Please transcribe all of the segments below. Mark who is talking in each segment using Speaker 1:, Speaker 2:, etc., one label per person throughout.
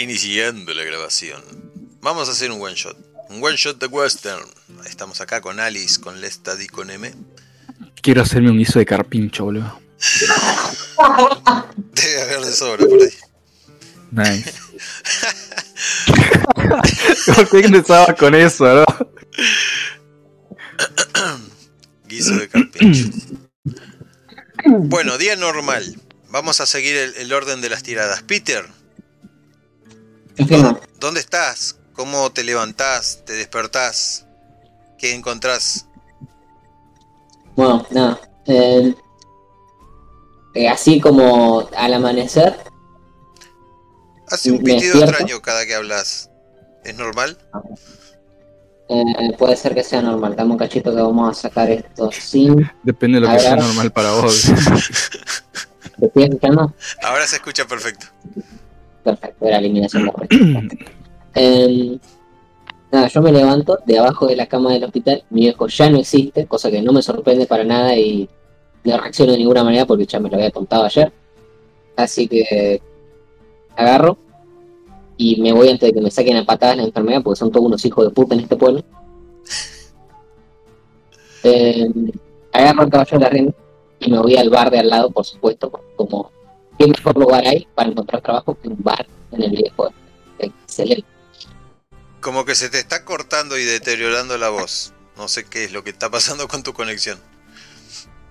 Speaker 1: Iniciando la grabación. Vamos a hacer un one shot. Un one shot de western. Estamos acá con Alice, con Lestad y con M.
Speaker 2: Quiero hacerme un guiso de carpincho, boludo.
Speaker 1: Debe haber de sobra por ahí.
Speaker 2: Nice. ¿Por qué empezaba con eso, no?
Speaker 1: Guiso de carpincho. Bueno, día normal. Vamos a seguir el, el orden de las tiradas. Peter, ¿dónde estás? ¿Cómo te levantás? ¿Te despertás? ¿Qué encontrás?
Speaker 3: Bueno, nada. eh, eh, así como al amanecer,
Speaker 1: Hace un pitido
Speaker 3: despierto.
Speaker 1: extraño cada que hablas. ¿Es normal?
Speaker 3: eh, puede ser que sea normal. Dame un cachito que vamos a sacar esto sin.
Speaker 2: Depende de lo que sea normal para vos.
Speaker 3: ¿Te estoy escuchando?
Speaker 1: Ahora se escucha perfecto.
Speaker 3: Perfecto, era eliminación de. Eh, nada, yo me levanto de abajo de la cama del hospital. Mi viejo ya no existe, cosa que no me sorprende para nada y no reacciono de ninguna manera porque ya me lo había contado ayer. Así que agarro y me voy antes de que me saquen a patadas la enfermedad porque son todos unos hijos de puta en este pueblo. Eh, agarro el caballo de la rienda y me voy al bar de al lado, por supuesto, como qué mejor lugar hay para encontrar trabajo que un bar en el viejo. Excelente.
Speaker 1: Como que se te está cortando y deteriorando la voz. No sé qué es lo que está pasando con tu conexión.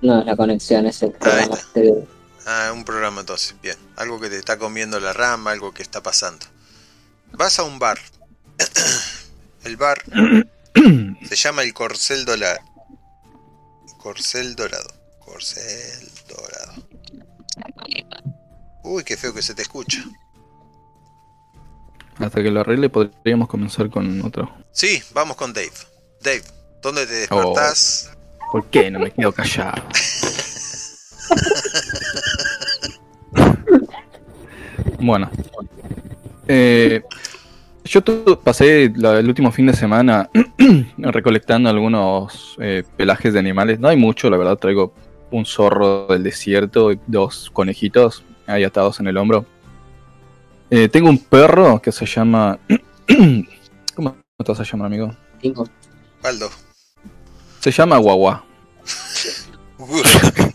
Speaker 3: No, la conexión es el programa. este-
Speaker 1: Ah, un programa entonces. Bien. Algo que te está comiendo la rama, algo que está pasando. Vas a un bar. El bar se llama el Corcel Dorado. Corcel Dorado. Corcel Dorado. Uy, qué feo que se te escucha.
Speaker 2: Hasta que lo arregle podríamos comenzar con otro.
Speaker 1: Sí, vamos con Dave. Dave, ¿dónde te despertás?
Speaker 2: ¿Por qué no me quedo callado? bueno. Eh, yo pasé la- el último fin de semana recolectando algunos eh, pelajes de animales. No hay mucho, la verdad. Traigo un zorro del desierto y dos conejitos ahí atados en el hombro. Eh, tengo un perro que se llama... ¿Cómo te vas a llamar, amigo?
Speaker 3: Cinco.
Speaker 1: Baldo.
Speaker 2: Se llama Guagua.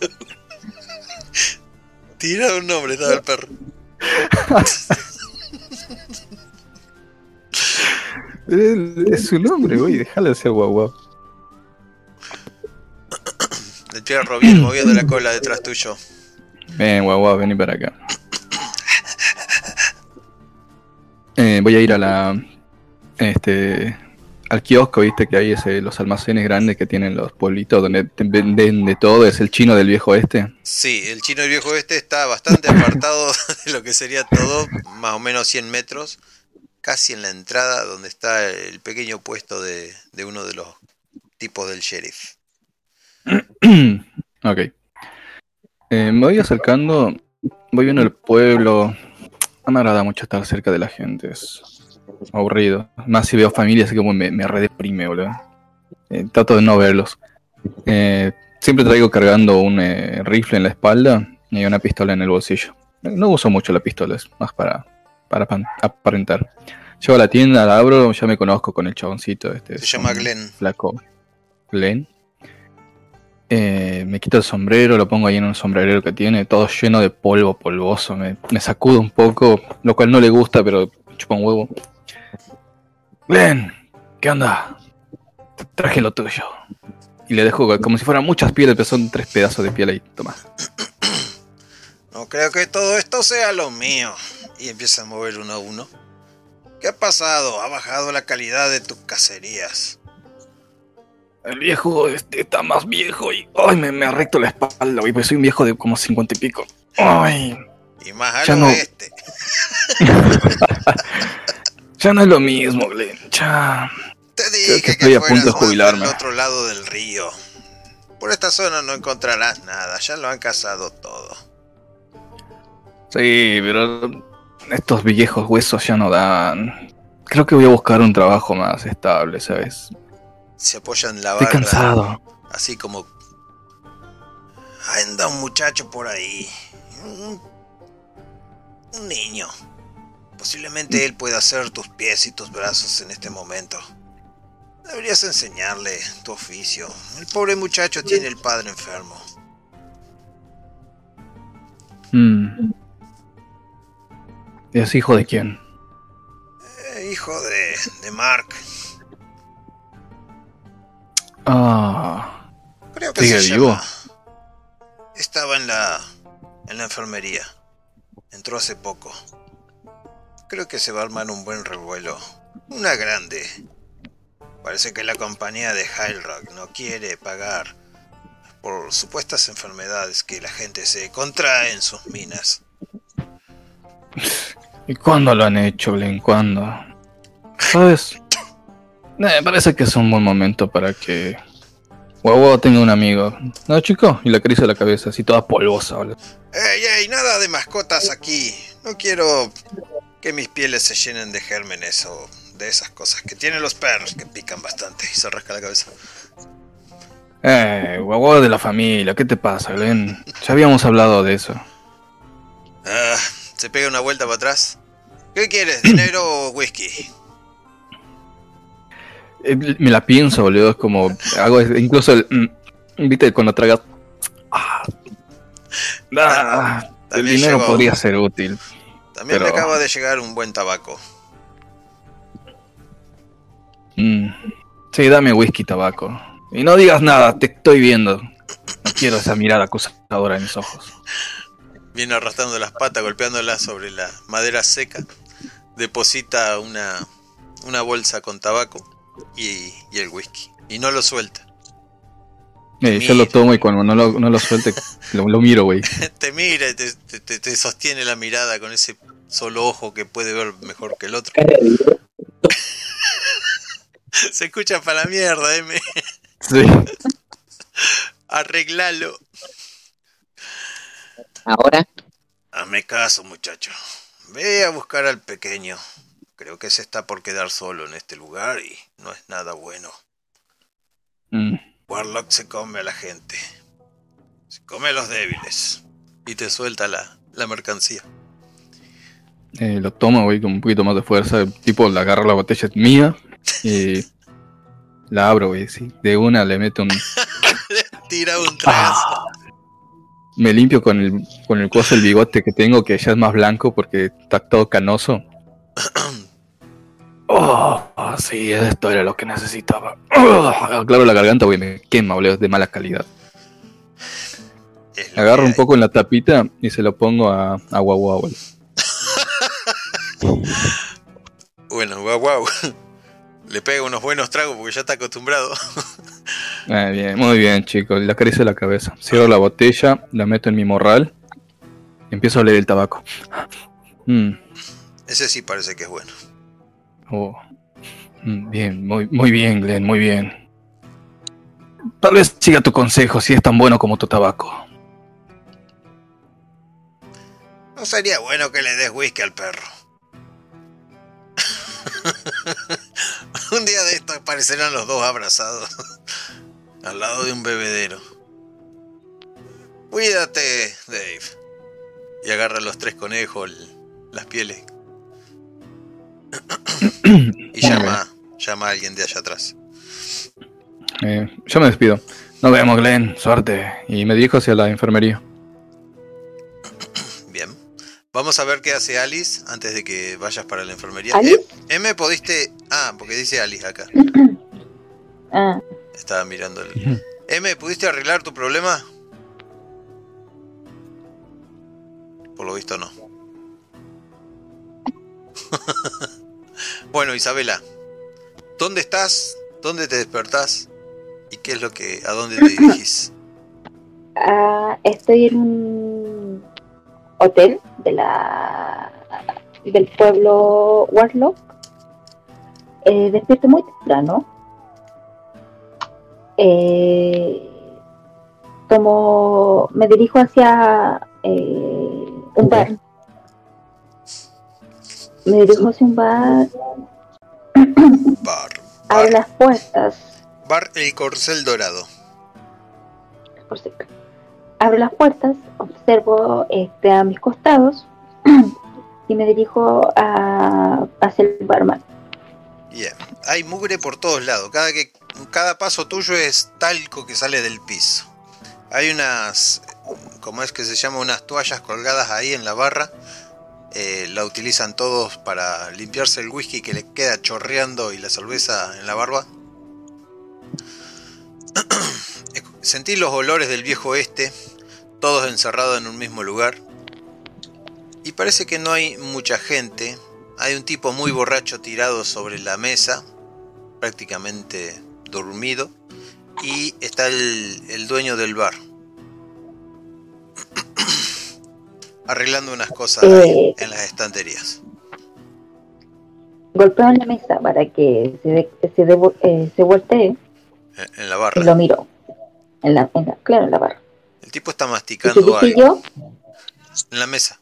Speaker 1: Tira un nombre, estaba el perro.
Speaker 2: Es, su nombre, güey. Déjalo de ser Guagua.
Speaker 1: El perro bien moviendo la cola detrás tuyo.
Speaker 2: Ven, Guagua, vení para acá. Eh, voy a ir a la. Este. Al kiosco, viste que hay ese, los almacenes grandes que tienen los pueblitos donde te venden de todo. Es el chino del viejo este.
Speaker 1: Sí, el chino del viejo este está bastante apartado de lo que sería todo, más o menos 100 metros, casi en la entrada donde está el pequeño puesto de, de uno de los tipos del sheriff.
Speaker 2: ok. Eh, me voy acercando. Voy viendo el pueblo. No me agrada mucho estar cerca de la gente. Es aburrido. Más si veo familia, así como me, me redeprime, boludo. Eh, trato de no verlos. Eh, siempre traigo cargando un eh, rifle en la espalda y una pistola en el bolsillo. No uso mucho la pistola, es más para, para aparentar. Llego a la tienda, la abro, ya me conozco con el chaboncito. Este,
Speaker 1: Se llama Glenn.
Speaker 2: Flaco. Glenn. Eh, me quito el sombrero, lo pongo ahí en un sombrerero que tiene, todo lleno de polvo polvoso. Me, me sacudo un poco, lo cual no le gusta, pero chupa un huevo. Glenn, ¿qué onda? Traje lo tuyo. Y le dejo como si fueran muchas pieles, pero son tres pedazos de piel ahí. Toma.
Speaker 1: No creo que todo esto sea lo mío. Y empieza a mover uno a uno. ¿Qué ha pasado? Ha bajado la calidad de tus cacerías.
Speaker 2: El viejo este está más viejo y ay, me, me arrecto la espalda, güey, porque soy un viejo de como cincuenta y pico. Ay,
Speaker 1: Y más al
Speaker 2: Ya no.
Speaker 1: oeste.
Speaker 2: ya no es lo mismo, Glenn. Ya.
Speaker 1: Te
Speaker 2: Creo que
Speaker 1: dije que,
Speaker 2: estoy a punto de jubilarme.
Speaker 1: al otro lado del río. Por esta zona no encontrarás nada, ya lo han cazado todo.
Speaker 2: Sí, pero estos viejos huesos ya no dan. Creo que voy a buscar un trabajo más estable, ¿sabes?
Speaker 1: Se apoya en la
Speaker 2: Estoy
Speaker 1: barra,
Speaker 2: cansado.
Speaker 1: así como... Anda un muchacho por ahí. Un, un niño. Posiblemente él pueda ser tus pies y tus brazos en este momento. Deberías enseñarle tu oficio. El pobre muchacho tiene el padre enfermo.
Speaker 2: Mm. ¿Es hijo de quién?
Speaker 1: Eh, hijo de, de Mark.
Speaker 2: Ah,
Speaker 1: Creo que
Speaker 2: ¿Sigue
Speaker 1: se
Speaker 2: vivo?
Speaker 1: llama. Estaba en la en la enfermería. Entró hace poco. Creo que se va a armar un buen revuelo. Una grande. Parece que la compañía de High Rock no quiere pagar por supuestas enfermedades que la gente se contrae en sus minas.
Speaker 2: ¿y cuándo lo han hecho, Glenn? ¿Cuándo? ¿Sabes? Eh, parece que es un buen momento para que Guau tenga un amigo. ¿No, chico? Y le acaricia la cabeza, así toda polvosa.
Speaker 1: ¡Ey, ey! Nada de mascotas aquí. No quiero que mis pieles se llenen de gérmenes o de esas cosas que tienen los perros que pican bastante y se rasca la cabeza.
Speaker 2: Eh, de la familia, ¿qué te pasa, Glenn? Ya habíamos hablado de eso.
Speaker 1: Ah, se pega una vuelta para atrás. ¿Qué quieres? ¿Dinero o whisky?
Speaker 2: Eh, Me la pienso, boludo. Es como. Hago incluso el. mm, Viste, cuando tragas. Ah, ah, el dinero
Speaker 1: llegó.
Speaker 2: podría ser útil.
Speaker 1: También me acaba de llegar un buen tabaco.
Speaker 2: Mm. Sí, dame whisky tabaco. Y no digas nada, te estoy viendo. No quiero esa mirada acusadora en mis ojos.
Speaker 1: Viene arrastrando las patas, golpeándolas sobre la madera seca. Deposita una, una bolsa con tabaco y, y el whisky. Y no lo suelta.
Speaker 2: Eh, yo lo tomo y cuando no lo, no lo suelte, lo, lo miro, güey.
Speaker 1: Te mira y te, te- te- te sostiene la mirada con ese solo ojo que puede ver mejor que el otro. Se escucha para la mierda, M.
Speaker 2: Sí.
Speaker 1: Arreglalo.
Speaker 3: Ahora,
Speaker 1: Hazme caso, muchacho. Ve a buscar al pequeño. Creo que se está por quedar solo en este lugar y no es nada bueno.
Speaker 2: Mm.
Speaker 1: Warlock se come a la gente. Se come a los débiles. Y te suelta la, la mercancía.
Speaker 2: Eh, lo tomo, güey, con un poquito más de fuerza. Tipo, le agarro la botella es mía y la abro, güey. Sí. De una le meto un.
Speaker 1: Tira un tragazo.
Speaker 2: Me limpio con el, con el coso el bigote que tengo, que ya es más blanco porque está todo canoso. Oh, sí, esto era lo que necesitaba. Oh, claro, la garganta, güey, me quema, boludo, es de mala calidad. Agarro un poco en la tapita y se lo pongo a, a Guau Guau.
Speaker 1: Bueno, guau guau. Le pega unos buenos tragos porque ya está acostumbrado.
Speaker 2: Bien, muy bien, chicos. Le acaricio la cabeza. Cierro la botella, la meto en mi morral y empiezo a leer el tabaco. Mm,
Speaker 1: Ese sí parece que es bueno.
Speaker 2: Oh. Mm, bien, muy, muy bien, Glenn, muy bien. Tal vez siga tu consejo si es tan bueno como tu tabaco.
Speaker 1: No sería bueno que le des whisky al perro. un día de esto aparecerán los dos abrazados al lado de un bebedero. Cuídate, Dave. Y agarra los tres conejos, las pieles. Y llama, llama a alguien de allá atrás.
Speaker 2: Eh, yo me despido. Nos vemos, Glenn. Suerte. Y me dirijo hacia la enfermería.
Speaker 1: Bien. Vamos a ver qué hace Alice antes de que vayas para la enfermería.
Speaker 4: ¿Alice?
Speaker 1: Eh, M, ¿pudiste...? Ah, porque dice Alice acá.
Speaker 4: Ah,
Speaker 1: Estaba mirando el... M, ¿pudiste arreglar tu problema? Por lo visto no. bueno, Isabela, ¿dónde estás? ¿Dónde te despertás? ¿Y qué es lo que... a dónde te dirigís?
Speaker 4: ah, estoy en un hotel de la del pueblo Warlock. Eh, despierto muy temprano. Eh, como me dirijo hacia eh, un bar. Me dirijo hacia un bar,
Speaker 1: Bar.
Speaker 4: abro
Speaker 1: Bar,
Speaker 4: las puertas.
Speaker 1: bar El Corcel Dorado.
Speaker 4: por cerca. Abro las puertas, observo este, a mis costados y me dirijo a, hacia el barman.
Speaker 1: Bien. Hay mugre por todos lados. Cada, que, cada paso tuyo es talco que sale del piso. Hay unas, ¿cómo es que se llama? Unas toallas colgadas ahí en la barra. Eh, la utilizan todos para limpiarse el whisky que le queda chorreando y la cerveza en la barba. Sentí los olores del viejo este, todos encerrados en un mismo lugar. Y parece que no hay mucha gente. Hay un tipo muy borracho tirado sobre la mesa, prácticamente dormido. Y está el, el dueño del bar. Arreglando unas cosas
Speaker 4: Eh.
Speaker 1: en las estanterías.
Speaker 4: Golpeo en la mesa para que se, de- se, eh, se voltee
Speaker 1: En en la
Speaker 4: y
Speaker 1: barra.
Speaker 4: lo miro. En la, en la- claro, en la barra.
Speaker 1: El tipo está
Speaker 4: Y
Speaker 1: masticando algo
Speaker 4: yo
Speaker 1: en la mesa.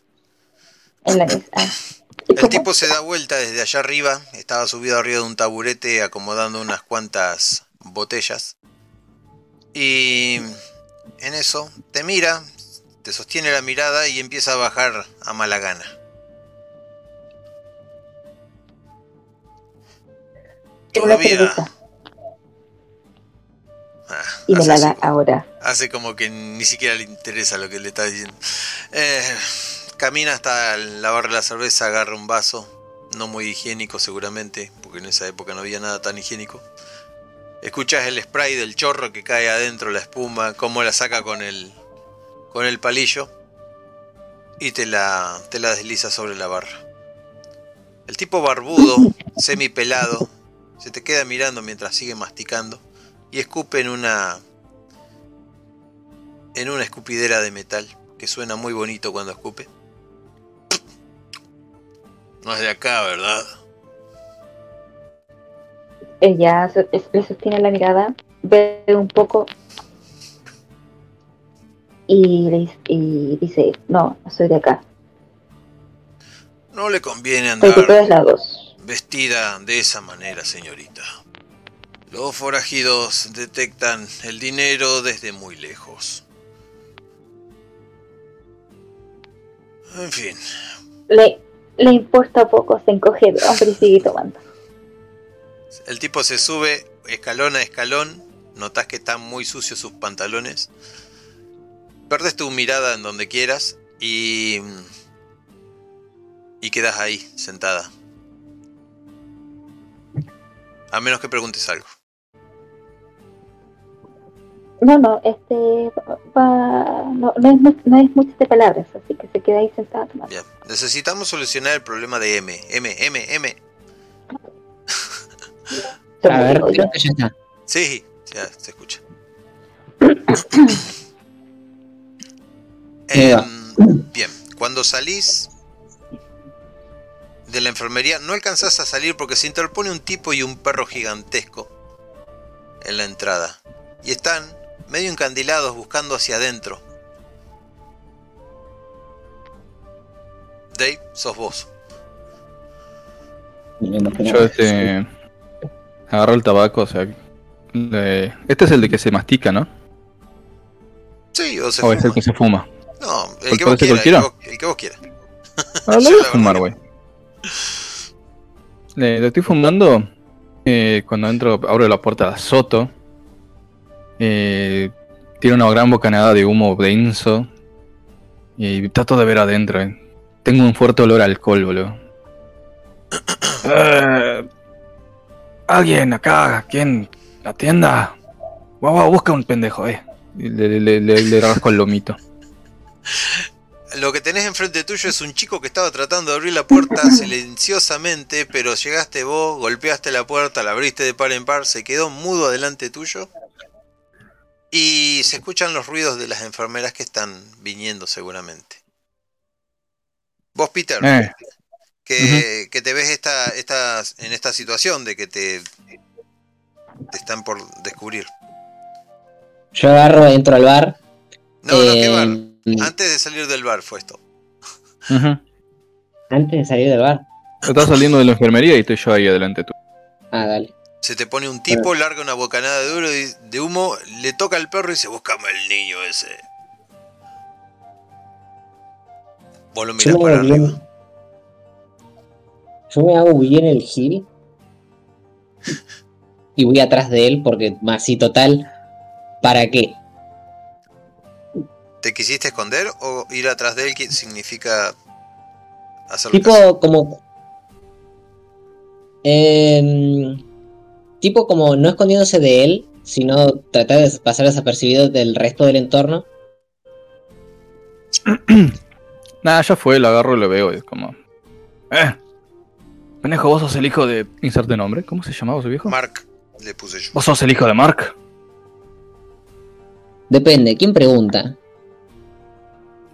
Speaker 4: en la mesa. Ah. ¿Y
Speaker 1: El tipo se da vuelta desde allá arriba, estaba subido arriba de un taburete acomodando unas cuantas botellas. Y en eso te mira, te sostiene la mirada y empieza a bajar a mala gana. Todavía ah,
Speaker 4: y me
Speaker 1: hace
Speaker 4: la da
Speaker 1: como-
Speaker 4: ahora.
Speaker 1: Hace como que ni siquiera le interesa lo que le está diciendo. Eh, camina hasta la barra de la cerveza, agarra un vaso, no muy higiénico seguramente, porque en esa época no había nada tan higiénico. Escuchas el spray del chorro que cae adentro, la espuma, cómo la saca con el, con el palillo y te la, te la desliza sobre la barra. El tipo barbudo, semipelado, se te queda mirando mientras sigue masticando y escupe en una en una escupidera de metal que suena muy bonito cuando escupe. No es de acá, ¿verdad?
Speaker 4: Ella le sostiene la mirada, ve un poco y, le dice- y dice, no, soy de acá.
Speaker 1: No le conviene andar
Speaker 4: lados.
Speaker 1: vestida de esa manera, señorita. Los forajidos detectan el dinero desde muy lejos. En fin,
Speaker 4: Le, le importa poco, se encoge de hombro y sigue tomando.
Speaker 1: el tipo se sube escalón a escalón. Notas que están muy sucios sus pantalones. Perdes tu mirada en donde quieras y. y quedas ahí, sentada. A menos que preguntes algo.
Speaker 4: No, no, este va, no, no, es, no es mucho de palabras, así que se queda ahí sentada.
Speaker 1: Bien. Necesitamos solucionar el problema de M. M, M, M.
Speaker 3: A ver, ya está.
Speaker 1: Sí, ya se escucha. Em, bien, cuando salís de la enfermería, no alcanzás a salir porque se interpone un tipo y un perro gigantesco en la entrada. Y están medio encandilados buscando hacia adentro. Dave, sos vos.
Speaker 2: Yo este agarro el tabaco, o sea, le- este es el de que se mastica, ¿no?
Speaker 1: Sí, o se
Speaker 2: O es el que se fuma.
Speaker 1: No, el
Speaker 2: ¿Cuál
Speaker 1: que vos
Speaker 2: ser
Speaker 1: quieras. El, que
Speaker 2: cualquiera?
Speaker 1: vos- el que vos quieras.
Speaker 2: Ah, lo voy a fumar, güey. Le, lo estoy fumando. eh, cuando entro, abro la puerta de Soto. Eh, tiene una gran bocanada de humo denso. Y trato de ver adentro. eh. Tengo un fuerte olor a alcohol, boludo. Eh, Alguien acá, ¿quién? ¿La tienda? Guau, guau, busca un pendejo, eh. Y le, le, le, le rasco el lomito.
Speaker 1: Lo que tenés enfrente tuyo es un chico que estaba tratando de abrir la puerta silenciosamente, pero llegaste vos, golpeaste la puerta, la abriste de par en par, se quedó mudo adelante tuyo. Y se escuchan los ruidos de las enfermeras que están viniendo seguramente. Vos, Peter,
Speaker 2: Eh,
Speaker 1: que, que te ves esta, esta, en esta situación de que te, te están por descubrir.
Speaker 3: Yo agarro, entro al bar.
Speaker 1: No, no, qué
Speaker 3: eh,
Speaker 1: bar. Antes de salir del bar fue esto.
Speaker 2: ujú.
Speaker 3: Antes de salir del bar.
Speaker 2: Estás saliendo de la enfermería y estoy yo ahí adelante tú.
Speaker 3: Ah, dale.
Speaker 1: Se te pone un tipo, larga una bocanada de, duro y- de humo, le toca al perro y dice, buscame el niño ese. Vos lo mirás
Speaker 3: Yo
Speaker 1: para
Speaker 3: me
Speaker 1: arriba.
Speaker 3: bien. Yo me hago bien el gil. Y voy atrás de él porque así total. ¿Para qué?
Speaker 1: ¿Te quisiste esconder o ir atrás de él que significa hacer
Speaker 3: Tipo como. em, tipo como no escondiéndose de él, sino tratar de pasar desapercibido del resto del entorno.
Speaker 2: Nada, ya fue, lo agarro y lo veo y es como... Eh. Pendejo, vos sos el hijo de... Inserte nombre, ¿cómo se llamaba su viejo?
Speaker 1: Mark le puse yo.
Speaker 2: Vos sos el hijo de Mark.
Speaker 3: Depende, ¿quién pregunta?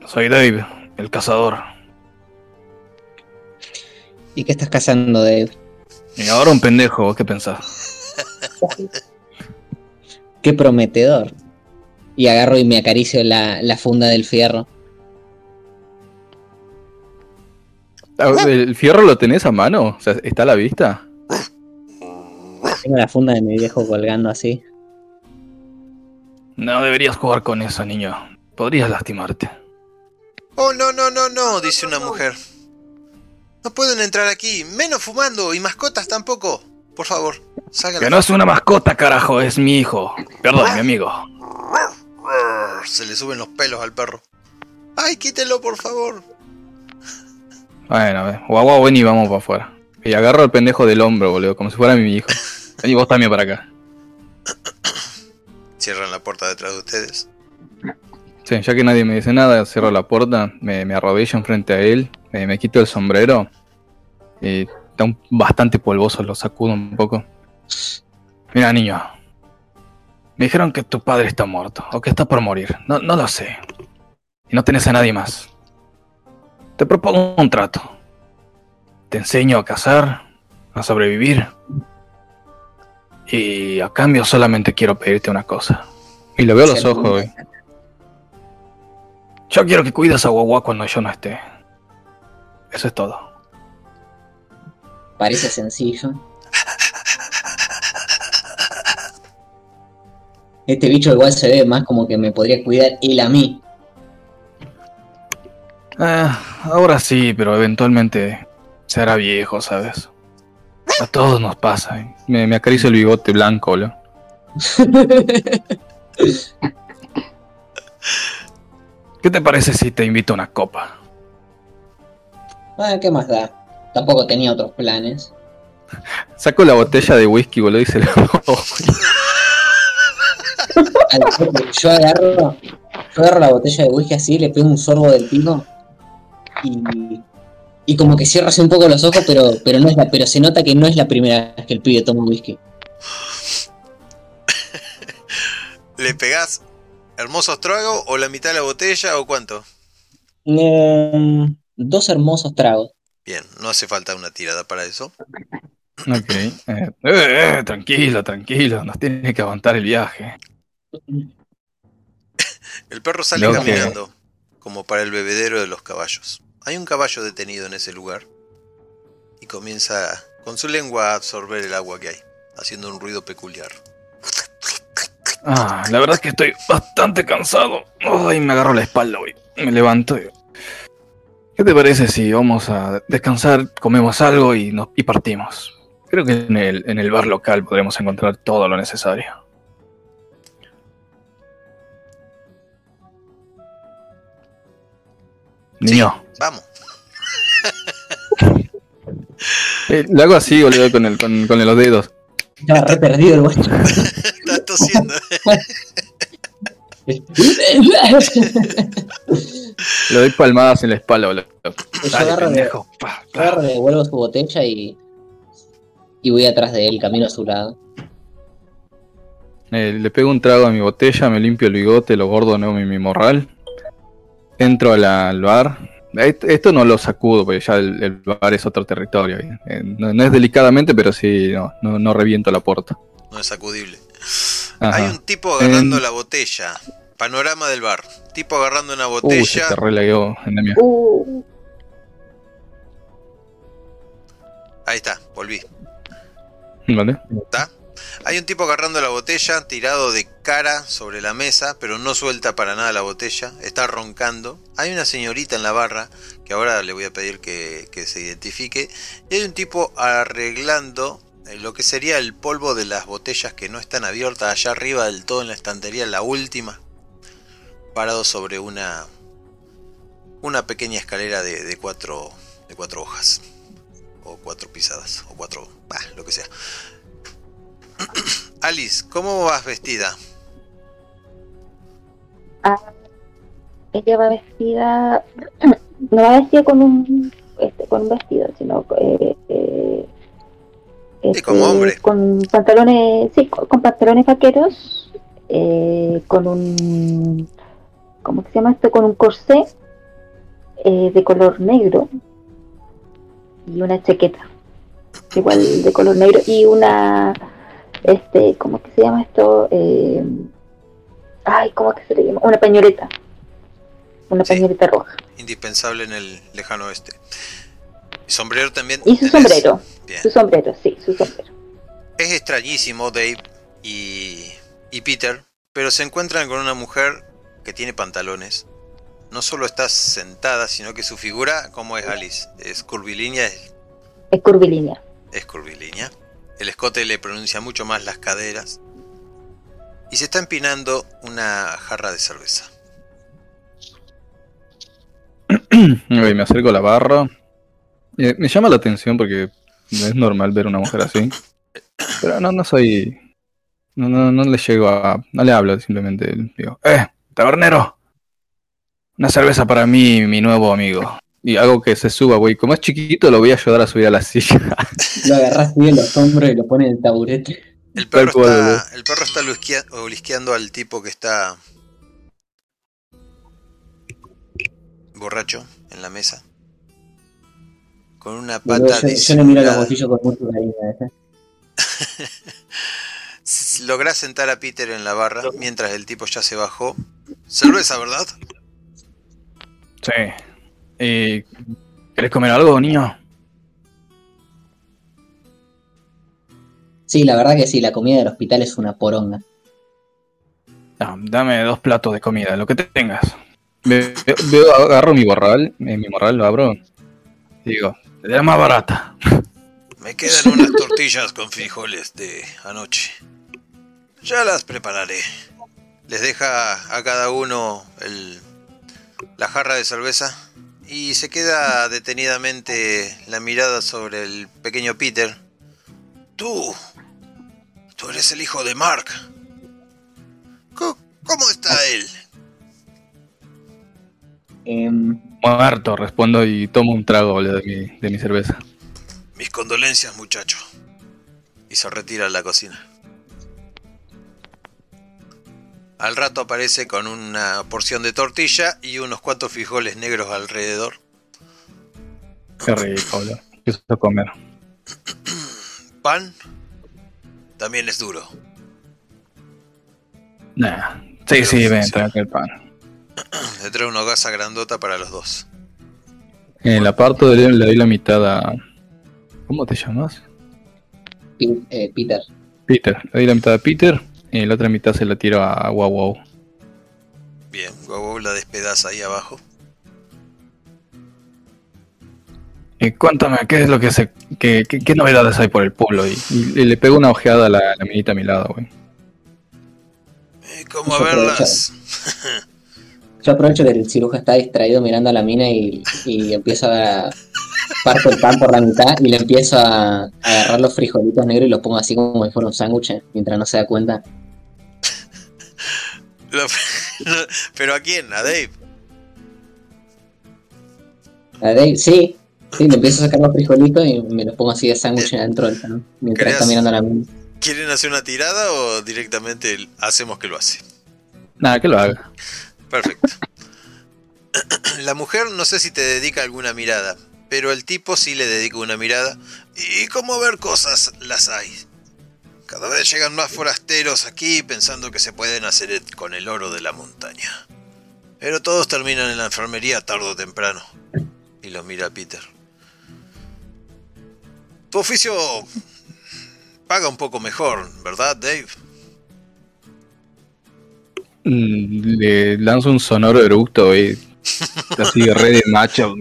Speaker 2: Soy Dave, el cazador.
Speaker 3: ¿Y qué estás cazando, Dave?
Speaker 2: Y ahora un pendejo, ¿vos qué pensás?
Speaker 3: Qué prometedor. Y agarro y me acaricio la, la funda del fierro.
Speaker 2: Ah, ¿El fierro lo tenés a mano? O sea, ¿está a la vista?
Speaker 3: Tengo la funda de mi viejo colgando así.
Speaker 2: No deberías jugar con eso, niño. Podrías lastimarte.
Speaker 1: Oh, no, no, no, no, dice una mujer. No pueden entrar aquí, menos fumando y mascotas tampoco. Por favor, salgan.
Speaker 2: Que no es una mascota, carajo, es mi hijo. Perdón, mi amigo.
Speaker 1: Se le suben los pelos al perro. Ay, quítelo, por favor.
Speaker 2: Bueno, a ver. Guau, guau, ven y vamos para afuera. Y agarro al pendejo del hombro, boludo, como si fuera mi hijo. Y vos también para acá.
Speaker 1: Cierran la puerta detrás de ustedes.
Speaker 2: Sí, ya que nadie me dice nada, cierro la puerta, me, me arrodillo enfrente a él, eh, me quito el sombrero y está un- bastante polvoso, lo sacudo un poco. Mira, niño, me dijeron que tu padre está muerto o que está por morir, no, no lo sé. Y no tenés a nadie más. Te propongo un trato. Te enseño a cazar, a sobrevivir. Y a cambio solamente quiero pedirte una cosa. Y lo veo a los ojos, güey. Yo quiero que cuides a Guagua cuando yo no esté. Eso es todo.
Speaker 3: Parece sencillo. Este bicho igual se ve más como que me podría cuidar él a mí.
Speaker 2: Ah, ahora sí, pero eventualmente se hará viejo, ¿sabes? A todos nos pasa. ¿eh? Me, me el bigote blanco, ¿lo? ¿Qué te parece si te invito a una copa?
Speaker 3: Ah, ¿qué más da? Tampoco tenía otros planes.
Speaker 2: Saco la botella de whisky, boludo, y se la
Speaker 3: Yo agarro, yo agarro la botella de whisky así, le pego un sorbo del pico y, y como que cierro así un poco los ojos, pero, pero no es la, pero se nota que no es la primera vez que el pibe toma whisky.
Speaker 1: ¿Le pegás hermosos tragos o la mitad de la botella o cuánto?
Speaker 3: Dos hermosos tragos.
Speaker 1: Bien, no hace falta una tirada para eso.
Speaker 2: Ok. Eh, eh, eh, tranquilo, tranquilo. Nos tiene que aguantar el viaje.
Speaker 1: El perro sale
Speaker 2: Lo que-
Speaker 1: caminando, como para el bebedero de los caballos. Hay un caballo detenido en ese lugar y comienza con su lengua a absorber el agua que hay, haciendo un ruido peculiar.
Speaker 2: Ah, la verdad es que estoy bastante cansado. Ay, me agarro la espalda, güey. Me levanto. y- ¿Qué te parece si vamos a descansar, comemos algo y, nos, y partimos? Creo que en el, en el bar local podremos encontrar todo lo necesario. Niño,
Speaker 1: Vamos,
Speaker 2: eh, le hago así, boludo, con, el, con, con los dedos.
Speaker 3: Estaba re perdido el guacho.
Speaker 1: está tosiendo.
Speaker 2: Le doy palmadas en la espalda, boludo.
Speaker 3: Agarro,
Speaker 2: pa.
Speaker 3: agarro, su botella y, y voy atrás de él, camino a su lado.
Speaker 2: Eh, le pego un trago a mi botella, me limpio el bigote, lo gordo no mi, mi morral. Entro a la- al bar. Esto, esto no lo sacudo, porque ya el, el bar es otro territorio. Eh, no, no es delicadamente, pero sí, no, no, no reviento la puerta.
Speaker 1: No es sacudible.
Speaker 2: Ajá.
Speaker 1: Hay un tipo agarrando la botella. Panorama del bar. Tipo agarrando una
Speaker 2: Uh, se
Speaker 1: botella.
Speaker 2: te relagueó en la mía.
Speaker 4: Uh,
Speaker 1: Ahí está, volví.
Speaker 2: ¿Vale?
Speaker 1: Hay un tipo agarrando la botella, tirado de cara sobre la mesa, pero no suelta para nada la botella, está roncando. Hay una señorita en la barra, que ahora le voy a pedir que, que se identifique. Y hay un tipo arreglando lo que sería el polvo de las botellas que no están abiertas allá arriba del todo en la estantería, la última, parado sobre una, una pequeña escalera de, de cuatro, de cuatro hojas, o cuatro pisadas, o cuatro, lo que sea. Alice, ¿cómo vas vestida?
Speaker 4: Ah, ella va vestida, no va vestida con un, este, con un vestido, sino eh, eh, Este,
Speaker 1: hombre.
Speaker 4: con pantalones, sí, con, con pantalones vaqueros, eh, con un, ¿cómo que se llama esto? Con un corsé eh, de color negro y una chaqueta igual de color negro y una, este, ¿cómo que se llama esto? Eh, ay, ¿cómo que se le llama? Una pañoleta, una
Speaker 1: Sí.
Speaker 4: pañoleta roja
Speaker 1: Indispensable en el lejano oeste. Y sombrero también.
Speaker 4: y su
Speaker 1: tenés?
Speaker 4: sombrero,
Speaker 1: Bien.
Speaker 4: su sombrero, sí, su sombrero.
Speaker 1: Es extrañísimo Dave y, y Peter, pero se encuentran con una mujer que tiene pantalones. No solo está sentada, sino que su figura, como es Alice, es curvilínea, es,
Speaker 4: Es curvilínea.
Speaker 1: es curvilínea. El escote le pronuncia mucho más las caderas. Y se está empinando una jarra de cerveza.
Speaker 2: Me acerco a la barra. Eh, me llama la atención porque no es normal ver una mujer así. Pero no, no soy. No, no, no le llego a. No le hablo, simplemente digo, ¡Eh! ¡Tabernero! Una cerveza para mí y mi nuevo amigo. Y hago que se suba, güey. Como es chiquito, lo voy a ayudar a subir a la silla.
Speaker 3: Lo agarras bien los hombros y lo pones en el taburete.
Speaker 1: El perro
Speaker 2: cual,
Speaker 1: está, el perro está olisqueando al tipo que está borracho en la mesa. Con una pata
Speaker 3: yo, yo le miro los bolsillos con mucho cariño. ¿eh?
Speaker 1: Lográs sentar a Peter en la barra mientras el tipo ya se bajó. Cerveza, ¿verdad?
Speaker 2: Sí. Eh, ¿Querés comer algo, niño?
Speaker 3: Sí, la verdad que sí, la comida del hospital es una poronga.
Speaker 2: No, dame dos platos de comida, lo que te tengas. Ve- ve- veo- agarro mi morral, eh, mi morral lo abro. Y digo, de la más barata.
Speaker 1: Me quedan unas tortillas con frijoles de anoche. Ya las prepararé. Les deja a cada uno el- la jarra de cerveza y se queda detenidamente la mirada sobre el pequeño Peter. Tú, tú eres el hijo de Mark. ¿Cómo está él?
Speaker 3: Em,
Speaker 2: Muerto, respondo y tomo un trago boludo, de mi, de mi cerveza.
Speaker 1: Mis condolencias, muchacho. Y se retira a la cocina. Al rato aparece con una porción de tortilla y unos cuantos frijoles negros alrededor.
Speaker 2: Qué rico, boludo. A comer.
Speaker 1: Pan también es duro.
Speaker 2: Nah. Sí, sí, ven, tráeme el pan.
Speaker 1: Le trae una gasa grandota para los dos.
Speaker 2: En la parte de le doy la mitad a. ¿Cómo te llamas?
Speaker 3: Eh, Peter.
Speaker 2: Peter. Le doy la mitad a Peter y la otra mitad se la tiro a Wow Wow.
Speaker 1: Bien, Guau la despedaza ahí abajo.
Speaker 2: Y cuéntame, ¿qué es lo que se. qué, qué- qué novedades hay por el pueblo? Y, y le pego una ojeada a la, la minita a mi lado, güey.
Speaker 1: Eh, ¿Cómo a verlas?
Speaker 3: Yo aprovecho que el cirujano está distraído mirando a la mina y, y empiezo a parto el pan por la mitad y le empiezo a, a agarrar los frijolitos negros y los pongo así como si fuera un sándwich eh, mientras no se da cuenta.
Speaker 1: Lo- ¿Pero a quién? ¿A Dave?
Speaker 3: A Dave, sí, sí, le empiezo a sacar los frijolitos y me los pongo así de sándwich adentro del pan mientras está mirando a la mina.
Speaker 1: ¿Quieren hacer una tirada o directamente hacemos que lo hace?
Speaker 2: Nada, que lo haga.
Speaker 1: Perfecto. La mujer no sé si te dedica alguna mirada, pero el tipo sí le dedica una mirada. Y como ver cosas las hay. Cada vez llegan más forasteros aquí pensando que se pueden hacer con el oro de la montaña. Pero todos terminan en la enfermería tarde o temprano. Y lo mira Peter. Tu oficio paga un poco mejor, ¿verdad, Dave?
Speaker 2: Le lanzo un sonoro eructo y así re de macho.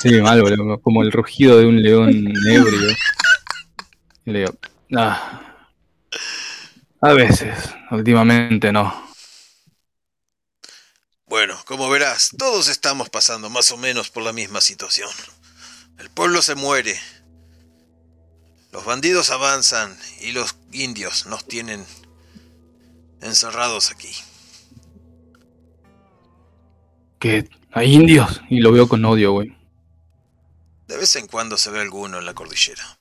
Speaker 2: Sí, mal, boludo, como el rugido de un león ebrio. Y le digo, ah, a veces, últimamente no.
Speaker 1: Bueno, como verás, todos estamos pasando más o menos por la misma situación. El pueblo se muere. Los bandidos avanzan y los indios nos tienen encerrados aquí.
Speaker 2: Que hay indios y lo veo con odio, güey.
Speaker 1: De vez en cuando se ve alguno en la cordillera.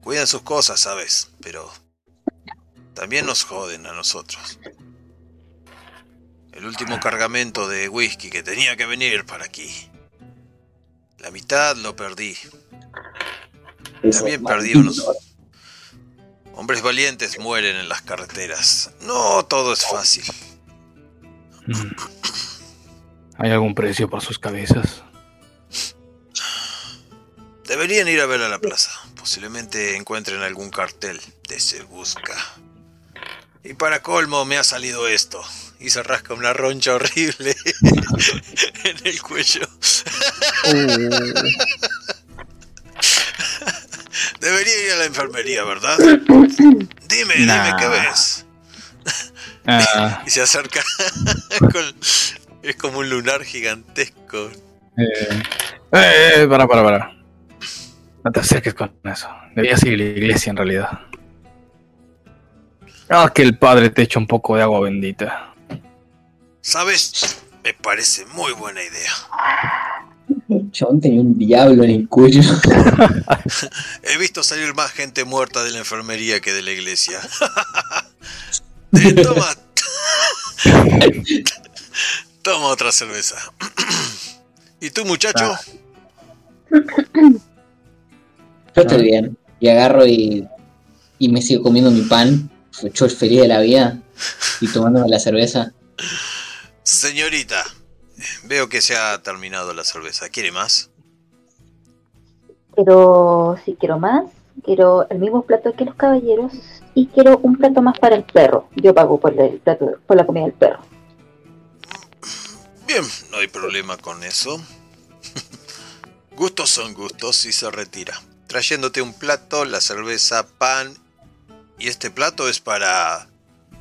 Speaker 1: Cuidan sus cosas, ¿sabes? Pero también nos joden a nosotros. El último cargamento de whisky que tenía que venir para aquí. La mitad lo perdí. También perdí unos. Hombres valientes mueren en las carreteras. No todo es fácil.
Speaker 2: Mm. ¿Hay algún precio por sus cabezas?
Speaker 1: Deberían ir a ver a la plaza. Posiblemente encuentren algún cartel de se busca. Y para colmo me ha salido esto. Y se rasca una roncha horrible en el cuello. Debería ir a la enfermería, ¿verdad? Dime, dime
Speaker 2: Nah.
Speaker 1: qué ves.
Speaker 2: Ah,
Speaker 1: Y se acerca con- Es como un lunar gigantesco.
Speaker 2: eh, eh, para, para, para. No te acerques con eso. Debías ir a la iglesia en realidad. Ah, que el padre te echa un poco de agua bendita.
Speaker 1: ¿Sabes? Me parece muy buena idea.
Speaker 3: El chabón tenía un diablo en el cuello.
Speaker 1: He visto salir más gente muerta de la enfermería que de la iglesia. Toma. toma otra cerveza. ¿Y tú, muchacho?
Speaker 3: Yo estoy bien. Y agarro y, y me sigo comiendo mi pan. Yo feliz de la vida. Y tomándome la cerveza.
Speaker 1: Señorita, veo que se ha terminado la cerveza. ¿Quiere más?
Speaker 5: Pero si quiero más, quiero el mismo plato que los caballeros y quiero un plato más para el perro. Yo pago por el plato, por la comida del perro.
Speaker 1: Bien, no hay problema con eso. gustos son gustos y se retira. Trayéndote un plato, la cerveza, pan. Y este plato es para...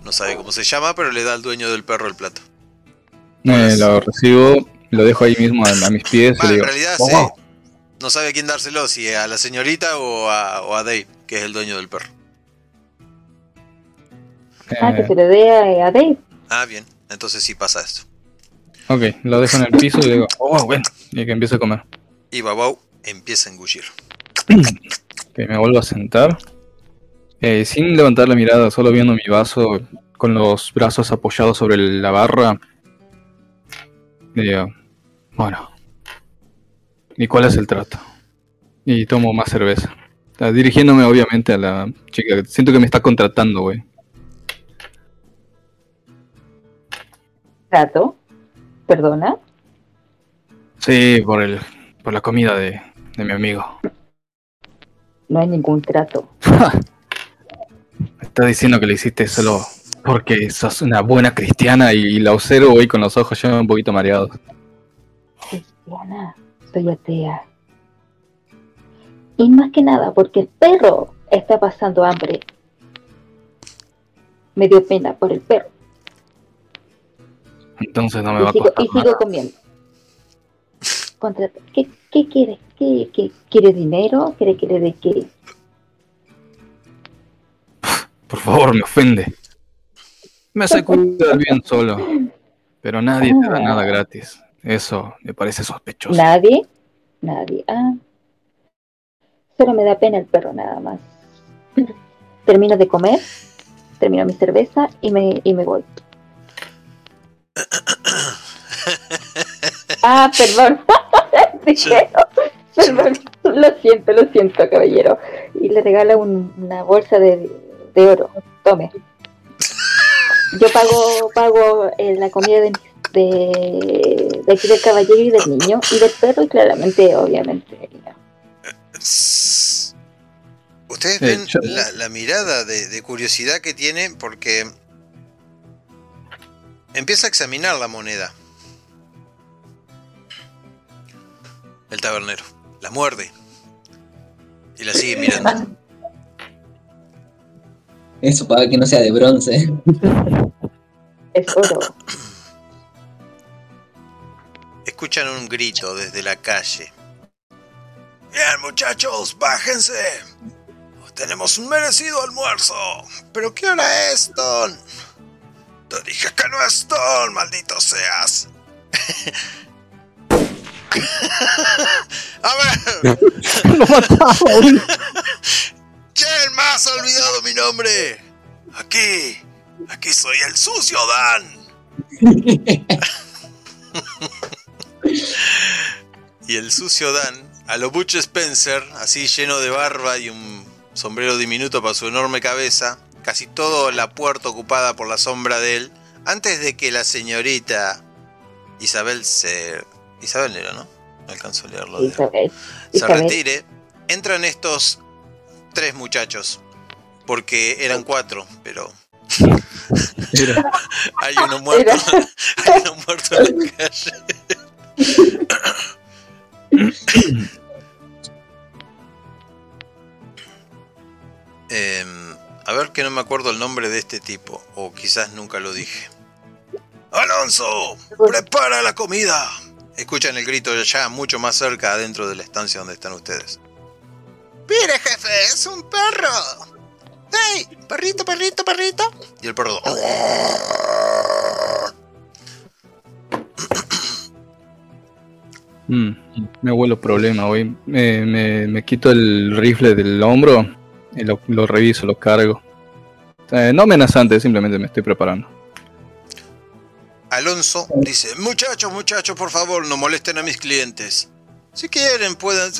Speaker 1: No sabe cómo se llama, pero le da al dueño del perro el plato.
Speaker 2: Eh, lo recibo, lo dejo ahí mismo a, a mis pies y
Speaker 1: en
Speaker 2: digo,
Speaker 1: realidad
Speaker 2: "Oh,
Speaker 1: sí.
Speaker 2: wow".
Speaker 1: No sabe a quién dárselo, si a la señorita o a, o a Dave, que es el dueño del perro.
Speaker 5: Ah, que
Speaker 2: Eh,
Speaker 5: se lo dé a, a Dave.
Speaker 1: Ah, bien. Entonces sí pasa esto.
Speaker 2: ok, lo dejo en el piso y digo, oh, bueno, y que empiece a comer.
Speaker 1: Y Babau empieza a engullir.
Speaker 2: Que me vuelvo a sentar. Eh, sin levantar la mirada, solo viendo mi vaso con los brazos apoyados sobre la barra. Y digo, bueno. ¿Y cuál es el trato? Y tomo más cerveza. Está dirigiéndome obviamente a la chica. Siento que me está contratando, güey.
Speaker 5: Trato. Perdona.
Speaker 2: Sí, por el, por la comida de, de mi amigo.
Speaker 5: No hay ningún trato.
Speaker 2: Me está diciendo que le hiciste solo porque sos una buena cristiana y la observo hoy con los ojos ya un poquito mareados.
Speaker 5: Cristiana, soy atea. Y más que nada porque el perro está pasando hambre. Me dio pena por el perro.
Speaker 2: Entonces no me va
Speaker 5: Y
Speaker 2: a
Speaker 5: sigo,
Speaker 2: costar
Speaker 5: y sigo comiendo. Contrata- ¿Qué, qué quiere? ¿Qué, qué, ¿Quiere dinero? ¿Quiere que le dé qué?
Speaker 2: Por favor, me ofende. Me hace cuidar bien solo. Pero nadie te da nada gratis. Eso me parece sospechoso.
Speaker 5: ¿Nadie? Nadie. Ah. Solo me da pena el perro nada más. Termino de comer, termino mi cerveza y me, y me voy. Ah, perdón. Perdón. Lo siento, lo siento, caballero. Y le regala un- una bolsa de, de oro. Tome. Yo pago, pago eh, la comida de, de, de aquí del caballero y del niño y del perro y claramente, obviamente. no.
Speaker 1: Ustedes ven la, la mirada de, de curiosidad que tiene porque empieza a examinar la moneda. El tabernero. La muerde. Y la sigue mirando.
Speaker 3: Eso para que no sea de bronce.
Speaker 4: Es oro.
Speaker 1: Escuchan un grito desde la calle. Bien, muchachos, bájense. Tenemos un merecido almuerzo. ¿Pero qué hora es, Don? Te dije que no es Don, maldito seas. A ver,
Speaker 2: Lo mataba.
Speaker 1: ¿Quién más ha olvidado mi nombre? Aquí, aquí soy el sucio Dan. Y el sucio Dan, a lo Butch Spencer, así lleno de barba y un sombrero diminuto para su enorme cabeza, casi toda la puerta ocupada por la sombra de él, antes de que la señorita Isabel se... Isabel era, ¿no? No alcanzó a leerlo. de-
Speaker 4: Isabel.
Speaker 1: se retire, entran estos tres muchachos, porque eran cuatro, pero hay uno muerto, hay uno muerto en la calle. Em, a ver que no me acuerdo el nombre de este tipo, o quizás nunca lo dije. Alonso, prepara la comida. Escuchan el grito ya mucho más cerca adentro de la estancia donde están ustedes. Mire, jefe, es un perro. ¡Hey! Perrito, perrito, perrito. Y el perro.
Speaker 2: Mm, me huelo problema hoy. Me, me- me quito el rifle del hombro y lo, lo reviso, lo cargo. Eh, no amenazante, simplemente me estoy preparando.
Speaker 1: Alonso dice, muchachos, muchachos, por favor, no molesten a mis clientes. Si quieren, pueden...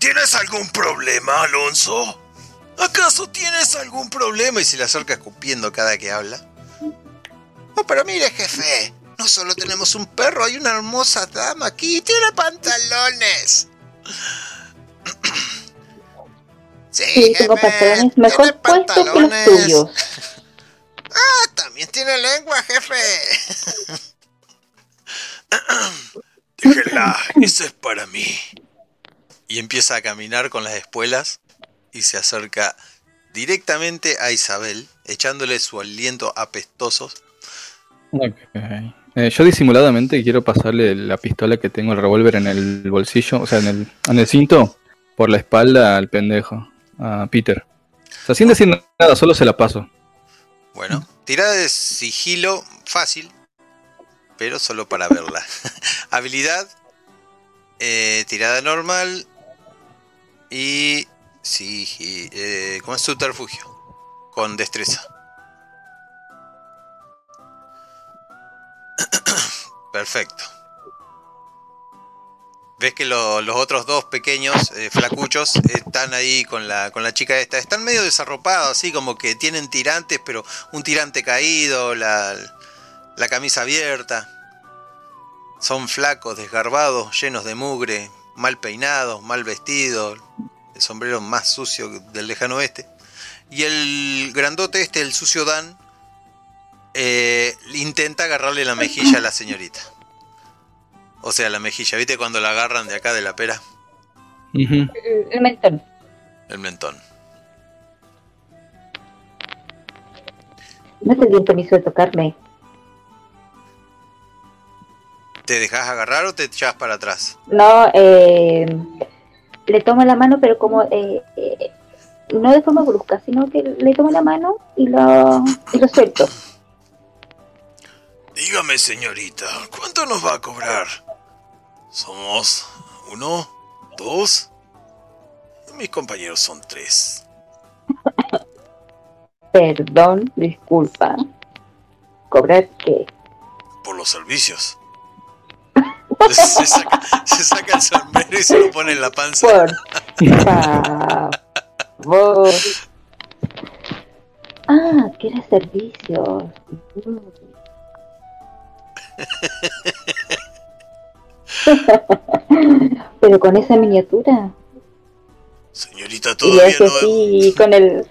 Speaker 1: ¿Tienes algún problema, Alonso? ¿Acaso tienes algún problema? Y se le acerca escupiendo cada que habla. No, pero mire, jefe, no solo tenemos un perro, hay una hermosa dama aquí, tiene pantalones. Sí,
Speaker 4: Sí, tengo
Speaker 1: jefe,
Speaker 4: pantalones
Speaker 1: tiene
Speaker 4: mejor puestos que los tuyos.
Speaker 1: Ah, también tiene lengua, jefe. Déjenla, eso es para mí. Y empieza a caminar con las espuelas y se acerca directamente a Isabel, echándole su aliento apestoso.
Speaker 2: Ok. Eh, yo disimuladamente quiero pasarle la pistola que tengo, el revólver en el bolsillo, o sea, en el, en el cinto, por la espalda al pendejo, a Peter. O sea, sin decir nada, solo se la paso.
Speaker 1: Bueno, tirada de sigilo fácil, pero solo para verla. Habilidad, eh, tirada normal y sí, eh, ¿cómo es subterfugio? Con destreza. Perfecto. Ves que lo- los otros dos pequeños, eh, flacuchos, están ahí con la, con la chica esta. Están medio desarropados, así como que tienen tirantes, pero un tirante caído, la, la camisa abierta. Son flacos, desgarbados, llenos de mugre, mal peinados, mal vestidos, el sombrero más sucio del lejano oeste. Y el grandote este, el sucio Dan, eh, intenta agarrarle la mejilla a la señorita. O sea, la mejilla, ¿viste cuando la agarran de acá de la pera?
Speaker 4: El mentón.
Speaker 1: El mentón.
Speaker 4: No te di el permiso de tocarme.
Speaker 1: ¿Te dejas agarrar o te echas para atrás?
Speaker 4: No, eh, le tomo la mano, pero como eh, eh, no de forma brusca, sino que le tomo la mano y lo, y lo suelto.
Speaker 1: Dígame, señorita, ¿cuánto nos va a cobrar? Somos uno, dos. y Mis compañeros son tres.
Speaker 4: Perdón, disculpa. ¿Cobrar qué?
Speaker 1: Por los servicios. Se saca, se saca el sombrero y se lo pone en la panza.
Speaker 4: Por favor. Ah, quiere servicios. Mm. Pero con esa miniatura.
Speaker 1: Señorita,
Speaker 5: Y
Speaker 1: todavía
Speaker 5: hace
Speaker 1: no.
Speaker 5: así con el,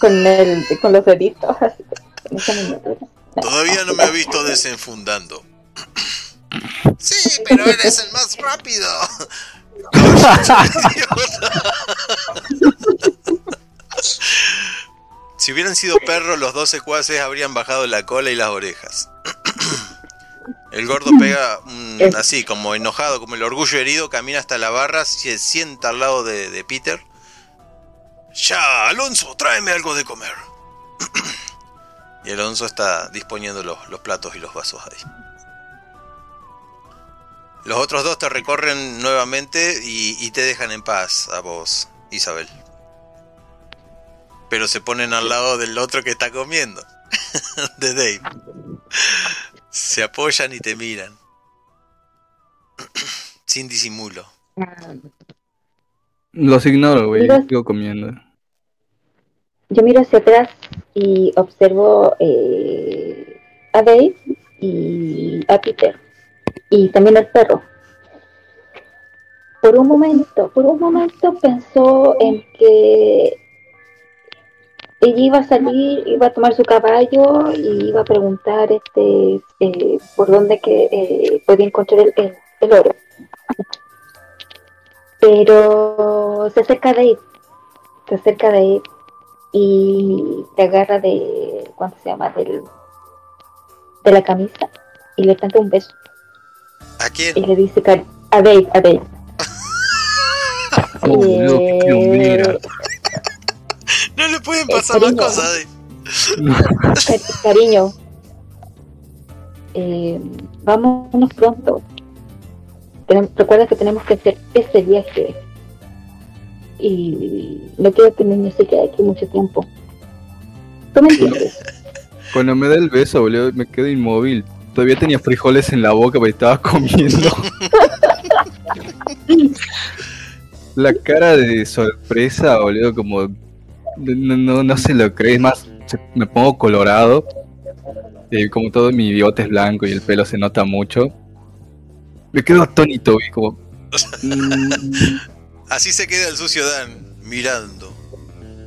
Speaker 5: con el, con los deditos, así, en esa miniatura.
Speaker 1: Todavía no me ha visto desenfundando. Sí, pero eres el más rápido. si hubieran sido perros, los dos secuaces habrían bajado la cola y las orejas. El gordo pega así, como enojado, como el orgullo herido, camina hasta la barra, se sienta al lado de, de Peter. Ya, Alonso, tráeme algo de comer. Y Alonso está disponiendo los, los platos y los vasos ahí. Los otros dos te recorren nuevamente y, y te dejan en paz a vos, Isabel. Pero se ponen al lado del otro que está comiendo. de Dave. Se apoyan y te miran. Sin disimulo.
Speaker 2: Los ignoro, güey. Sigo comiendo.
Speaker 5: Yo miro hacia atrás y observo eh, a Dave y a Peter y también al perro. Por un momento, por un momento pensó en que ella iba a salir, iba a tomar su caballo y iba a preguntar este eh, por dónde que eh, podía encontrar el, el- el oro. Pero se acerca a Dave, se acerca a Dave y te agarra de, ¿cuánto se llama? Del, de la camisa y le planta un beso
Speaker 1: ¿A
Speaker 5: y
Speaker 1: quién?
Speaker 5: le dice a Dave, a Dave.
Speaker 2: Oh, boludo, qué
Speaker 5: Eh,
Speaker 2: pionera.
Speaker 1: No le pueden
Speaker 5: Eh,
Speaker 1: pasar más
Speaker 5: cariño.
Speaker 1: cosas.
Speaker 5: Ca- cariño, eh, vámonos pronto. Recuerda que tenemos que hacer este viaje. Y no quiero que el niño se quede aquí mucho tiempo. ¿Tú me entiendes?
Speaker 2: Cuando me da el beso, boludo, me quedo inmóvil. Todavía tenía frijoles en la boca porque estaba comiendo. la cara de sorpresa, boludo, como... No, no, no se lo crees, más me pongo colorado. eh, como todo mi bigote es blanco y el pelo se nota mucho. Me quedo atónito, güey, como...
Speaker 1: Así se queda el sucio Dan, mirando.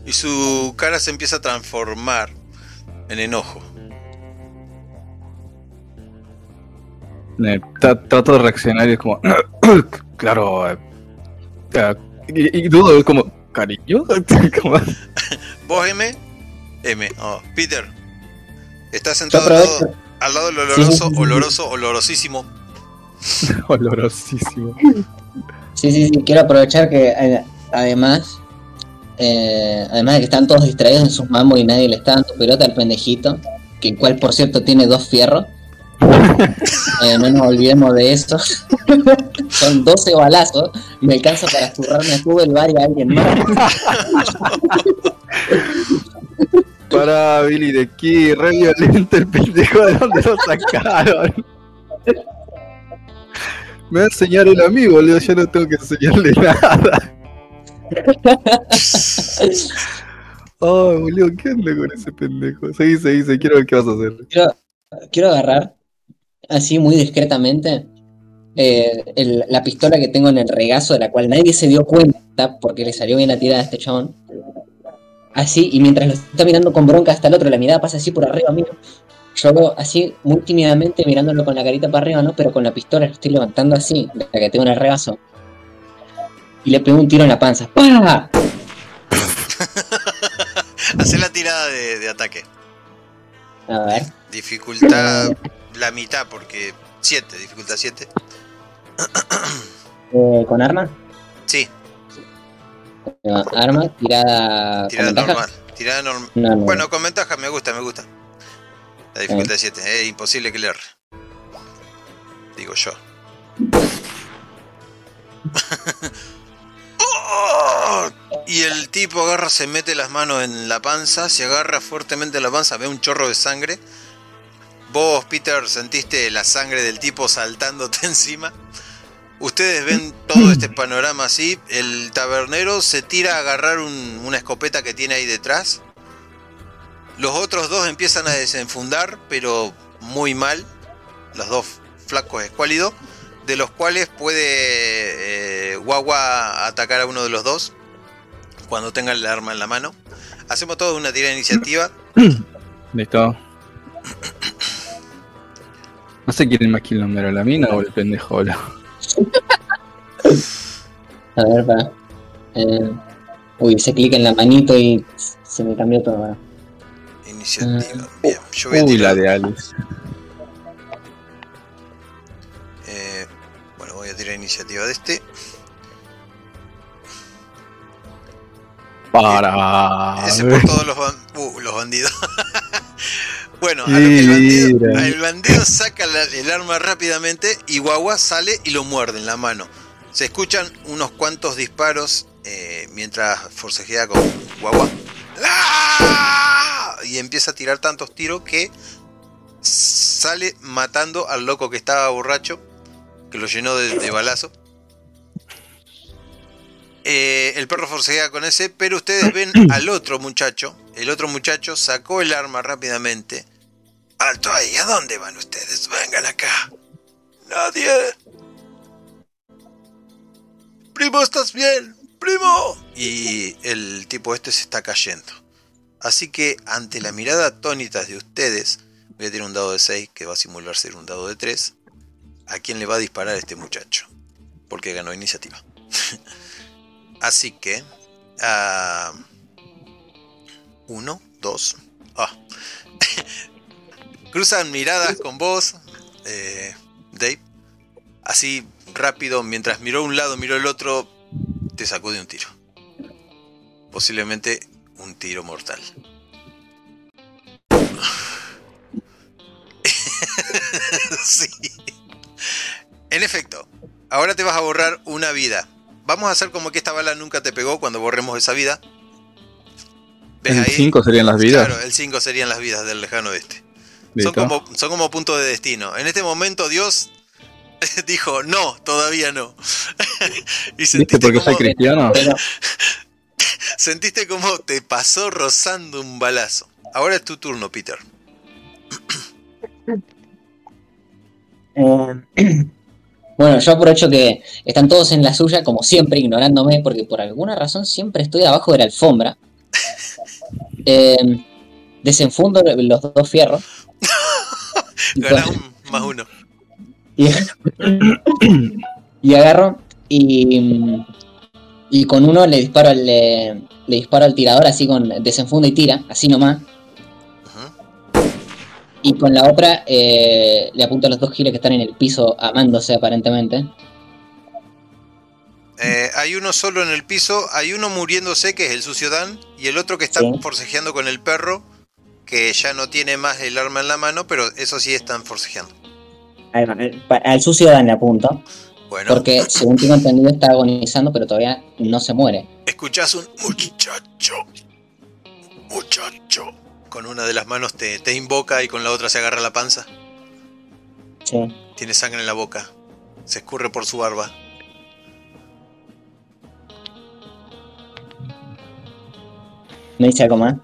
Speaker 1: Y su cara se empieza a transformar en enojo.
Speaker 2: Eh, tra- trato de reaccionar y es como, claro, eh, eh, y, y dudo, es como, cariño,
Speaker 1: ¿Vos, M? M. Oh, Peter. Estás sentado al lado,
Speaker 3: aprovecho.
Speaker 1: al lado del oloroso,
Speaker 3: sí, sí, sí.
Speaker 1: oloroso, olorosísimo.
Speaker 2: olorosísimo.
Speaker 3: Sí, sí, sí, quiero aprovechar que eh, además, eh, además de que están todos distraídos en sus mamos y nadie le está dando pelota al pendejito, que el cual por cierto tiene dos fierros. Eh, no nos olvidemos de eso. Son 12 balazos. Me alcanza para zurrarme a todo el bar y a alguien más.
Speaker 2: Para Billy de aquí, re violento el pendejo, ¿de dónde lo sacaron? Me va a enseñar el amigo, boludo, ya no tengo que enseñarle nada. Oh, boludo, ¿qué onda con ese pendejo? Seguí, seguí, seguí, quiero ver qué vas a hacer.
Speaker 3: Quiero, quiero agarrar, así muy discretamente, eh, el- la pistola que tengo en el regazo, de la cual nadie se dio cuenta porque le salió bien la tirada a este chabón. Así, y mientras lo está mirando con bronca hasta el otro, la mirada pasa así por arriba mío. Yo hago así, muy tímidamente, mirándolo con la carita para arriba, ¿no? Pero con la pistola la estoy levantando así, la que tengo en el regazo. Y le pego un tiro en la panza. ¡Pah!
Speaker 1: Hace la tirada de, de ataque.
Speaker 3: A ver.
Speaker 1: Dificultad la mitad, porque 7, dificultad 7.
Speaker 3: eh, ¿Con arma?
Speaker 1: Sí,
Speaker 3: Eh, arma, tirada. ¿con
Speaker 1: tirada
Speaker 3: ventaja?
Speaker 1: normal. Tirada normal.
Speaker 3: No, no.
Speaker 1: Bueno, con ventaja, me gusta, me gusta. La dificultad 7, es imposible que le erre. Digo yo. ¡Oh! Y el tipo agarra, se mete las manos en la panza, se agarra fuertemente la panza, ve un chorro de sangre. Vos, Peter, sentiste la sangre del tipo saltándote encima. Ustedes ven todo este panorama así. El tabernero se tira a agarrar un- una escopeta que tiene ahí detrás. Los otros dos empiezan a desenfundar, pero muy mal. Los dos flacos escuálidos. De los cuales puede eh, Guagua atacar a uno de los dos. cuando tenga el arma en la mano. Hacemos toda una tira de iniciativa.
Speaker 2: Listo. No sé quién es más kilómetro, la mina o el pendejo.
Speaker 3: A ver, para. Eh, uy, hice clic en la manito y se me cambió todo. ¿verdad?
Speaker 1: Iniciativa. Bien, yo voy a
Speaker 2: Uy, la de Alice.
Speaker 1: eh, bueno, voy a tirar iniciativa de este.
Speaker 2: Para.
Speaker 1: Ese por todos los, ban- uh, los bandidos. bueno, a lo que el bandido,
Speaker 2: Mira.
Speaker 1: el bandido saca la- el arma rápidamente y Guagua sale y lo muerde en la mano. Se escuchan unos cuantos disparos eh, mientras forcejea con Guagua. ¡Ah! Y empieza a tirar tantos tiros que sale matando al loco que estaba borracho, que lo llenó de, de balazo. Eh, el perro forcejea con ese, pero ustedes ven al otro muchacho. El otro muchacho sacó el arma rápidamente. Alto ahí, ¿a dónde van ustedes? Vengan acá. Nadie. Primo, ¿estás bien? Primo. Y el tipo este se está cayendo. Así que ante la mirada atónita de ustedes, voy a tirar un dado de 6 que va a simular ser un dado de 3. ¿A quién le va a disparar este muchacho? Porque ganó iniciativa. Así que... ah, uno, dos. Ah. Cruzan miradas con vos, eh, Dave. Así rápido, mientras miró un lado, miró el otro, te sacó de un tiro. Posiblemente un tiro mortal. sí. En efecto, ahora te vas a borrar una vida. Vamos a hacer como que esta bala nunca te pegó cuando borremos esa vida. ¿Ves
Speaker 2: ¿El
Speaker 1: ahí?
Speaker 2: 5 serían las vidas?
Speaker 1: Claro, el 5 serían las vidas del lejano oeste. Son como, son como puntos de destino. En este momento Dios dijo, no, todavía no. y
Speaker 2: ¿Viste
Speaker 1: sentiste
Speaker 2: porque soy
Speaker 1: como,
Speaker 2: cristiano?
Speaker 1: Sentiste como te pasó rozando un balazo. Ahora es tu turno, Peter.
Speaker 3: eh, bueno, yo aprovecho que están todos en la suya, como siempre, ignorándome, porque por alguna razón siempre estoy abajo de la alfombra. Eh, desenfundo los dos fierros.
Speaker 1: Ganás
Speaker 3: con-
Speaker 1: un más uno.
Speaker 3: y, y agarro y, y con uno le disparo al le, le disparo al tirador así con desenfunda y tira, así nomás. Y con la otra eh, le apunto a los dos giles que están en el piso amándose aparentemente.
Speaker 1: Eh, hay uno solo en el piso, hay uno muriéndose, que es el sucio Dan, y el otro que está
Speaker 3: Sí.
Speaker 1: forcejeando con el perro, que ya no tiene más el arma en la mano, pero eso sí están forcejeando.
Speaker 3: Va, eh, Al sucio Dan le apunto,
Speaker 1: Bueno,
Speaker 3: porque según tengo entendido está agonizando, pero todavía no se muere.
Speaker 1: escuchás un muchacho, muchacho. Con una de las manos te, te invoca y con la otra se agarra la panza.
Speaker 3: Sí.
Speaker 1: Tiene sangre en la boca. Se escurre por su barba.
Speaker 3: ¿Me dice algo más?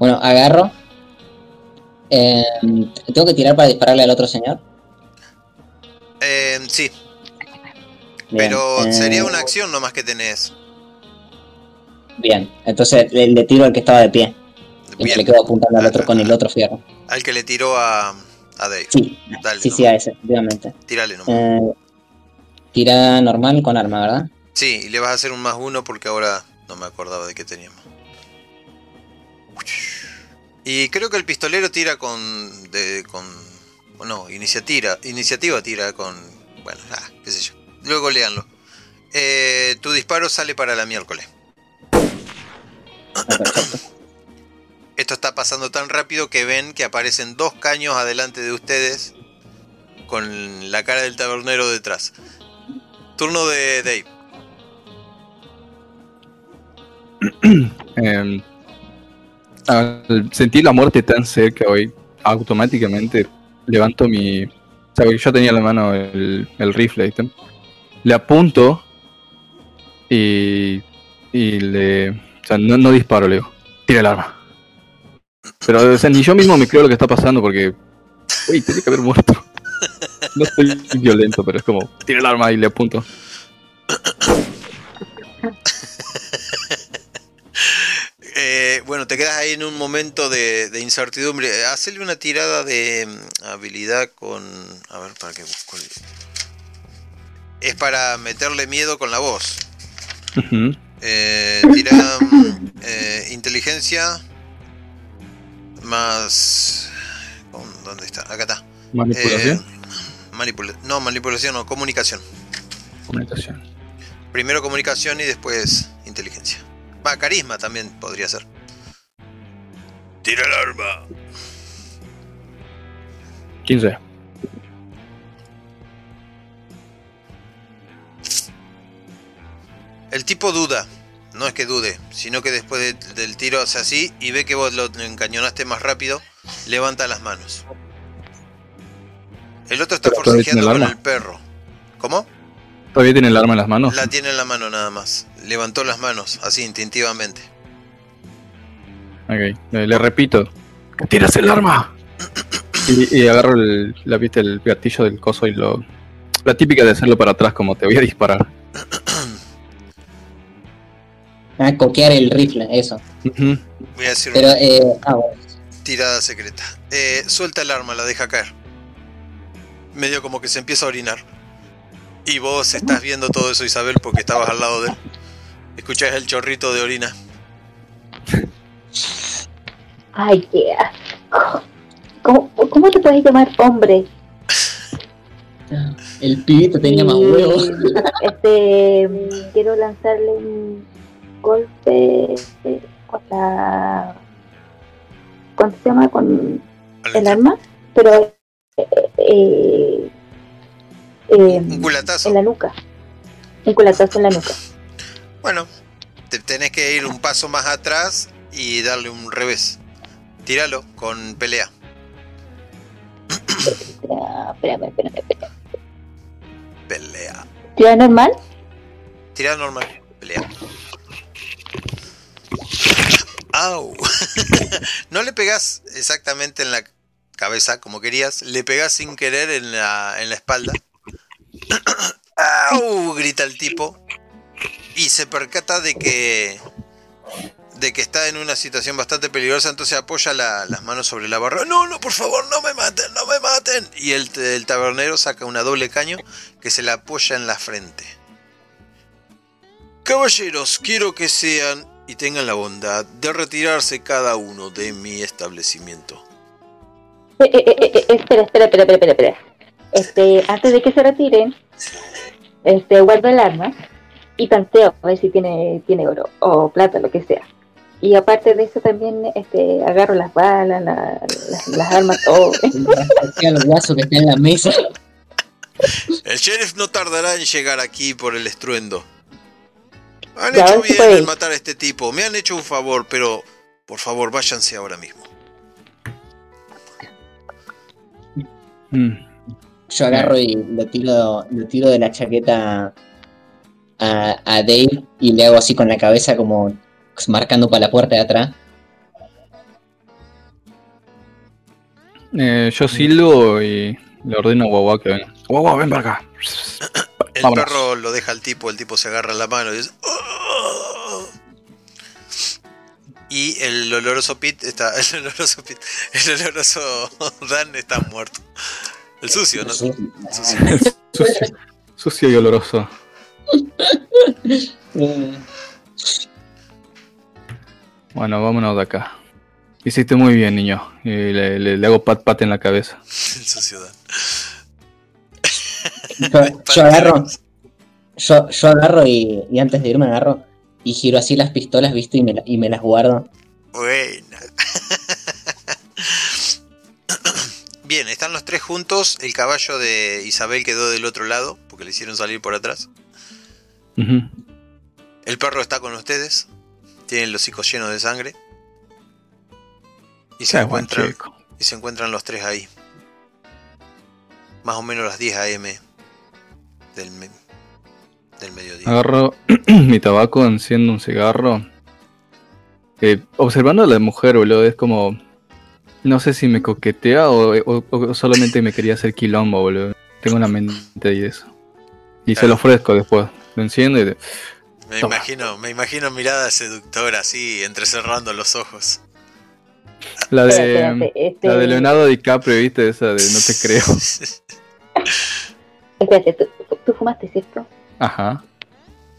Speaker 3: Bueno, agarro. Eh, ¿Tengo que tirar para dispararle al otro señor?
Speaker 1: Eh, sí,
Speaker 3: Bien,
Speaker 1: pero
Speaker 3: eh,
Speaker 1: sería una acción nomás que tenés.
Speaker 3: Bien, entonces le, le tiro al que estaba de pie. Y le quedo apuntando al otro con el otro fierro.
Speaker 1: al que le tiró a, a Dave.
Speaker 3: Sí,
Speaker 1: Dale,
Speaker 3: sí, sí, a ese, efectivamente.
Speaker 1: Tírale nomás.
Speaker 3: Eh, tirada normal con arma, ¿verdad?
Speaker 1: Sí, y le vas a hacer un más uno porque ahora no me acordaba de qué teníamos. Y creo que el pistolero tira con. De, con no, iniciativa, tira con. Bueno, ah, qué sé yo. Luego leanlo. Eh, tu disparo sale para la miércoles. Esto está pasando tan rápido que ven que aparecen dos caños adelante de ustedes con la cara del tabernero detrás. Turno de Dave.
Speaker 2: Eh, al sentir la muerte tan cerca hoy, automáticamente levanto mi. Sabe que yo tenía en la mano el, el rifle, ¿viste? Le apunto y. Y le. O sea, no, disparo, le digo. Tira el arma. Pero o sea, ni yo mismo me creo lo que está pasando porque. Uy, tiene que haber muerto. No soy violento, pero es como. Tira el arma y le apunto.
Speaker 1: bueno, te quedas ahí en un momento de, de incertidumbre. Hacele una tirada de mm, habilidad con. A ver, para que busco. el- Es para meterle miedo con la voz.
Speaker 2: Ujú.
Speaker 1: Eh, tira mm, eh, inteligencia más. ¿Dónde está? Acá está.
Speaker 2: Manipulación.
Speaker 1: Eh, manipula- no, manipulación, no, comunicación.
Speaker 2: Comunicación.
Speaker 1: Primero comunicación y después inteligencia. Va, carisma también podría ser. Tira el arma.
Speaker 2: 15.
Speaker 1: El tipo duda. No es que dude, sino que después de- del tiro hace así y ve que vos lo encañonaste más rápido, levanta las manos. El otro está forcejeando
Speaker 2: el
Speaker 1: con el perro. ¿Cómo?
Speaker 2: ¿Todavía tiene el arma en las manos?
Speaker 1: La tiene en la mano nada más. Levantó las manos, así instintivamente.
Speaker 2: Ok, le, le repito. ¡Que tiras el arma! Y, y agarro el, la viste el gatillo del coso y lo. La típica de hacerlo para atrás, como te voy a disparar.
Speaker 3: Ah, coquear el rifle, eso.
Speaker 1: Voy a decir
Speaker 3: Pero,
Speaker 1: una
Speaker 3: eh, ah, bueno.
Speaker 1: tirada secreta. Eh, suelta el arma, la deja caer. Medio como que se empieza a orinar. Y vos estás viendo todo eso, Isabel, porque estabas al lado de él. Escuchás el chorrito de orina.
Speaker 4: Ay, qué asco. ¿Cómo, ¿Cómo te puedes llamar hombre?
Speaker 3: El pibito tenía más huevos.
Speaker 4: Este, quiero lanzarle un golpe eh, con la. ¿Cuánto se llama? Con el arma, pero. eh, eh, eh,
Speaker 1: Un culatazo.
Speaker 4: en la nuca. Un culatazo en la nuca.
Speaker 1: Bueno, te tenés que ir un paso más atrás y darle un revés. Tíralo con pelea.
Speaker 4: Espera, Espérame, espérame, espérame.
Speaker 1: Pelea.
Speaker 4: ¿Tira normal?
Speaker 1: Tira normal. Pelea. ¡Au! no le pegas exactamente en la cabeza como querías, le pegas sin querer en la, en la espalda. ¡Au! grita el tipo. Y se percata de que. de que está en una situación bastante peligrosa, entonces apoya la- las manos sobre la barra. No, no, por favor, no me maten, no me maten. Y el, tabernero saca una doble caño que se la apoya en la frente. Caballeros, quiero que sean y tengan la bondad de retirarse cada uno de mi establecimiento.
Speaker 4: Eh, eh, eh, eh, espera, espera, espera, espera, espera. Este, antes de que se retiren, este, guardo el arma y tanteo a ver si tiene, tiene oro o plata, lo que sea. Y aparte de eso también este, agarro las balas, la- las, las armas, todo.
Speaker 3: Hacía los lazos que está en la mesa.
Speaker 1: El sheriff no tardará en llegar aquí por el estruendo. Han
Speaker 4: Ya,
Speaker 1: hecho bien
Speaker 4: puede
Speaker 1: en matar a este tipo, me han hecho un favor, pero por favor váyanse ahora mismo.
Speaker 2: Mm.
Speaker 3: Yo agarro y lo tiro, lo tiro de la chaqueta a, a Dave y le hago así con la cabeza como marcando para la puerta de atrás.
Speaker 2: Eh, yo silbo y le ordeno a Guagua que venga. Guagua, ven para acá.
Speaker 1: El
Speaker 2: Vámonos.
Speaker 1: perro lo deja al tipo, el tipo se agarra la mano y dice... "Oh". Y el oloroso Pit está... El oloroso Pit... El oloroso Dan está muerto. El sucio, ¿no? Sucio.
Speaker 2: Sucio, sucio y oloroso.
Speaker 3: Mm,
Speaker 2: Bueno, vámonos de acá. Hiciste muy bien, niño. Y le, le- le hago pat pat en la cabeza.
Speaker 1: El sucio Dan.
Speaker 3: Yo, yo agarro, yo, yo agarro y, y antes de irme agarro y giro así las pistolas, ¿viste? Y me, y me las guardo.
Speaker 1: Buena. Bien, están los tres juntos. El caballo de Isabel quedó del otro lado porque le hicieron salir por atrás. El perro está con ustedes. Tiene el hocico lleno de sangre. Y se,
Speaker 2: Qué
Speaker 1: encuentran, y se encuentran los tres ahí. Más o menos las 10 a.m. del, me- del mediodía.
Speaker 2: Agarro mi tabaco, enciendo un cigarro. Eh, observando a la mujer, boludo, es como. No sé si me coquetea o, o- o solamente me quería hacer quilombo, boludo. Tengo una mente de eso. Y se lo ofrezco después. Lo enciendo y. de-
Speaker 1: Me
Speaker 2: Toma.
Speaker 1: imagino, me imagino mirada seductora así, entrecerrando los ojos.
Speaker 2: La
Speaker 5: Espérate,
Speaker 2: de,
Speaker 5: espérate, este-
Speaker 2: la de Leonardo DiCaprio, ¿viste? Esa de No te creo.
Speaker 5: Espérate, ¿tú, tú fumaste, ¿cierto?
Speaker 2: Ajá.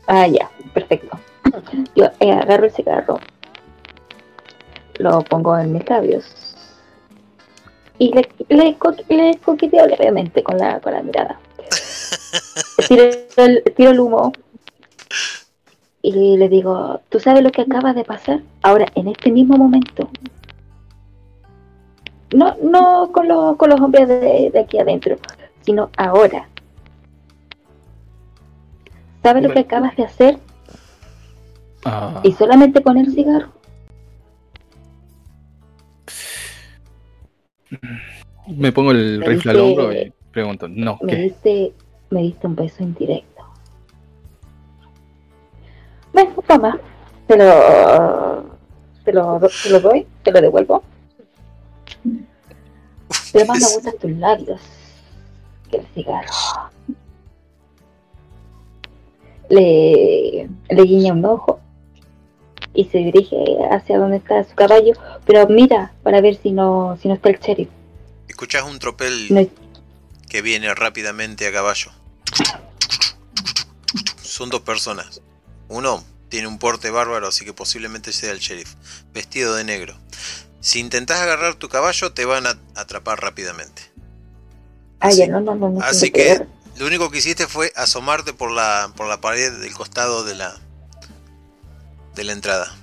Speaker 5: Ah, ya, perfecto. Yo eh, agarro el cigarro, lo pongo en mis labios y le, le, co- le coqueteo levemente con la, con la mirada. Tiro el, tiro el humo y le digo, ¿tú sabes lo que acaba de pasar? Ahora, en este mismo momento. No, no con, los, con los hombres de, de aquí adentro, sino ahora. ¿Sabes lo que acabas de hacer?
Speaker 2: Ah,
Speaker 5: Y solamente con el cigarro.
Speaker 2: Me pongo el
Speaker 5: Me
Speaker 2: rifle al hombro y pregunto, no,
Speaker 5: Me
Speaker 2: ¿qué?
Speaker 5: diste, me diste un beso indirecto. Ven, toma. Te lo, te lo, te lo doy, te lo devuelvo. Pero más me gustan tus labios que el cigarro. Le, le guiña un ojo y se dirige hacia donde está su caballo, pero mira para ver si no, si no está el sheriff.
Speaker 1: Escuchás un tropel
Speaker 5: No,
Speaker 1: que viene rápidamente a caballo. Son dos personas. Uno tiene un porte bárbaro, así que posiblemente sea el sheriff, vestido de negro. Si intentás agarrar tu caballo, te van a atrapar rápidamente.
Speaker 5: ah,
Speaker 1: Así-
Speaker 5: ya, no, no, no, no.
Speaker 1: Así
Speaker 5: tiene
Speaker 1: que lo único que hiciste fue asomarte por la, por la pared del costado de la, de la entrada.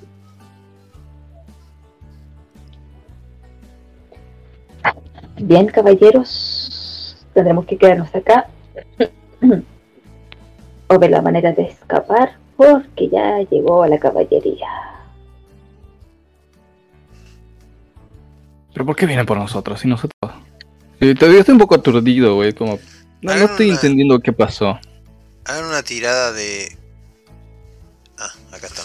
Speaker 5: Bien, caballeros, tendremos que quedarnos acá o ver la manera de escapar porque ya llegó la caballería.
Speaker 2: ¿Pero por qué vienen por nosotros? Y nosotros... Eh, todavía estoy un poco aturdido, güey, como... No, no estoy
Speaker 1: una-
Speaker 2: entendiendo qué pasó.
Speaker 1: Hagan una tirada de. Ah, acá están.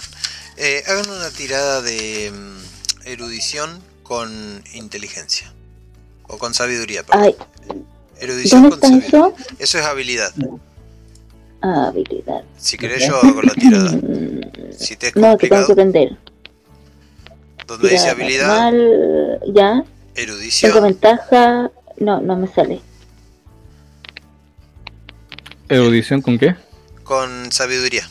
Speaker 1: Eh, hagan una tirada de mm, erudición con inteligencia. O con sabiduría, perdón.
Speaker 5: Ay,
Speaker 1: Erudición
Speaker 5: ¿dónde
Speaker 1: con
Speaker 5: está
Speaker 1: sabiduría.
Speaker 5: eso?
Speaker 1: Eso es habilidad.
Speaker 5: Habilidad.
Speaker 1: Si querés, yo hago la tirada. Si te es
Speaker 5: No, que tengo
Speaker 1: complicado,
Speaker 5: que aprender.
Speaker 1: donde dice habilidad,
Speaker 5: normal, ya. Tengo
Speaker 1: erudición.
Speaker 5: ventaja. No, no me sale.
Speaker 2: ¿Erudición con qué?
Speaker 1: Con sabiduría.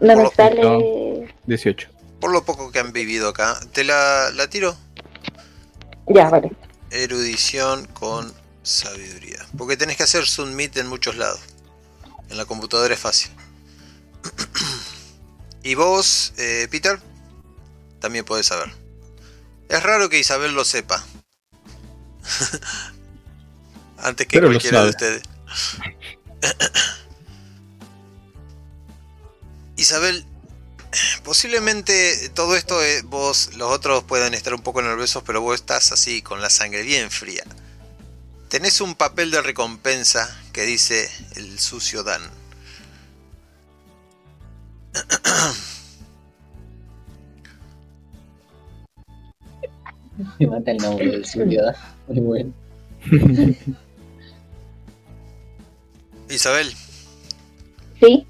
Speaker 5: No
Speaker 1: Por
Speaker 5: me
Speaker 1: lo-
Speaker 5: sale.
Speaker 2: 18.
Speaker 1: Por lo poco que han vivido acá. ¿Te la, la tiro?
Speaker 5: Ya, vale.
Speaker 1: Erudición con sabiduría. Porque tenés que hacer submit en muchos lados. En la computadora es fácil. y vos, eh, Peter, también podés saber. Es raro que Isabel lo sepa. Antes que
Speaker 2: Pero
Speaker 1: cualquiera de ustedes. Isabel, posiblemente todo esto eh, vos, los otros puedan estar un poco nerviosos, pero vos estás así con la sangre bien fría. Tenés un papel de recompensa que dice el sucio Dan.
Speaker 3: Me mata el nombre del suyo. Muy bueno.
Speaker 1: Isabel,
Speaker 5: ¿Sí?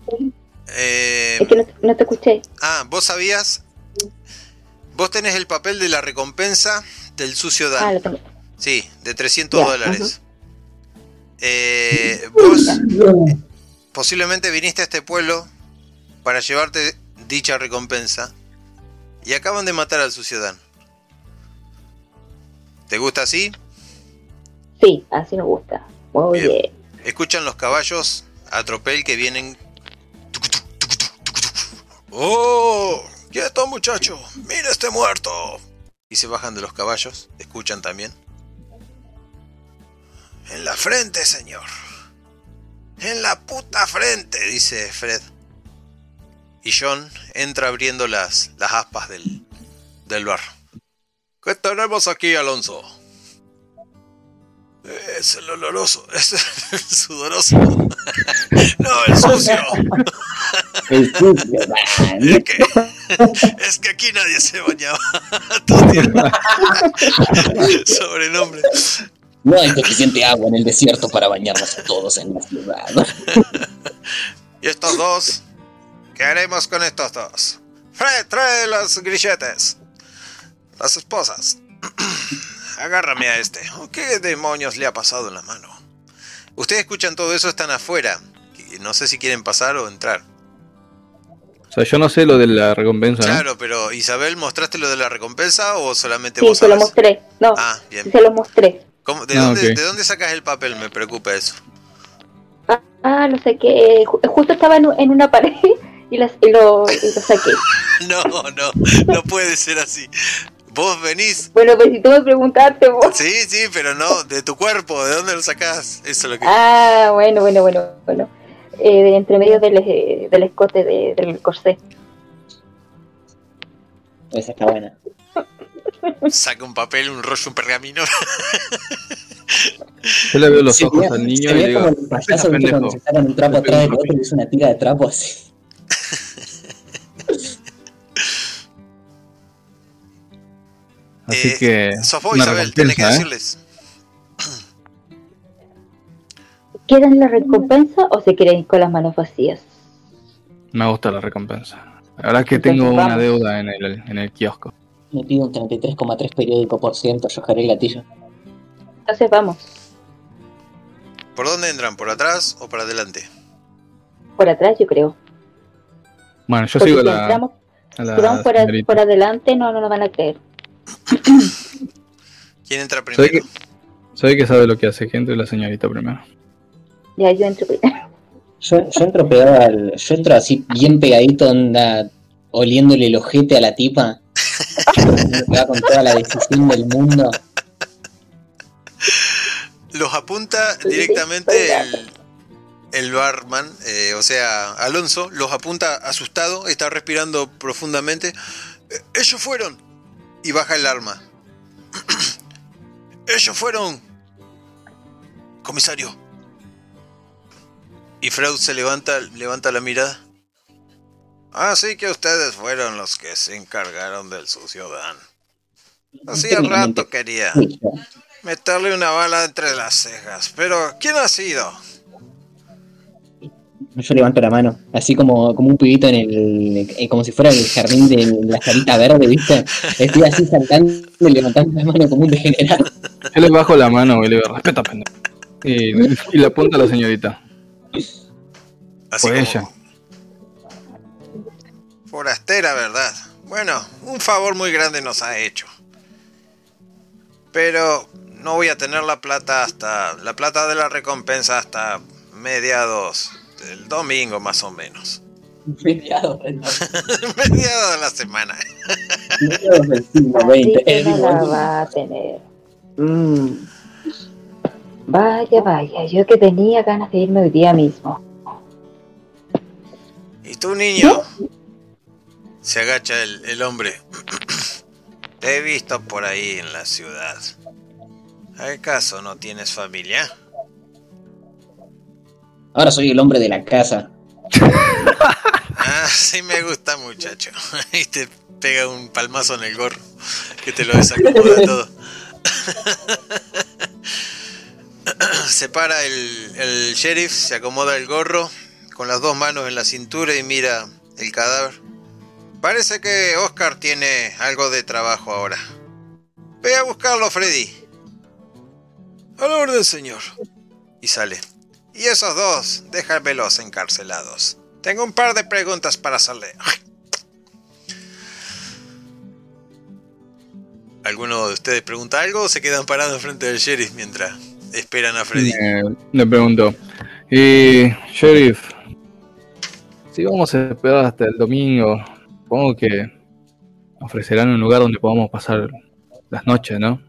Speaker 1: Eh,
Speaker 5: Es que no, no te escuché.
Speaker 1: ah, vos sabías, vos tenés el papel de la recompensa del sucio
Speaker 5: Ah,
Speaker 1: Dan.
Speaker 5: lo tengo.
Speaker 1: Sí, de 300
Speaker 5: Ya,
Speaker 1: dólares. Eh, vos posiblemente viniste a este pueblo para llevarte dicha recompensa y acaban de matar al sucio Dan. ¿Te gusta así?
Speaker 5: Sí, así me gusta. Muy
Speaker 1: Bien.
Speaker 5: bien.
Speaker 1: Escuchan los caballos a tropel que vienen. ¡Oh! ¡Quieto, muchacho! ¡Mira este muerto! Y se bajan de los caballos. Escuchan también. En la frente, señor. En la puta frente, dice Fred. Y John entra abriendo las, las aspas del, del bar. ¿Qué tenemos aquí, Alonso? Es el oloroso, es el sudoroso. no, el sucio.
Speaker 3: El sucio, man.
Speaker 1: Es que, es que aquí nadie se bañaba. Sobrenombre.
Speaker 3: No hay suficiente agua en el desierto para bañarnos a todos en la ciudad.
Speaker 1: Y estos dos ¿Qué haremos con estos dos? Fred, trae los grilletes. Las esposas. Agárrame a este. ¿Qué demonios le ha pasado en la mano? Ustedes escuchan todo eso, están afuera. No sé si quieren pasar o entrar.
Speaker 2: O sea, yo no sé lo de la recompensa. ¿no?
Speaker 1: Claro, pero Isabel, ¿mostraste lo de la recompensa o solamente
Speaker 4: Sí,
Speaker 1: vos
Speaker 4: se lo mostré. No,
Speaker 1: Ah, bien.
Speaker 4: se lo mostré.
Speaker 1: ¿Cómo- de,
Speaker 2: Ah,
Speaker 1: dónde. ¿De dónde sacas el papel? Me preocupa eso.
Speaker 4: Ah, no sé qué. ju- Justo estaba en una pared y, las, y, lo, y lo saqué.
Speaker 1: No, no, no puede ser así. Vos venís.
Speaker 4: Bueno, pues si tú me preguntaste vos.
Speaker 1: Sí, sí, pero no, de tu cuerpo, ¿de dónde lo sacás? Eso es lo que.
Speaker 4: Ah, bueno, bueno, bueno, bueno. Eh, de entre medio del, eh, del escote de- del corsé.
Speaker 3: Esa está buena.
Speaker 1: Saca un papel, un rollo, un pergamino.
Speaker 2: Yo le veo los
Speaker 3: Se
Speaker 2: ojos
Speaker 3: ve-
Speaker 2: al niño
Speaker 3: se
Speaker 2: y le
Speaker 3: como
Speaker 2: digo,
Speaker 3: el payaso
Speaker 2: "Venga,
Speaker 3: ¿viste? cuando
Speaker 2: pendejo".
Speaker 3: se sacan un trapo atrás del otro y es una tira de trapo así.
Speaker 2: Así
Speaker 1: Eh,
Speaker 2: que. Una
Speaker 1: Isabel, tenés que
Speaker 2: recompensa, ¿eh?
Speaker 1: decirles.
Speaker 4: ¿Quieren la recompensa o se quieren ir con las manos vacías?
Speaker 2: Me gusta la recompensa. La verdad es que
Speaker 4: Entonces,
Speaker 2: tengo una deuda en el, en el kiosco.
Speaker 3: Me pido un 33,3 periódico por ciento, yo jaré el gatillo.
Speaker 4: Entonces vamos.
Speaker 1: ¿Por dónde entran? ¿Por atrás o por adelante?
Speaker 4: Por atrás, yo creo.
Speaker 2: Bueno, yo
Speaker 4: Porque
Speaker 2: sigo
Speaker 4: si,
Speaker 2: la,
Speaker 4: entramos,
Speaker 2: a la
Speaker 4: si vamos por, por adelante, no, no nos van a creer.
Speaker 1: ¿Quién entra
Speaker 2: Soy
Speaker 1: primero?
Speaker 2: que, soy que sabe lo que hace, que entre la señorita primero.
Speaker 4: Ya yo entro primero.
Speaker 3: Yo, yo entro pegado al. Yo entro así bien pegadito, onda, oliéndole el ojete a la tipa. Me va con toda la decisión del mundo.
Speaker 1: Los apunta directamente el, el barman, eh, o sea, Alonso, los apunta asustado, está respirando profundamente. "Eh, Ellos fueron. Y baja el arma. Ellos fueron. Comisario. Y Freud se levanta, levanta la mirada. Así que ustedes fueron los que se encargaron del sucio Dan. Hacía rato quería meterle una bala entre las cejas. Pero, ¿quién ha sido?
Speaker 3: Yo levanto la mano, así como, como un pibito en el. eh, como si fuera el jardín de la carita verde, ¿viste? Estoy así saltando y levantando la mano como un degenerado.
Speaker 2: Yo le bajo la mano y le digo, respeta, pendejo. Y, y le apunta a la señorita.
Speaker 1: Así como-
Speaker 2: ella.
Speaker 1: Forastera, ¿verdad? Bueno, un favor muy grande nos ha hecho. Pero no voy a tener la plata hasta. la plata de la recompensa hasta mediados del domingo, más o menos.
Speaker 3: Mediados
Speaker 1: mediados de la semana.
Speaker 3: mediados del siglo XX. Eh,
Speaker 4: no la va a tener. Mm. Vaya, vaya, yo que tenía ganas de irme hoy día mismo.
Speaker 1: ¿Y tú, niño? Se agacha el, el hombre. Te he visto por ahí en la ciudad. ¿Acaso no tienes familia?
Speaker 3: Ahora soy el hombre de la casa.
Speaker 1: Ah, sí me gusta, muchacho. Y te pega un palmazo en el gorro que te lo desacomoda todo. Se para el, el sheriff, se acomoda el gorro con las dos manos en la cintura y mira el cadáver. Parece que Oscar tiene algo de trabajo ahora. Ve a buscarlo, Freddy. A la orden, señor. Y sale. Y esos dos, déjamelos encarcelados. Tengo un par de preguntas para hacerle. ¿Alguno de ustedes pregunta algo o se quedan parados frente del sheriff mientras esperan a Freddy?
Speaker 2: Le pregunto, y sheriff, si vamos a esperar hasta el domingo, supongo que ofrecerán un lugar donde podamos pasar las noches, ¿no?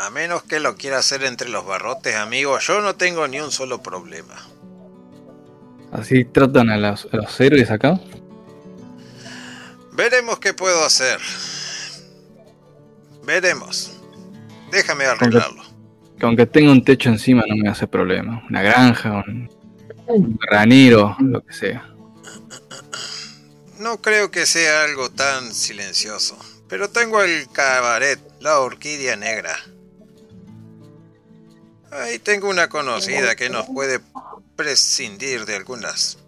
Speaker 1: A menos que lo quiera hacer entre los barrotes, amigo, yo no tengo ni un solo problema.
Speaker 2: Así tratan a los, a los héroes acá.
Speaker 1: Veremos qué puedo hacer. Veremos. Déjame arreglarlo.
Speaker 2: Que aunque tenga un techo encima no me hace problema. Una granja, un, un granero, lo que sea.
Speaker 1: No creo que sea algo tan silencioso, pero tengo el cabaret, la orquídea negra. Ahí tengo una conocida que nos puede prescindir de algunas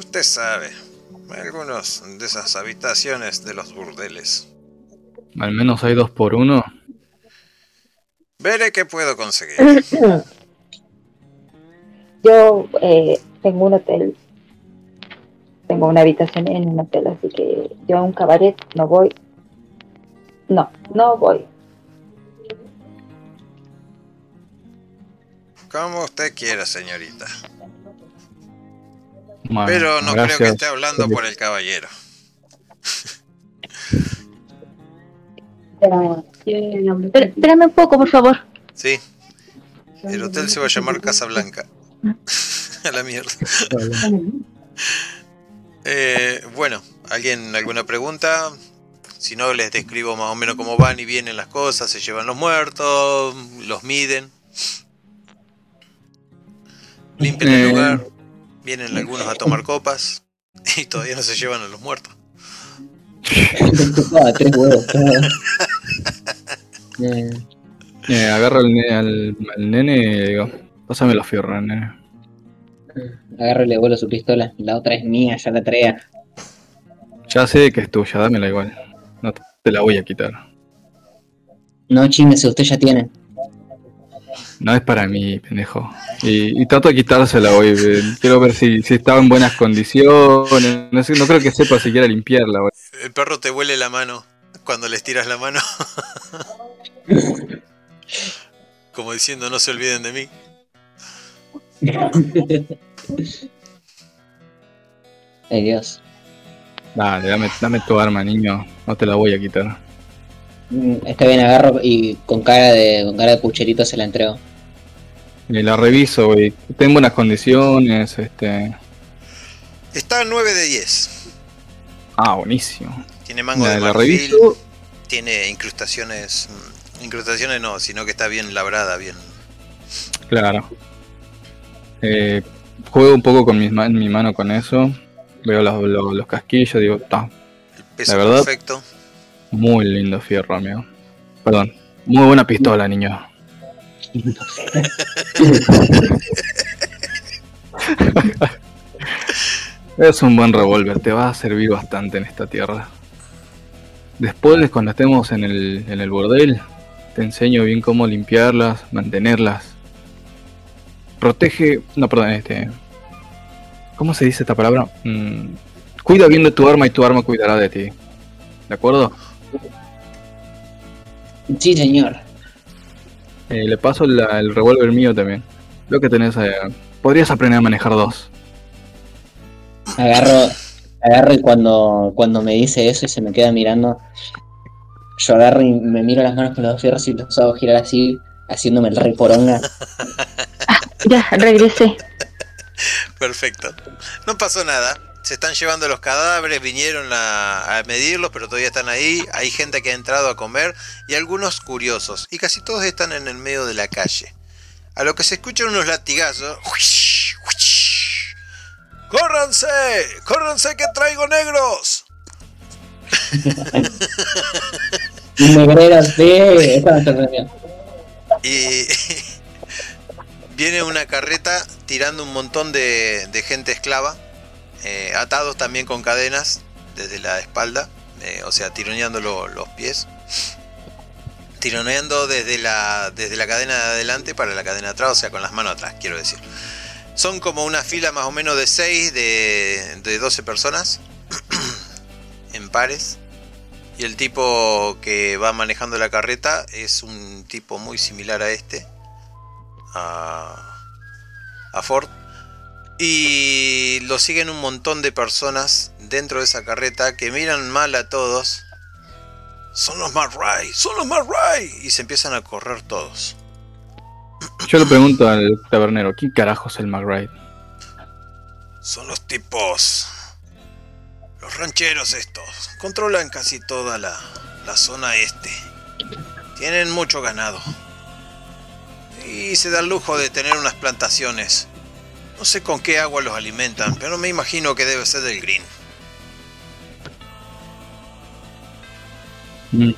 Speaker 1: Usted sabe, algunos de esas habitaciones de los burdeles.
Speaker 2: Al menos hay dos por uno.
Speaker 1: Veré qué puedo conseguir.
Speaker 4: Yo eh, tengo un hotel. Tengo una habitación en un hotel, así que yo a un cabaret no voy. No, no voy.
Speaker 1: Como usted quiera, señorita.
Speaker 2: Bueno,
Speaker 1: Pero no creo que esté hablando por el caballero.
Speaker 4: Espera- Espérame un poco, por favor.
Speaker 1: Sí, el hotel se va a llamar Casa Blanca. a la mierda. Eh, bueno, ¿alguien alguna pregunta? Si no, les describo más o menos cómo van y vienen las cosas. Se llevan los muertos, los miden. Limpian el lugar. Vienen algunos a tomar copas. Y todavía no se llevan a los muertos.
Speaker 3: Ah, tres huevos, claro. Eh,
Speaker 2: Eh, agarro al, ne- al- al nene y le digo, pásame los fierros, nene.
Speaker 3: agarro y le vuelo su pistola. La otra es mía, ya la traía.
Speaker 2: Ya sé que es tuya, dámela igual. No te- la voy a quitar.
Speaker 3: No, chímese, usted ya tiene.
Speaker 2: No es para mí, pendejo. Y, y trato de quitársela hoy. Quiero ver si, si estaba en buenas condiciones. No, sé, no creo que sepa siquiera limpiarla. güey.
Speaker 1: El perro te huele la mano cuando les tiras la mano. Como diciendo, no se olviden de mí.
Speaker 3: Ay, Dios.
Speaker 2: Dale, dame, dame tu arma, niño. No te la voy a quitar.
Speaker 3: Mm, Está bien, agarro y con cara de, con cara de pucherito se la entrego.
Speaker 2: Y la reviso, güey. Está en buenas condiciones. Este.
Speaker 1: Está 9 de 10.
Speaker 2: Ah, buenísimo.
Speaker 1: Tiene mango
Speaker 2: La,
Speaker 1: de
Speaker 2: la
Speaker 1: marfil,
Speaker 2: reviso.
Speaker 1: tiene incrustaciones. mm, Incrustaciones no, sino que está bien labrada, bien.
Speaker 2: Claro. Eh, juego un poco con mis ma- mi mano con eso. Veo los, los, los casquillos. Digo, está
Speaker 1: El peso
Speaker 2: La verdad-
Speaker 1: perfecto.
Speaker 2: Muy lindo fierro, amigo. Perdón. Muy buena pistola, niño. Es un buen revólver, te va a servir bastante en esta tierra. Después, cuando estemos en el, en el bordel, te enseño bien cómo limpiarlas, mantenerlas. Protege. No, perdón, este. ¿Cómo se dice esta palabra? Mm, cuida bien de tu arma y tu arma cuidará de ti. ¿De acuerdo?
Speaker 3: Sí, señor.
Speaker 2: Eh, le paso la- el revólver mío también. Lo que tenés eh, Podrías aprender a manejar dos.
Speaker 3: Agarro, agarro y cuando, cuando me dice eso y se me queda mirando, yo agarro y me miro las manos con los dos fierros y los hago girar así, haciéndome el rey poronga.
Speaker 4: Ya, regresé.
Speaker 1: Perfecto. No pasó nada. Se están llevando los cadáveres, vinieron a, a medirlos, pero todavía están ahí. Hay gente que ha entrado a comer y algunos curiosos. Y casi todos están en el medio de la calle. A lo que se escuchan unos latigazos. ¡Huish! ¡Huish! ¡Córranse! ¡Córranse que traigo negros!
Speaker 3: Negreras, sí.
Speaker 1: Y viene una carreta tirando un montón de, de gente esclava, eh, atados también con cadenas desde la espalda, eh, o sea, tironeando lo- los pies. Tironeando desde la, desde la cadena de adelante para la cadena de atrás, o sea, con las manos atrás, quiero decir. Son como una fila más o menos de 6, de, de 12 personas, en pares. Y el tipo que va manejando la carreta es un tipo muy similar a este, a Ford. Y lo siguen un montón de personas dentro de esa carreta que miran mal a todos. Son los McRae, son los McRae. Y se empiezan a correr todos.
Speaker 2: Yo le pregunto al tabernero, ¿quién carajo es el McRae?
Speaker 1: Son los tipos. Los rancheros estos. Controlan casi toda la, la zona este. Tienen mucho ganado. Y se da el lujo de tener unas plantaciones. No sé con qué agua los alimentan, pero me imagino que debe ser del green.
Speaker 2: Mm.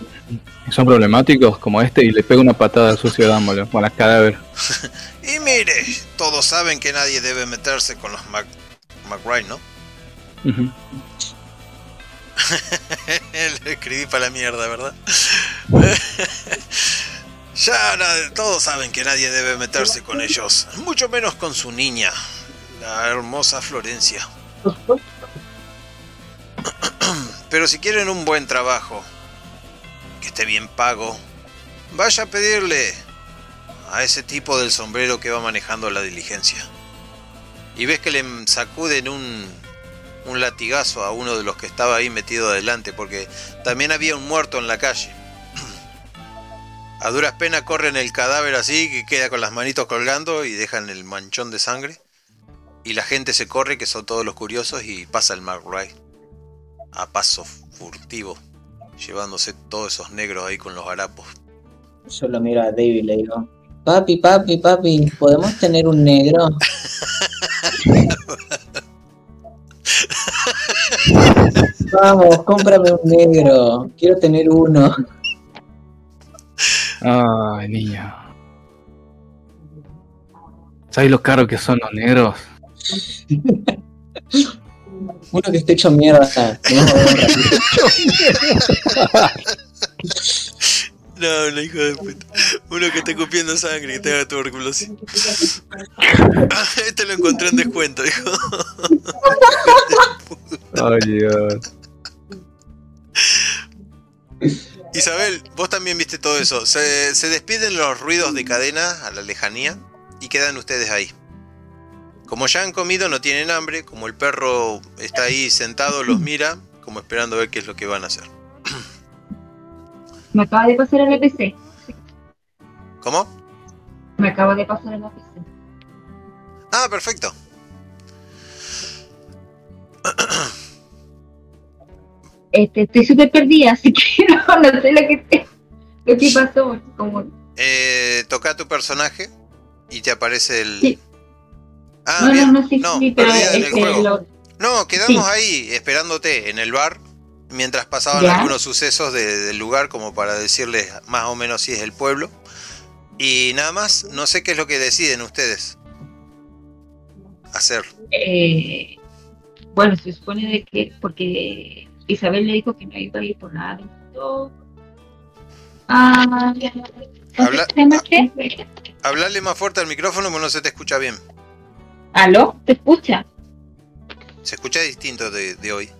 Speaker 2: Son problemáticos como este y le pego una patada al sucio dámosle, con las cadáveres.
Speaker 1: Y mire, todos saben que nadie debe meterse con los Mac, McRae, ¿no? Lo escribí para la mierda, ¿verdad? ya todos saben que nadie debe meterse con ellos, mucho menos con su niña, la hermosa Florencia. Pero si quieren un buen trabajo, que esté bien pago, vaya a pedirle a ese tipo del sombrero que va manejando la diligencia. Y ves que le sacuden un, un latigazo a uno de los que estaba ahí metido adelante, porque también había un muerto en la calle. A duras penas corren el cadáver así, que queda con las manitos colgando y dejan el manchón de sangre. Y la gente se corre, que son todos los curiosos, y pasa el Mark Wright. A paso furtivo, llevándose todos esos negros ahí con los harapos.
Speaker 3: Yo lo miro a David y le digo, papi, papi, papi, ¿podemos tener un negro? Vamos, cómprame un negro. Quiero tener uno.
Speaker 2: Ay, niño. ¿Sabes lo caro que son los negros?
Speaker 3: Uno que esté hecho mierda. no.
Speaker 1: No, no, hijo de puta. Uno que esté copiando sangre, que tenga tuberculosis. este lo encontré en descuento, dijo.
Speaker 2: Ay, Dios.
Speaker 1: Isabel, vos también viste todo eso. Se, se despiden los ruidos de cadena a la lejanía y quedan ustedes ahí. Como ya han comido, no tienen hambre. Como el perro está ahí sentado, los mira, como esperando a ver qué es lo que van a hacer.
Speaker 4: Me acaba de pasar en la PC.
Speaker 1: ¿Cómo?
Speaker 4: Me acaba de pasar en la PC.
Speaker 1: Ah, perfecto.
Speaker 4: Este, estoy súper perdida, así que no, no sé lo que, lo que pasó. Como,
Speaker 1: Eh, toca tu personaje y te aparece el.
Speaker 4: Sí.
Speaker 1: Ah,
Speaker 4: no,
Speaker 1: bien.
Speaker 4: no, no, sí,
Speaker 1: no,
Speaker 4: sí, pero
Speaker 1: perdida en el
Speaker 4: este,
Speaker 1: juego.
Speaker 4: lo-
Speaker 1: No, quedamos ahí esperándote en el bar mientras pasaban
Speaker 4: Ya.
Speaker 1: algunos sucesos de- del lugar como para decirles más o menos si es el pueblo. Y nada más, no sé qué es lo que deciden ustedes hacer.
Speaker 4: eh, bueno, se supone de que, porque Isabel le dijo que no iba a ir por nada. Ah, ya, ya. ¿cómo
Speaker 1: Habla-? Hablarle más fuerte al micrófono porque no se te escucha bien.
Speaker 4: ¿Aló? ¿Te escucha?
Speaker 1: Se escucha distinto de, de hoy.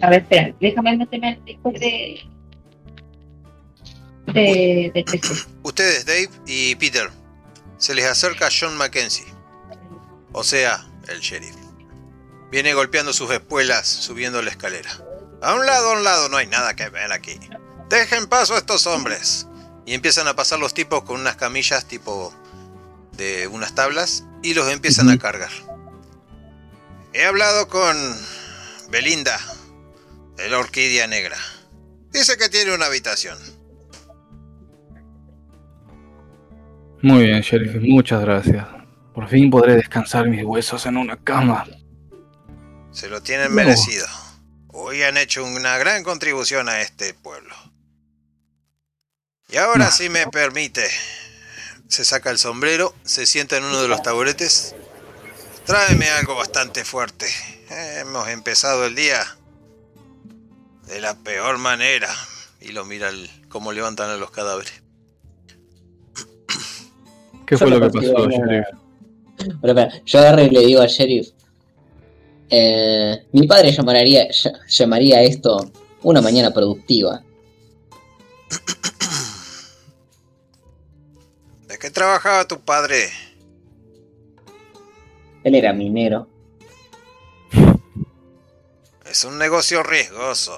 Speaker 4: A ver, espera, déjame meterme al Discord de. de. de.
Speaker 1: Ustedes, Dave y Peter, se les acerca John Mackenzie. O sea, el sheriff. Viene golpeando sus espuelas, subiendo la escalera. A un lado, a un lado, no hay nada que ver aquí. Dejen paso a estos hombres. Y empiezan a pasar los tipos con unas camillas tipo de unas tablas y los empiezan a cargar. He hablado con Belinda, de la Orquídea Negra. Dice que tiene una habitación.
Speaker 2: Muy bien, sheriff, muchas gracias. Por fin podré descansar mis huesos en una cama.
Speaker 1: Se lo tienen
Speaker 2: No.
Speaker 1: merecido. Hoy han hecho una gran contribución a este pueblo. Y ahora,
Speaker 2: No.
Speaker 1: si me permite, se saca el sombrero, se sienta en uno de los taburetes. Tráeme algo bastante fuerte. Hemos empezado el día de la peor manera. Y lo mira el, cómo levantan a los cadáveres.
Speaker 2: ¿Qué fue
Speaker 3: lo
Speaker 2: que pasó, sheriff?
Speaker 3: Yo agarro y le digo al sheriff. Eh, mi padre llamaría, ll- llamaría esto una mañana productiva.
Speaker 1: ¿De qué trabajaba tu padre?
Speaker 3: Él era minero.
Speaker 1: Es un negocio riesgoso.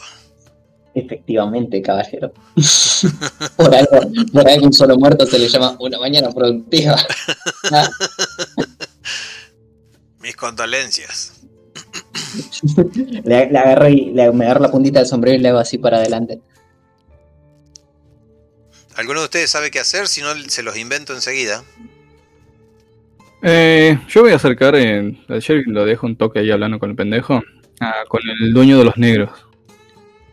Speaker 3: Efectivamente, caballero. por, algo, por algo un solo muerto se le llama una mañana productiva.
Speaker 1: Mis condolencias.
Speaker 3: Le, le agarro y le, me agarro la puntita del sombrero y le hago así para adelante.
Speaker 1: ¿Alguno de ustedes sabe qué hacer? Si no, se los invento enseguida.
Speaker 2: Eh, yo voy a acercar, eh, al sheriff lo dejo un toque ahí hablando con el pendejo. Ah, con el dueño de los negros.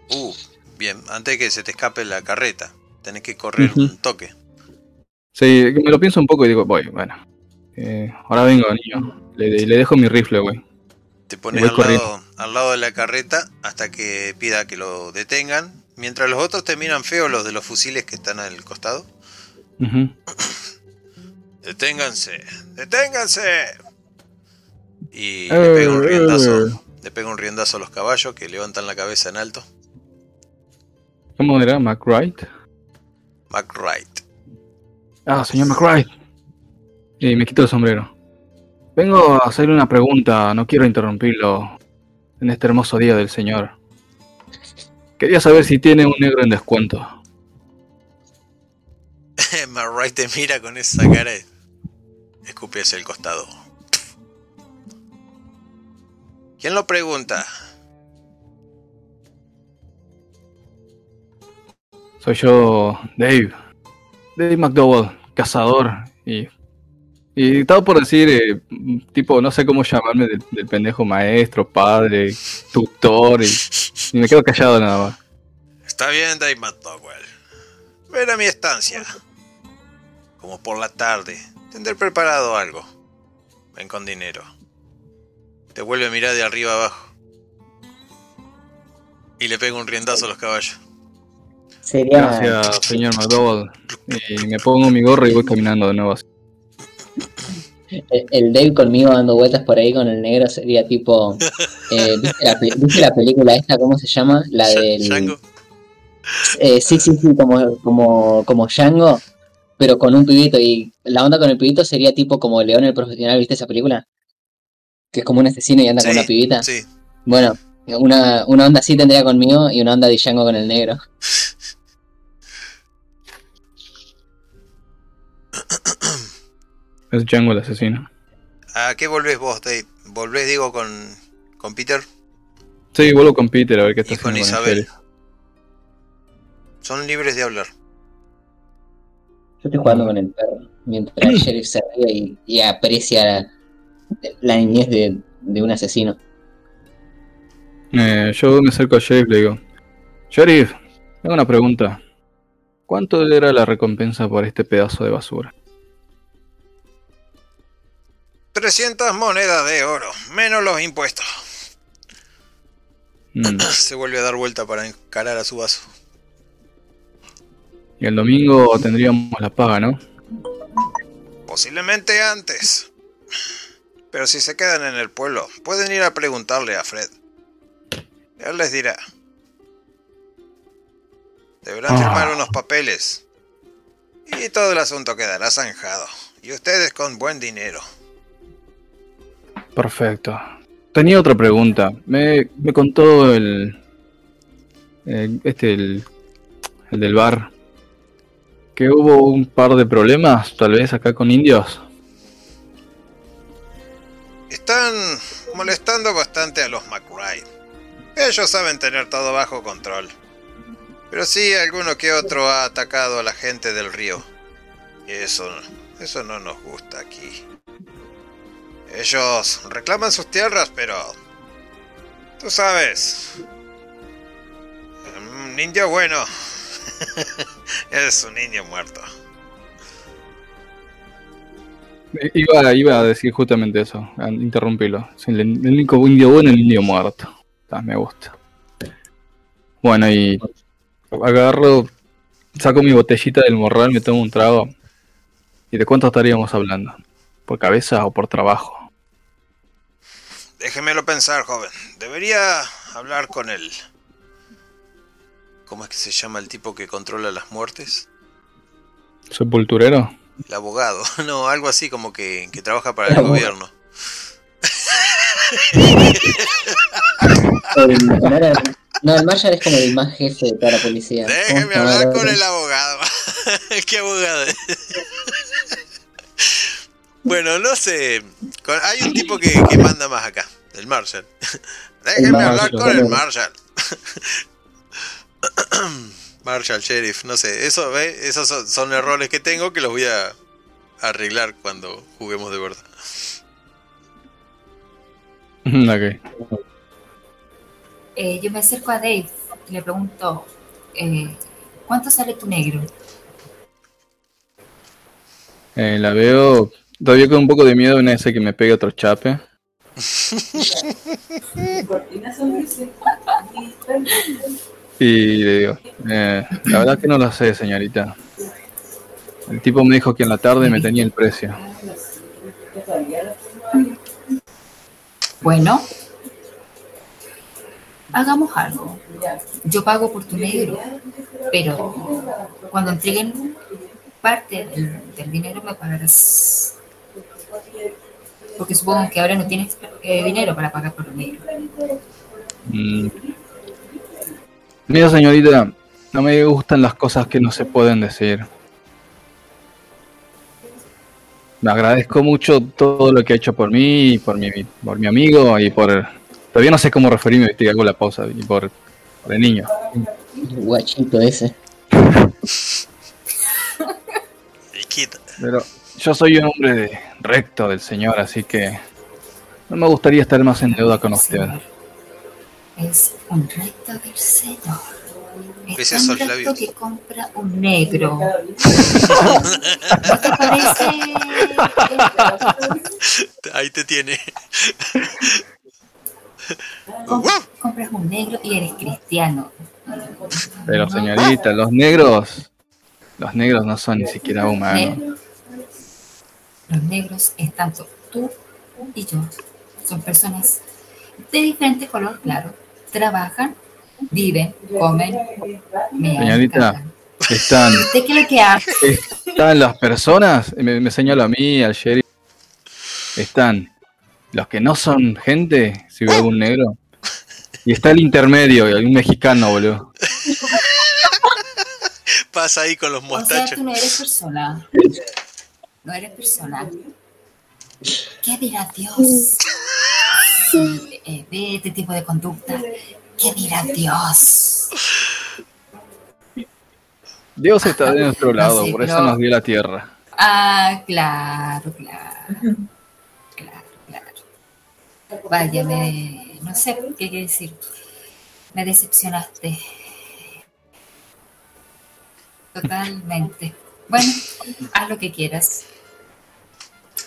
Speaker 1: Uh, bien, antes de que se te escape la carreta, tenés que correr un toque.
Speaker 2: Sí, me lo pienso un poco y digo, voy, bueno. Eh, ahora vengo, niño. Le, le dejo mi rifle, güey.
Speaker 1: Te pones al lado, al lado de la carreta hasta que pida que lo detengan. Mientras los otros te miran feo, los de los fusiles que están al costado. Deténganse, deténganse. Y
Speaker 2: Eh,
Speaker 1: le pega un
Speaker 2: eh.
Speaker 1: riendazo. Le pega un riendazo a los caballos que levantan la cabeza en alto.
Speaker 2: ¿Cómo era? ¿McWright?
Speaker 1: McWright.
Speaker 2: Ah, señor McWright. Y me quito el sombrero. Vengo a hacerle una pregunta, no quiero interrumpirlo en este hermoso día del señor. Quería saber si tiene un negro en descuento.
Speaker 1: McWright te mira con esa cara y escupe hacia el costado. ¿Quién lo pregunta?
Speaker 2: Soy yo, Dave. Dave McDowell, cazador. Y, y estaba por decir, eh, tipo, no sé cómo llamarme del, del pendejo maestro, padre, tutor. Y, y me quedo callado nada más.
Speaker 1: Está bien, Dave McDowell. Ven a mi estancia. Como por la tarde. Tendré preparado algo. Ven con dinero. Te vuelve a mirar de arriba abajo. Y le pega un riendazo a los caballos.
Speaker 3: Sería.
Speaker 2: Gracias, señor McDowell. Y me pongo mi gorro y voy caminando de nuevo así.
Speaker 3: El, el Dave conmigo dando vueltas por ahí con el negro sería tipo. eh, ¿viste, la, pe- viste la película esta? ¿Cómo se llama? La del.
Speaker 1: Django.
Speaker 3: Eh, sí, sí, sí, como, como, como Django, pero con un pibito. Y la onda con el pibito sería tipo como León el Profesional, ¿viste esa película? Que es como un asesino y anda con una pibita.
Speaker 1: Sí.
Speaker 3: Bueno, una, una onda así tendría conmigo y una onda de Django con el negro.
Speaker 2: Es Django el asesino.
Speaker 1: ¿A qué volvés vos, Dave? ¿Volvés, digo, con, con Peter?
Speaker 2: Sí, vuelvo con Peter a ver qué está
Speaker 1: Y con Isabel. Son libres de hablar.
Speaker 3: Yo estoy jugando con el perro, mientras el sheriff se ríe y, y aprecia la, la niñez de, de un asesino.
Speaker 2: Eh, yo me acerco al sheriff y le digo, Sheriff, tengo una pregunta. ¿Cuánto era la recompensa por este pedazo de basura?
Speaker 1: 300 monedas de oro, menos los impuestos.
Speaker 2: Mm,
Speaker 1: Se vuelve a dar vuelta para encarar a su vaso.
Speaker 2: Y el domingo tendríamos la paga, ¿no?
Speaker 1: Posiblemente antes. Pero si se quedan en el pueblo, pueden ir a preguntarle a Fred. Él les dirá. Deberán
Speaker 2: Ah.
Speaker 1: firmar unos papeles. Y todo el asunto quedará zanjado. Y ustedes con buen dinero.
Speaker 2: Perfecto. Tenía otra pregunta. Me, me contó el, el- este, el, el del bar, que hubo un par de problemas, tal vez acá con indios.
Speaker 1: Están molestando bastante a los McRae. Ellos saben tener todo bajo control. Pero sí, alguno que otro ha atacado a la gente del río. Y eso, eso no nos gusta aquí. Ellos reclaman sus tierras, pero... Tú sabes. Un indio bueno. es un indio muerto.
Speaker 2: Iba, a decir justamente eso. Es el, único indio bueno, el indio muerto. Ah, me gusta. Bueno, y agarro, saco mi botellita del morral, me tomo un trago. ¿Y de cuánto estaríamos hablando? ¿Por cabeza o por trabajo?
Speaker 1: Déjemelo pensar, joven. Debería hablar con él. ¿Cómo es que se llama el tipo que controla las muertes?
Speaker 2: ¿Sepulturero?
Speaker 1: El abogado. No, algo así como que, que trabaja para el gobierno.
Speaker 3: El- no, el Marshall es como el más jefe de toda la policía. ¿Cómo
Speaker 1: Déjeme hablar con el abogado. ¿Qué abogado? Bueno, no sé. Hay un tipo que, que manda más acá. El Marshall. Déjeme
Speaker 3: Marshall,
Speaker 1: hablar con el. Marshall. Marshall, sheriff, no sé. Eso, ¿ve? Esos son, son errores que tengo que los voy a arreglar cuando juguemos de verdad.
Speaker 2: ok.
Speaker 5: Eh, yo me acerco a Dave y le pregunto, eh, ¿cuánto sale tu negro?
Speaker 2: Eh, la veo todavía con un poco de miedo, no sé que me pegue otro chape. Y le digo, eh, la verdad que no lo sé, señorita. El tipo me dijo que en la tarde me tenía el precio.
Speaker 5: Bueno, hagamos algo. Yo pago por tu negro, pero cuando entreguen parte del dinero me pagarás. Porque supongo que ahora no tienes eh, dinero para pagar por el negro.
Speaker 2: Mm. Mira, señorita, no me gustan las cosas que no se pueden decir. Me agradezco mucho todo lo que ha hecho por mí, y por mi, por mi amigo y por... Todavía no sé cómo referirme, estoy hago la pausa, y por, por el niño.
Speaker 3: Guachito ese.
Speaker 2: Pero yo soy un hombre de- recto del Señor, así que no me gustaría estar más en deuda con usted.
Speaker 5: Es un recto del Señor. Es
Speaker 1: ¿Ves
Speaker 5: tan
Speaker 1: esos
Speaker 5: recto
Speaker 1: labios?
Speaker 5: que compra un negro. ¿No te parece?
Speaker 1: Ahí te tiene.
Speaker 5: Com- compras un negro y eres cristiano.
Speaker 2: Pero señorita, los negros, los negros no son ni siquiera humanos.
Speaker 5: Los negros es tanto tú y yo. Son personas de diferente color, claro. Trabajan, viven, comen, me
Speaker 2: Señorita, Están,
Speaker 5: ¿Usted qué es lo que hace?
Speaker 2: están las personas, me, me señalo a mí, al sheriff, están los que no son gente, si veo algún negro, y está el intermedio, y algún mexicano, boludo.
Speaker 1: Pasa ahí con los
Speaker 5: O sea,
Speaker 1: mostachos.
Speaker 5: tú no eres persona. No eres persona. ¿Qué dirá Dios? Si eh, ve este tipo de conducta, ¿qué dirá Dios?
Speaker 2: Dios está de nuestro lado,
Speaker 5: Sí,
Speaker 2: por eso
Speaker 5: pero-
Speaker 2: nos dio la tierra.
Speaker 5: Ah, claro, claro. Claro, claro. Vaya, me, no sé qué quiere decir. Me decepcionaste. Totalmente. Bueno, haz lo que quieras.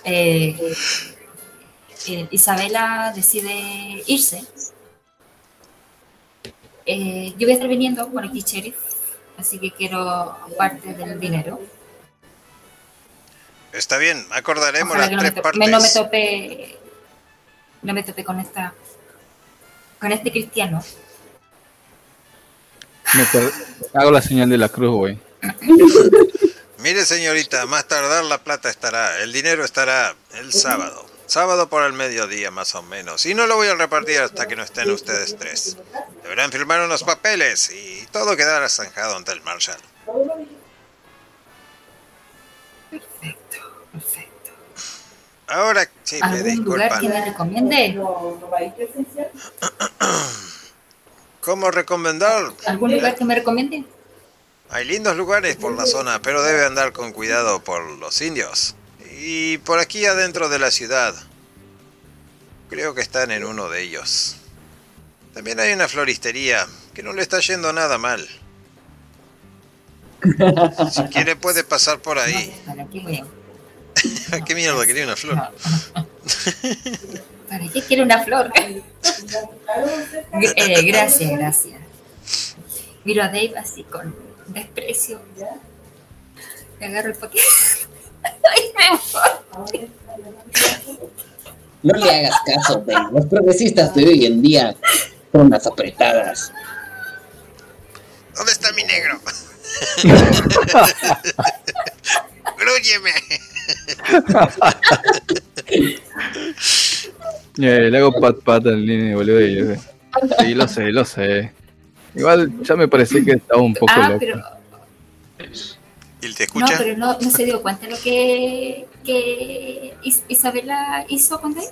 Speaker 5: Eh, eh, Isabela decide irse. Eh, yo voy a estar viniendo por aquí, sheriff, así que quiero parte del dinero.
Speaker 1: Está bien, acordaremos
Speaker 5: Ojalá
Speaker 1: las
Speaker 5: que no me,
Speaker 1: tres partes.
Speaker 5: me- no me tope no me tope con esta con este cristiano
Speaker 2: Me hago la señal de la cruz, güey.
Speaker 1: Mire, señorita, más tardar la plata estará, el dinero estará el sábado. Sábado por el mediodía, más o menos. Y no lo voy a repartir hasta que no estén ustedes tres. Deberán firmar unos papeles y todo quedará zanjado ante el Marshal.
Speaker 5: perfecto perfecto
Speaker 1: Ahora sí, me
Speaker 5: algún lugar que
Speaker 1: disculpan.
Speaker 5: me recomiende
Speaker 1: ¿Cómo recomendar?
Speaker 5: algún lugar que me recomiende
Speaker 1: Hay lindos lugares por la zona, pero debe andar con cuidado por los indios. Y por aquí adentro de la ciudad. Creo que están en uno de ellos. También hay una floristería que no le está yendo nada mal. Si quiere puede pasar por ahí.
Speaker 5: para qué voy a
Speaker 1: ¿Qué mierda? Quería una flor.
Speaker 5: para qué quiere una flor eh, gracias gracias miro a Dave así con desprecio le agarro el paquete Ay, me voy.
Speaker 3: No le hagas caso, Dave. Los progresistas de hoy en día son las apretadas.
Speaker 1: ¿Dónde está mi negro? ¡Grúyeme!
Speaker 2: Eh, le hago pat pat al nene, boludo. Y, eh, sí, lo sé, lo sé. Igual ya me parecía que estaba un poco
Speaker 5: ah
Speaker 2: loco.
Speaker 5: pero
Speaker 1: ¿Y él te
Speaker 5: No,
Speaker 1: escucha?
Speaker 5: pero no, no se dio cuenta lo que, que Is- Isabela hizo con Dave.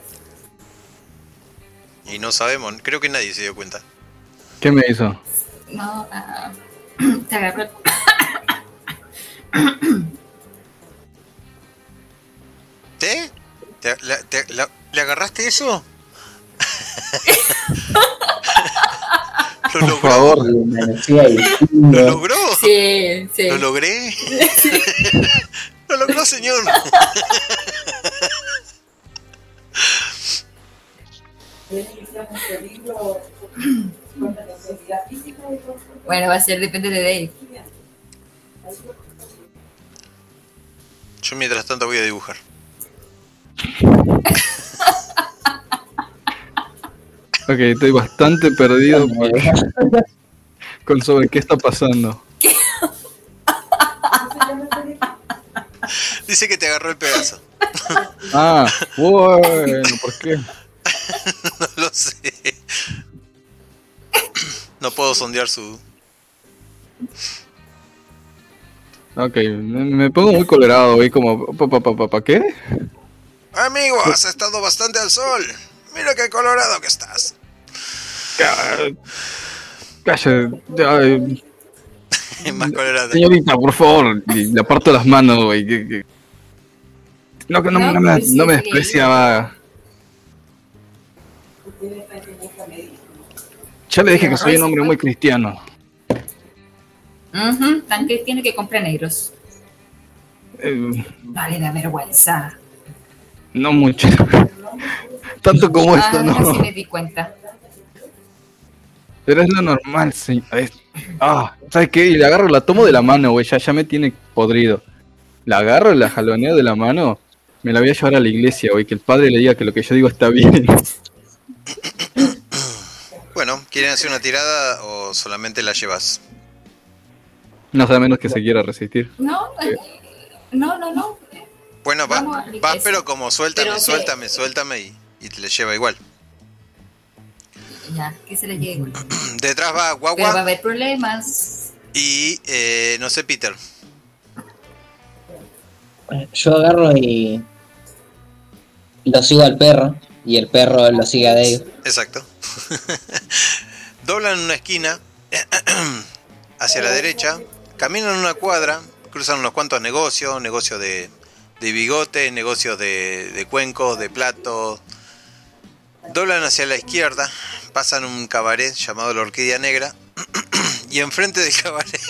Speaker 1: Y no sabemos, creo que nadie se dio cuenta.
Speaker 2: ¿Qué me hizo?
Speaker 5: No, ah, te agarró.
Speaker 1: ¿Te? ¿Te- la- te- la- ¿Le agarraste eso? ¿Lo
Speaker 2: Por
Speaker 1: logró?
Speaker 2: favor.
Speaker 1: ¿Lo logró?
Speaker 5: Sí, sí.
Speaker 1: ¿Lo logré? ¿Lo logró, señor?
Speaker 5: Bueno, va a ser, depende de Dave.
Speaker 1: Yo mientras tanto voy a dibujar.
Speaker 2: Ok, estoy bastante perdido con sobre qué está pasando.
Speaker 1: Dice que te agarró el pedazo.
Speaker 2: Ah, bueno, ¿por qué?
Speaker 1: No lo sé. No puedo sondear su.
Speaker 2: Ok, me, me pongo muy colorado, voy como, ¿pa, pa, pa, pa, qué?
Speaker 1: Amigo, has estado bastante al sol. Mira qué colorado que estás.
Speaker 2: Calla, ay,
Speaker 1: Más colorado.
Speaker 2: señorita, por favor, y le aparto las manos, güey. que- que- No, que no,
Speaker 5: No,
Speaker 2: no me,
Speaker 5: pues
Speaker 2: no me despreciaba. Ya le dije que soy un hombre muy cristiano.
Speaker 5: Ujú, tan que tiene que comprar negros.
Speaker 2: Eh,
Speaker 5: Vale, da vergüenza.
Speaker 2: no mucho. Tanto como esto,
Speaker 5: ah,
Speaker 2: no.
Speaker 5: sí me di cuenta.
Speaker 2: Pero es lo normal, señor. Ah, ¿sabes qué? Y le agarro, la tomo de la mano, güey. Ya, ya me tiene podrido. La agarro, la jaloneo de la mano. Me la voy a llevar a la iglesia, güey. Que el padre le diga que lo que yo digo está bien.
Speaker 1: Bueno, ¿quieren hacer una tirada o solamente la llevas?
Speaker 2: No sé a menos que se quiera resistir.
Speaker 5: No, eh, no, no, no.
Speaker 1: Bueno, va, va pero como suéltame,
Speaker 5: Pero que-
Speaker 1: suéltame, suéltame y, y te le lleva igual.
Speaker 5: Ya, que se le llegue.
Speaker 1: Detrás va
Speaker 5: Pero va a
Speaker 1: Guagua
Speaker 5: haber problemas.
Speaker 1: y eh, no sé, Peter.
Speaker 3: Yo agarro y lo sigo al perro y el perro lo sigue a Dave.
Speaker 1: Exacto. Doblan una esquina hacia la derecha, caminan una cuadra, cruzan unos cuantos negocios, negocios de, de bigote, negocios de, de cuencos, de platos. Doblan hacia la izquierda, pasan un cabaret llamado La Orquídea Negra y enfrente del cabaret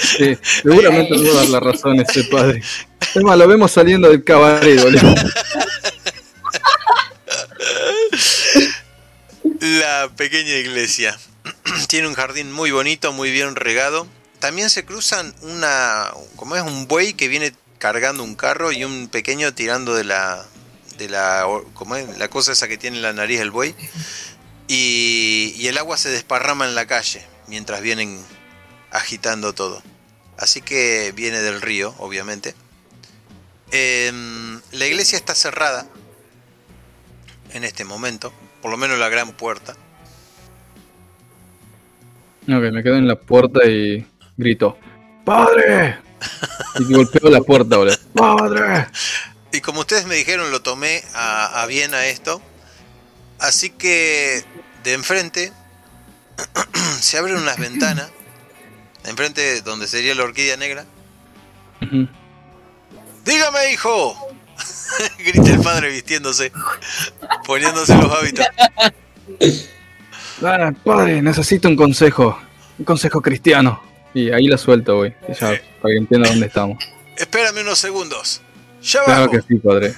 Speaker 2: Sí, seguramente me va a dar la razón ese padre. Es más, lo vemos saliendo del cabaret, boludo.
Speaker 1: La pequeña iglesia. Tiene un jardín muy bonito, muy bien regado. También se cruzan una, como es un buey que viene cargando un carro y un pequeño tirando de la, de la, como es la cosa esa que tiene en la nariz el buey. Y, y el agua se desparrama en la calle mientras vienen agitando todo. Así que viene del río, obviamente. Em, la iglesia está cerrada en este momento, por lo menos la gran puerta.
Speaker 2: Ok, me quedo en la puerta y grito: ¡Padre! Y golpeo la puerta, boludo. ¡Padre!
Speaker 1: Y como ustedes me dijeron, lo tomé a, a bien a esto. Así que de enfrente se abren unas ventanas. De enfrente donde sería la orquídea negra. ¡Dígame, hijo! Grita el padre vistiéndose, poniéndose los hábitos.
Speaker 2: Ah, padre, necesito un consejo. Un consejo cristiano. Y ahí la suelto, güey. Ya, para que entienda dónde estamos.
Speaker 1: Espérame unos segundos. Ya
Speaker 2: Claro que sí, padre.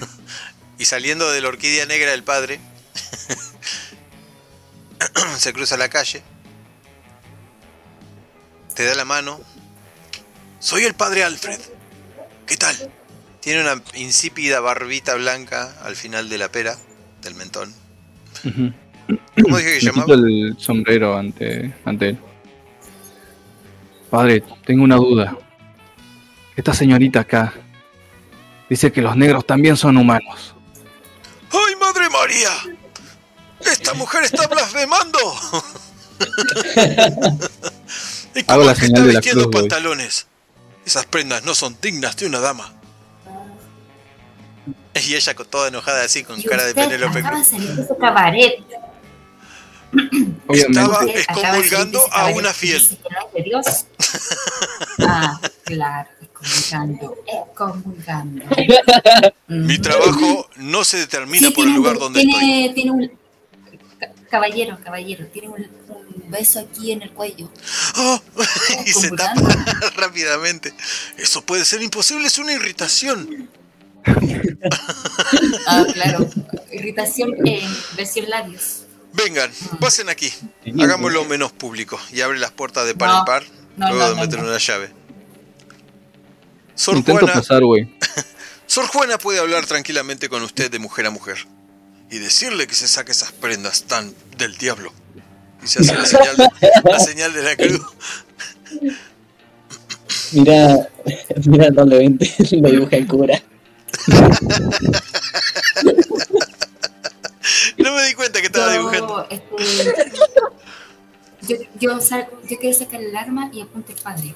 Speaker 1: Y saliendo de la orquídea negra del padre, se cruza la calle, te da la mano. Soy el padre Alfred. ¿Qué tal? Tiene una insípida barbita blanca al final de la pera, del mentón. ¿Cómo dije que
Speaker 2: Me
Speaker 1: llamaba?
Speaker 2: quito el sombrero ante, ante él. Padre, tengo una duda. Esta señorita acá dice que los negros también son humanos.
Speaker 1: ¡Ay, madre María! ¡Esta mujer está blasfemando! ¿Y
Speaker 2: Hago la
Speaker 1: es que
Speaker 2: señal
Speaker 1: está
Speaker 2: de la
Speaker 1: vistiendo
Speaker 2: cruz, voy.
Speaker 1: pantalones? Esas prendas no son dignas de una dama. Y ella con toda enojada así, con
Speaker 5: Y
Speaker 1: cara de Penélope Cruz.
Speaker 5: salir de su cabaret.
Speaker 2: Obviamente.
Speaker 1: Estaba excomulgando a una fiel.
Speaker 5: Ah, claro, excomulgando, excomulgando.
Speaker 1: Mi trabajo no se determina
Speaker 5: Sí,
Speaker 1: por el
Speaker 5: tiene
Speaker 1: lugar
Speaker 5: un-
Speaker 1: donde estoy.
Speaker 5: tiene, Tiene un... ca- Caballero, caballero, tiene un, un beso aquí en el cuello.
Speaker 1: ¡Ah! y se tapa rápidamente. Eso puede ser imposible, es una irritación.
Speaker 5: Ah, claro. irritación en versión labios.
Speaker 1: Vengan, pasen aquí. Hagámoslo menos público. Y abre las puertas de par en par.
Speaker 5: No,
Speaker 1: luego
Speaker 5: no,
Speaker 1: de meter
Speaker 5: no.
Speaker 1: una llave. Sor
Speaker 2: Intento
Speaker 1: Juana,
Speaker 2: pasar, güey.
Speaker 1: Sor Juana puede hablar tranquilamente con usted de mujer a mujer. Y decirle que se saque esas prendas tan del diablo. Y se hace la señal de la, señal de la cruz.
Speaker 3: Mira, mira doble 20, lo dibuja el cura.
Speaker 1: No me di cuenta que estaba dibujando.
Speaker 5: Yo, este, yo, yo, salgo- yo quiero sacar el arma y apunto el padre.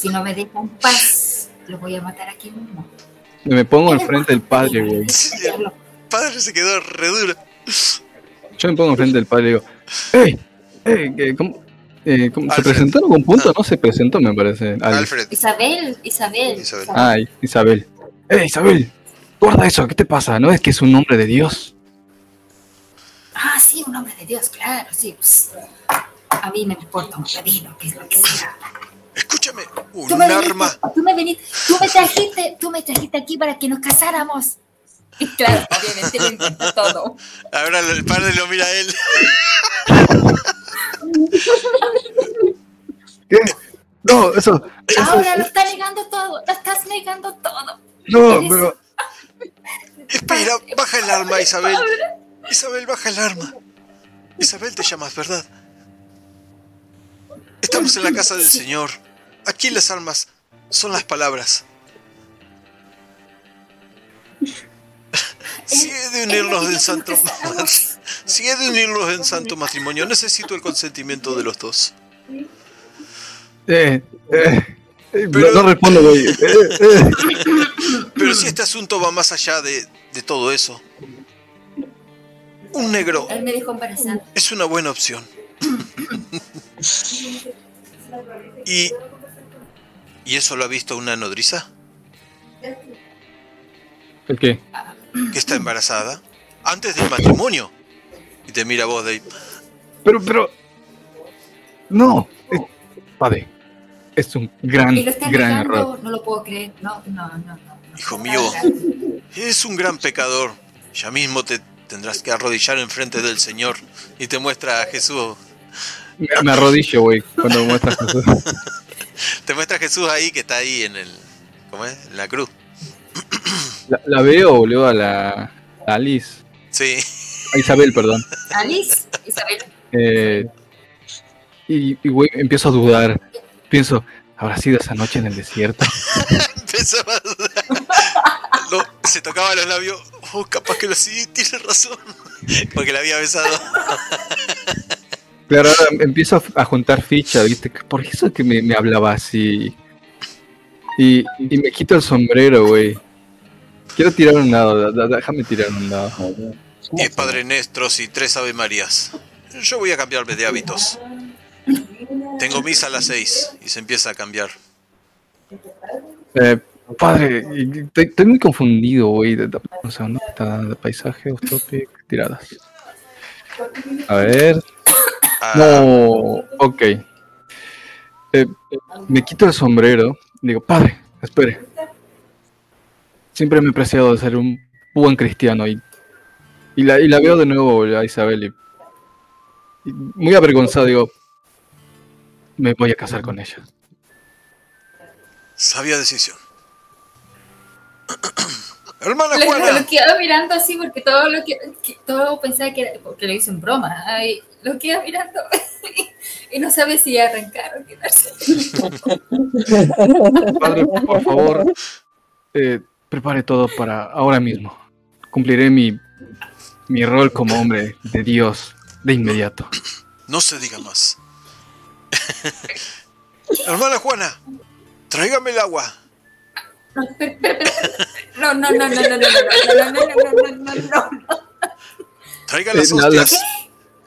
Speaker 5: Si no me dejan paz, lo voy a matar aquí mismo.
Speaker 2: Me pongo enfrente del padre, güey.
Speaker 1: Padre se quedó re duro.
Speaker 2: Yo me pongo enfrente del padre y digo, ¡Ey! ¡Ey! ¿qué- ¿Cómo? Eh, ¿cómo- ¿Se en algún punto? No se presentó, me parece.
Speaker 1: Alfred,
Speaker 5: Isabel, Isabel.
Speaker 1: Isabel.
Speaker 2: Ay, Isabel. ¡Ey, Isabel! Guarda eso, ¿qué te pasa? ¿No es que es un nombre de Dios?
Speaker 5: Ah, sí, un hombre de Dios, claro, sí. pues. A mí me importa un pepino, que es lo que sea.
Speaker 1: Escúchame. Un
Speaker 5: Tú me,
Speaker 1: arma.
Speaker 5: viniste- tú, me viniste- tú me trajiste, tú me trajiste aquí para que nos casáramos. Y claro, obviamente lo intento todo.
Speaker 1: Ahora el padre lo mira a él.
Speaker 2: ¿Qué? No, eso.
Speaker 5: Ahora lo está negando todo, lo estás negando todo.
Speaker 2: No,
Speaker 5: Eres-
Speaker 2: pero.
Speaker 1: Espera, baja el arma, Isabel. Isabel, baja el arma. Isabel, te llamas, ¿verdad? Estamos en la casa del Señor. Aquí las armas son las palabras. Si he de unirnos en santo si he de unirnos en santo matrimonio, necesito el consentimiento de los dos.
Speaker 2: Eh, eh, eh,
Speaker 1: Pero-
Speaker 2: no, respondo, güey. Eh, eh.
Speaker 1: Pero si este asunto va más allá de, de todo eso, un negro
Speaker 5: Él me dijo embarazada.
Speaker 1: es una buena opción. ¿Y, ¿Y eso lo ha visto una nodriza?
Speaker 2: ¿El qué?
Speaker 1: que está embarazada antes del matrimonio. Y te mira vos, Dave.
Speaker 2: Pero, pero. No. padre. Es un gran,
Speaker 5: Y lo está
Speaker 2: gran
Speaker 5: negando,
Speaker 2: error.
Speaker 5: no lo puedo creer. No, no, no. no.
Speaker 1: Hijo mío, es un gran pecador. Ya mismo te tendrás que arrodillar enfrente del Señor y te muestra a Jesús.
Speaker 2: Me, me arrodillo, güey, cuando me muestras Jesús.
Speaker 1: Te muestra Jesús ahí que está ahí en el. ¿Cómo es? En la cruz.
Speaker 2: La, la veo, boludo, a la a Alice.
Speaker 1: Sí.
Speaker 2: A Isabel, perdón.
Speaker 5: Alice, Isabel.
Speaker 2: Eh, y, y, güey, empiezo a dudar. Pienso, ¿habrá sido esa noche en el desierto?
Speaker 1: Empezaba a dudar. No, se tocaba los labios. Oh, capaz que lo sí, tiene razón. Porque la había besado.
Speaker 2: Claro, empiezo a, juntar fichas, ¿viste? ¿Por eso es que me, me hablaba así? Y, y me quito el sombrero, güey. Quiero tirar un dado, da- da- déjame tirar un dado.
Speaker 1: Diez Padre Nestros y tres Ave Marías. Yo voy a cambiarme de hábitos. Tengo misa a las seis y se empieza a cambiar.
Speaker 2: Eh, padre, estoy, estoy muy confundido, güey. Da- Un segundo, está de paisaje, topic, tiradas. A ver.
Speaker 1: Ah,
Speaker 2: No, ok. Eh, me quito el sombrero. Digo, padre, espere. Siempre me he preciado de ser un buen cristiano y, y, la, y la veo de nuevo a Isabel y, y muy avergonzado digo, me voy a casar con ella.
Speaker 1: Sabia decisión. Hermana
Speaker 5: Lo,
Speaker 1: Juana,
Speaker 5: lo quedaba mirando así porque todo lo que, que- todo pensaba que era porque lo hizo en broma. Ay, lo queda mirando y no sabe si arrancar o quedarse.
Speaker 2: Padre, por favor, eh, prepare todo para ahora mismo. Cumpliré mi, mi rol como hombre de Dios de inmediato.
Speaker 1: no se diga más. Hermana Juana, tráigame el agua.
Speaker 5: No, pero- pero- no, no, no, no, no, no, no, no, no, no, no, no, no, no.
Speaker 1: Traiga
Speaker 2: Eh,
Speaker 1: las
Speaker 2: la- la-
Speaker 1: hostias.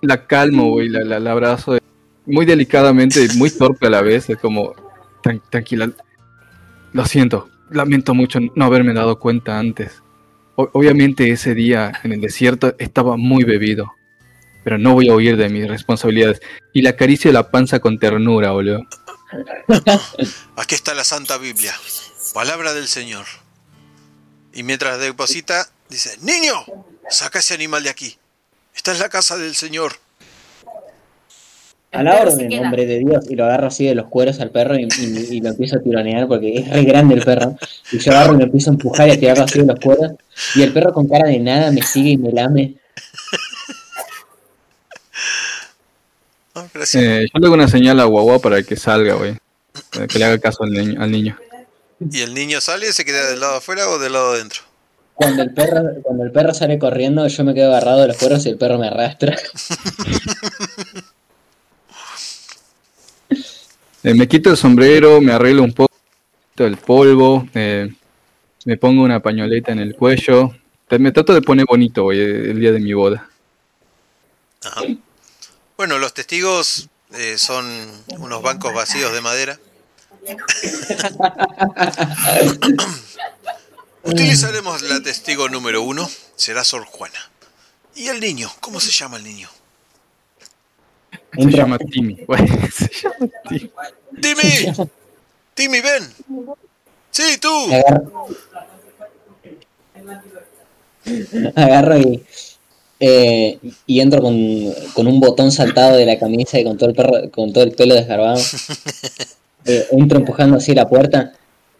Speaker 2: La calmo, güey, la, la, la abrazo eh, muy delicadamente y muy torpe a la vez. Es como, "Tran- tranquila, lo siento, lamento mucho no haberme dado cuenta antes. O- obviamente ese día en el desierto estaba muy bebido, pero no voy a huir de mis responsabilidades. Y le acaricio la panza con ternura, boludo.
Speaker 1: Aquí está la Santa Biblia, palabra del Señor. Y mientras deposita, Dice, niño, saca ese animal de aquí. Esta es la casa del Señor.
Speaker 3: A la orden, en nombre de Dios, y lo agarro así de los cueros al perro y, y- y lo empiezo a tironear porque es re grande el perro. Y yo agarro y lo empiezo a empujar y a tirarlo así de los cueros. Y el perro con cara de nada me sigue y me lame.
Speaker 1: Ah.
Speaker 2: Eh, yo le hago una señal a Guagua para que salga, güey. Para que le haga caso al niño. Al niño.
Speaker 1: ¿Y el niño sale y se queda del lado afuera o del lado adentro?
Speaker 3: Cuando el perro, cuando el perro sale corriendo, yo me quedo agarrado de los cueros y el perro me arrastra.
Speaker 2: Eh, me quito el sombrero, me arreglo un poco el polvo, eh, me pongo una pañoleta en el cuello. Me trato de poner bonito, güey, el día de mi boda.
Speaker 1: Ajá. Bueno, los testigos eh, son unos bancos vacíos de madera. Utilizaremos la testigo número uno, será Sor Juana. ¿Y el niño? ¿Cómo se llama el niño?
Speaker 2: Se llama Timmy, güey. Se llama Timmy.
Speaker 1: ¡Timmy! ¡Timmy, ven! ¡Sí, tú!
Speaker 3: agarro, agarro y, eh, y entro con, con un botón saltado de la camisa y con todo el perro, con todo el pelo desgarbado. Eh, entro empujando así la puerta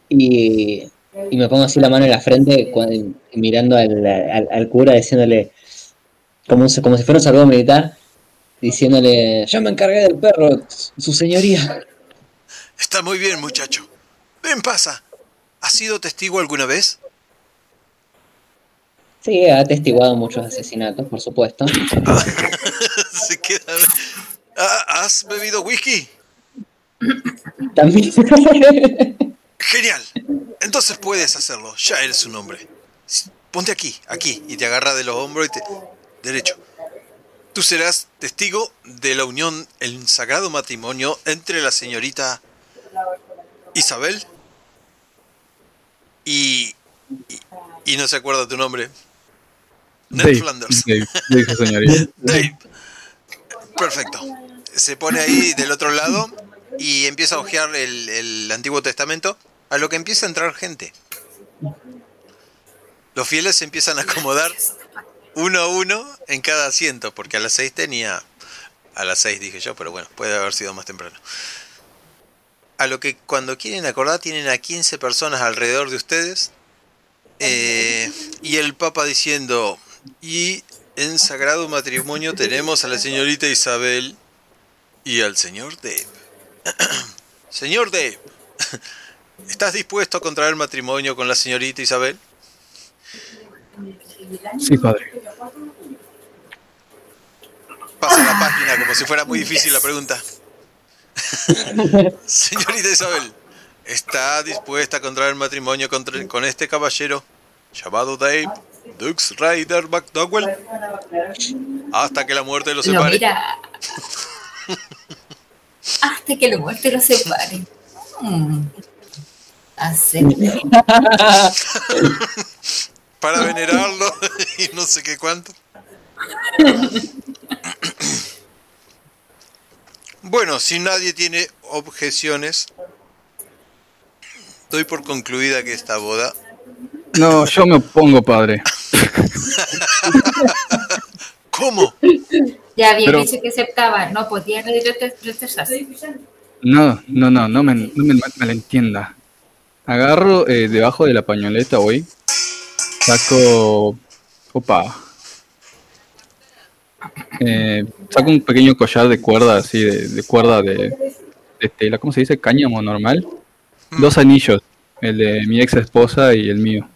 Speaker 3: y, y me pongo así la mano en la frente mirando al, al- al cura diciéndole como, si- como si fuera un saludo militar diciéndole yo me encargué del perro su señoría
Speaker 1: Está muy bien, muchacho. Ven, pasa. ¿Has sido testigo alguna vez?
Speaker 3: sí ha atestiguado muchos asesinatos por supuesto
Speaker 1: Se queda... ¿Has bebido whisky?
Speaker 3: También
Speaker 1: Genial. Entonces puedes hacerlo. Ya eres un hombre. Ponte aquí, aquí, y te agarra de los hombros y te... Derecho. Tú serás testigo de la unión, el sagrado matrimonio entre la señorita Isabel y... y, y no se acuerda tu nombre. Ned
Speaker 2: Dave,
Speaker 1: Flanders.
Speaker 2: Dave, Dave, señorita.
Speaker 1: Dave. Perfecto. Se pone ahí del otro lado y empieza a hojear el, Antiguo Testamento, a lo que empieza a entrar gente. Los fieles se empiezan a acomodar uno a uno en cada asiento, porque a las seis tenía... A las seis dije yo, pero bueno, puede haber sido más temprano. A lo que cuando quieren acordar tienen a 15 personas alrededor de ustedes. eh, y el Papa diciendo, y en sagrado matrimonio tenemos a la señorita Isabel y al señor Dave. señor Dave, ¿estás dispuesto a contraer matrimonio con la señorita Isabel?
Speaker 2: Sí, padre.
Speaker 1: Pasa la página como si fuera muy difícil la pregunta. señorita Isabel, ¿está dispuesta a contraer matrimonio con este caballero llamado Dave Dux Ryder McDowell? Hasta que la muerte los
Speaker 5: Lo
Speaker 1: separe.
Speaker 5: mira. Hasta que la muerte lo separe. Mm. Acepto.
Speaker 1: para venerarlo y no sé qué cuánto. Bueno, si nadie tiene objeciones, doy por concluida que esta boda.
Speaker 2: No, yo me opongo, padre.
Speaker 1: ¿Cómo?
Speaker 5: Ya
Speaker 2: Pero-
Speaker 5: dicho que aceptaba, no podía rete- retrasarse.
Speaker 2: No, no, no, no me, no me malentienda. Agarro eh, debajo de la pañoleta, güey. Saco. Opa. Eh, saco un pequeño collar de cuerda, así, de, de cuerda de, de tela. ¿Cómo se dice? Cáñamo normal. Dos anillos. El de mi ex esposa y el mío.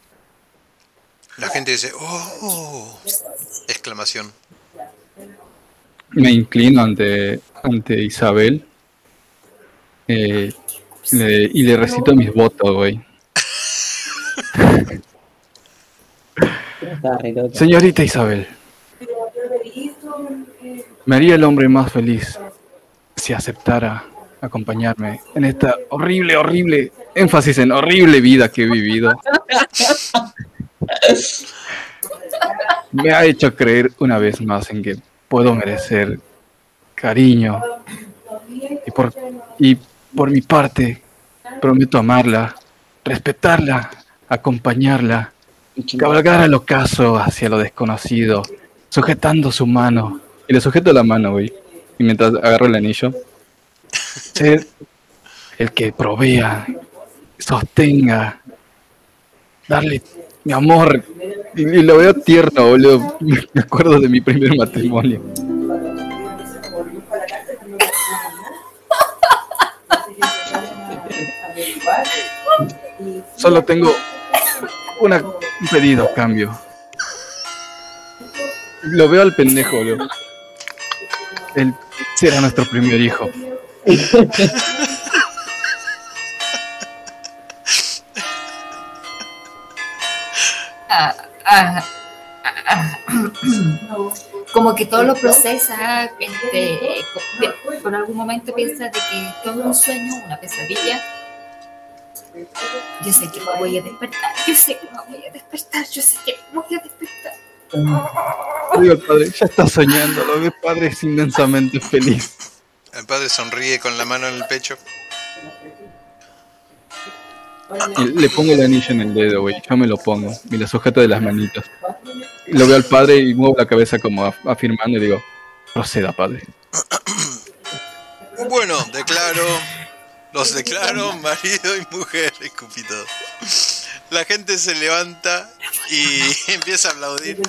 Speaker 1: La gente dice, ¡oh! Exclamación.
Speaker 2: Me inclino ante, ante Isabel. eh, le- y le recito mis votos, güey. Señorita Isabel, me haría el hombre más feliz si aceptara acompañarme en esta horrible, horrible, énfasis en horrible vida que he vivido. Me ha hecho creer una vez más en que puedo merecer cariño y por, y por mi parte prometo amarla, respetarla, acompañarla cabalgar al ocaso hacia lo desconocido, sujetando su mano. Y le sujeto la mano, güey. Y mientras agarro el anillo, ser el que provea, sostenga, darle mi amor. Y, lo veo tierno, boludo. Me acuerdo de mi primer matrimonio. Solo tengo una, un pedido, cambio. Lo veo al pendejo, boludo. Él será nuestro primer hijo.
Speaker 5: Ah, ah, ah, como que todo lo procesa, este, con- por algún momento piensa de que todo es un sueño, una pesadilla. Yo sé que me voy a despertar, yo sé que me voy a despertar, yo sé que me voy a despertar.
Speaker 2: Digo, padre, ya está soñando, lo ve padre es inmensamente feliz.
Speaker 1: El padre sonríe con la mano en el pecho.
Speaker 2: Le pongo el anillo en el dedo, güey. Yo me lo pongo. Y lo sujeto de las manitas. Y lo veo al padre y muevo la cabeza como af- afirmando y digo, proceda, padre.
Speaker 1: Bueno, declaro. Los declaro marido y mujer, escupito. La gente se levanta y empieza a aplaudir.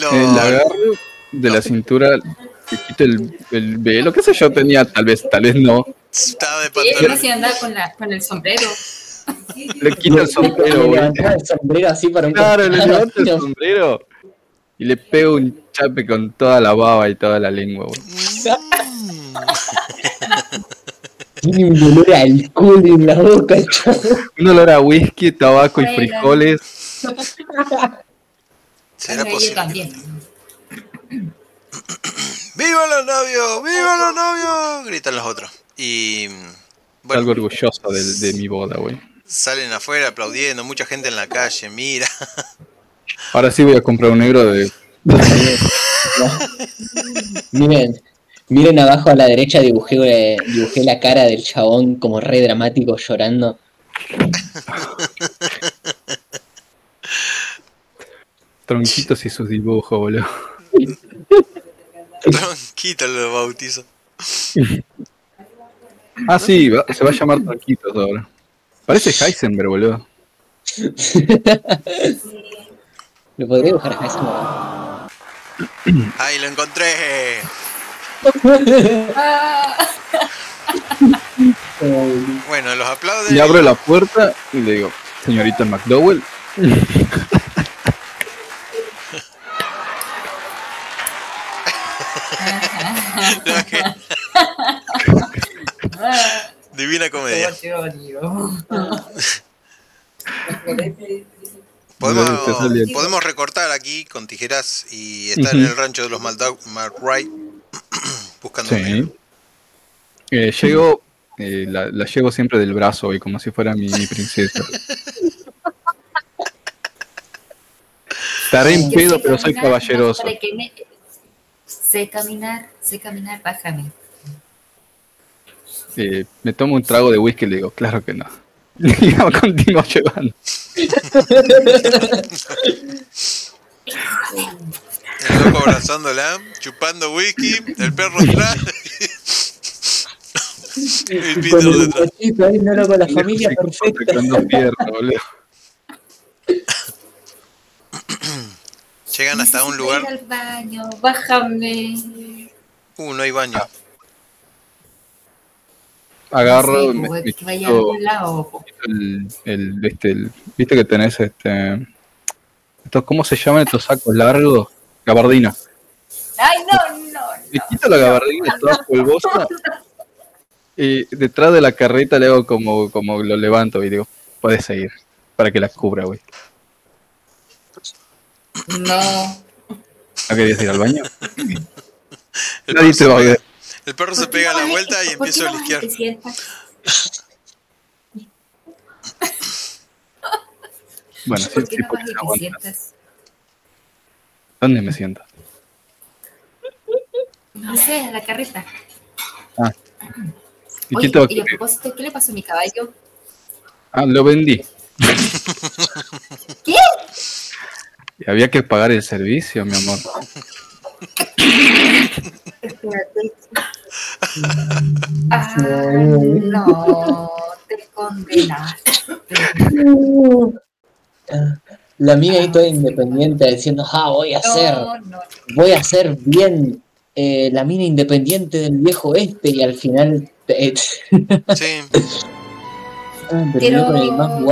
Speaker 1: Lo-
Speaker 2: Eh, la agarro de la cintura, le quito el, el velo, qué sé yo, tenía, tal vez, tal vez no.
Speaker 1: Estaba de
Speaker 5: Y él
Speaker 1: pantalón.
Speaker 5: así andaba con, la, con el sombrero.
Speaker 2: Le quito el sombrero,
Speaker 3: Le
Speaker 2: güey.
Speaker 3: el sombrero así para un
Speaker 2: Claro, le levanto el sombrero y le pego un chape con toda la baba y toda la lengua, güey.
Speaker 1: Mm.
Speaker 3: Tiene un olor a alcohol en la boca, chavo.
Speaker 2: Un olor a whisky, tabaco y frijoles.
Speaker 1: ¿Será
Speaker 5: yo
Speaker 1: posible?
Speaker 5: también.
Speaker 1: ¡Viva los novios! ¡Viva los novios! Gritan los otros. Y.
Speaker 2: Algo
Speaker 1: Bueno,
Speaker 2: orgulloso de, de mi boda, güey.
Speaker 1: salen afuera aplaudiendo, mucha gente en la calle, mira.
Speaker 2: Ahora sí voy a comprar un negro de...
Speaker 3: Miren, miren abajo a la derecha dibujé, eh, dibujé la cara del chabón como re dramático llorando.
Speaker 2: tronquitos y sus dibujos, boludo.
Speaker 1: Tronquito lo bautizo.
Speaker 2: Ah, sí, va- se va a llamar Tronquitos ahora. Parece Heisenberg, boludo.
Speaker 3: Lo podría dibujar a Heisenberg.
Speaker 1: ¡Ay, lo encontré! Bueno, los aplauden.
Speaker 2: Le abro la puerta y le digo, señorita McDowell,
Speaker 1: No, que- Divina comedia. Podemos, recortar aquí con tijeras y estar en el rancho de los Maldau- McRae buscando
Speaker 2: Sí. Eh, llego, eh, la, la llevo siempre del brazo, y como si fuera mi, mi princesa. Estaré en pedo, pero soy caballeroso.
Speaker 5: no, para que me- Sé caminar, sé caminar, bájame.
Speaker 2: Eh, me tomo un trago de whisky y le digo, claro que no. Y no, continúo llevando.
Speaker 1: El loco abrazándola, chupando whisky, el perro atrás. el pito
Speaker 3: Con el muchachito ahí, no con la familia perfecta.
Speaker 2: con dos piernas, boludo.
Speaker 1: Llegan hasta un lugar.
Speaker 5: ir al baño, bájame.
Speaker 1: Uh, no hay baño.
Speaker 2: Agarro,
Speaker 5: No
Speaker 2: me, me quito
Speaker 5: lado.
Speaker 2: el, el, este, el- viste que tenés este, estos, ¿cómo se llaman estos sacos largos? Gabardina.
Speaker 5: Ay, no, no,
Speaker 2: Le quito la gabardina toda polvosa y detrás de la carreta le hago como, como lo levanto y digo, puedes seguir para que la cubra, güey.
Speaker 5: No.
Speaker 2: ¿No querías ir al baño?
Speaker 1: El
Speaker 2: Nadie
Speaker 1: perro,
Speaker 2: te
Speaker 1: se
Speaker 2: va a ver.
Speaker 1: el perro se pega la vuelta y
Speaker 5: ¿Por qué
Speaker 1: empiezo a
Speaker 5: sientas?
Speaker 2: Bueno, sí,
Speaker 5: ¿Por qué
Speaker 2: sí,
Speaker 5: no vas y te sientas?
Speaker 2: ¿Dónde me siento?
Speaker 5: No sé, a la carreta.
Speaker 2: ¿Y
Speaker 5: Oye,
Speaker 2: qué tengo
Speaker 5: y a
Speaker 2: que-
Speaker 5: propósito, ¿qué le pasó a mi caballo?
Speaker 2: Ah, lo vendí.
Speaker 5: ¿Qué?
Speaker 2: Y había que pagar el servicio, mi amor.
Speaker 5: Ah, no, te condenaste.
Speaker 3: La amiga ahí toda independiente diciendo, ah, voy a hacer,
Speaker 5: No, no.
Speaker 3: voy a hacer bien eh, la mina independiente del viejo este y al final... eh,
Speaker 1: Sí,
Speaker 3: ah, pero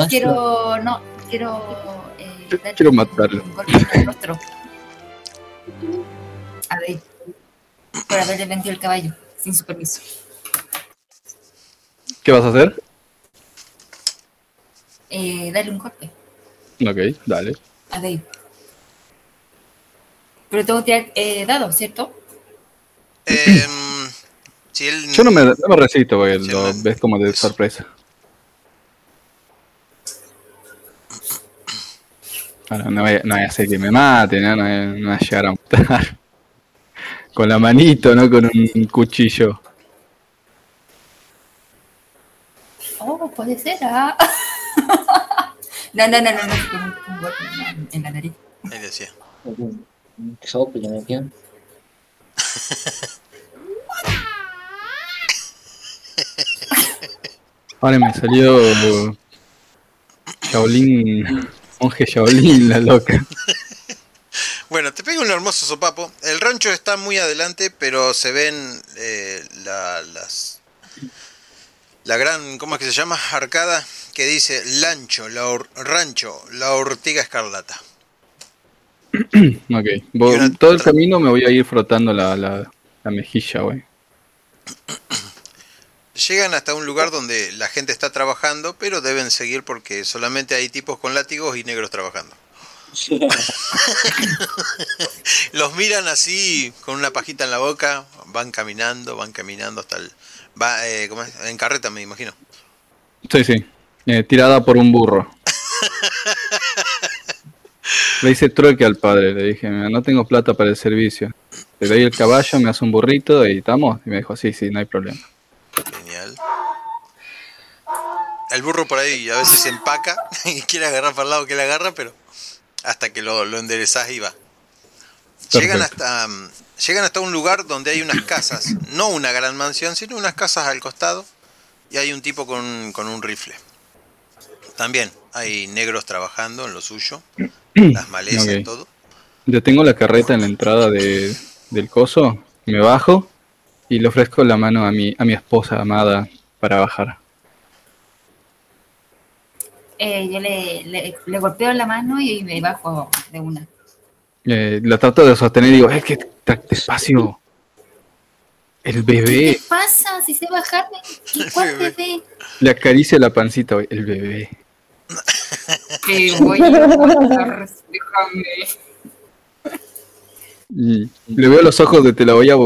Speaker 5: Quiero, no, quiero,
Speaker 2: quiero matarlo.
Speaker 5: A ver, por haberle vendido el caballo, sin su permiso.
Speaker 2: ¿Qué vas a hacer?
Speaker 5: Eh, darle un golpe
Speaker 2: Ok, dale.
Speaker 5: a Dave. Pero tengo que tirar eh, dados, ¿cierto?
Speaker 1: Em, si él.
Speaker 2: Yo no me, no me resisto, porque lo
Speaker 1: me-
Speaker 2: ves como de sorpresa. Ahora, no voy, a- no voy a hacer que me mate, no, no, voy a- no voy a llegar a matar. Con la manito, no con un cuchillo.
Speaker 5: Oh, puede ser, ah. no, no, no, no, no, con un, un golpe en la, en la nariz.
Speaker 1: Ahí decía.
Speaker 3: Un un soplo le metió.
Speaker 2: Ahora me salió Shaolin, monje Shaolin, la loca.
Speaker 1: Bueno, te pego un hermoso sopapo. El rancho está muy adelante, pero se ven eh, la, las. La gran. ¿Cómo es que se llama? Arcada. Que dice Lancho, la or- Rancho, la ortiga escarlata.
Speaker 2: Ok, todo el camino me voy a ir frotando la, la, la mejilla, güey.
Speaker 1: Llegan hasta un lugar donde la gente está trabajando, pero deben seguir porque solamente hay tipos con látigos y negros trabajando. Los miran así con una pajita en la boca, van caminando, van caminando hasta el... Va, eh, ¿cómo es? En carreta me imagino.
Speaker 2: Sí, sí. Eh, tirada por un burro. Le hice trueque al padre, le dije, "Mira, no tengo plata para el servicio. Le doy el caballo, me hace un burrito y estamos. Y me dijo, sí, sí, no hay problema.
Speaker 1: Genial. El burro por ahí a veces se empaca y quiere agarrar para el lado que le agarra, pero hasta que lo, lo enderezás y va. Llegan hasta, mm, llegan hasta un lugar donde hay unas casas, no una gran mansión, sino unas casas al costado y hay un tipo con, con un rifle. También hay negros trabajando en lo suyo, las malezas,
Speaker 2: Ok.
Speaker 1: todo.
Speaker 2: Yo tengo la carreta en la entrada de, del coso, me bajo y le ofrezco la mano a mi, a mi esposa amada para bajar.
Speaker 5: Eh, yo le, le, le golpeo la mano y me bajo de una.
Speaker 2: Eh, la trato de sostener y digo, es que está despacio. El
Speaker 5: ¿Qué
Speaker 2: bebé.
Speaker 5: te pasa? Si sé bajarme, ¿qué cuál
Speaker 1: Bebé.
Speaker 2: Le acaricia la pancita, el bebé.
Speaker 5: Te voy a matar, déjame.
Speaker 2: Y le veo los ojos de te la voy a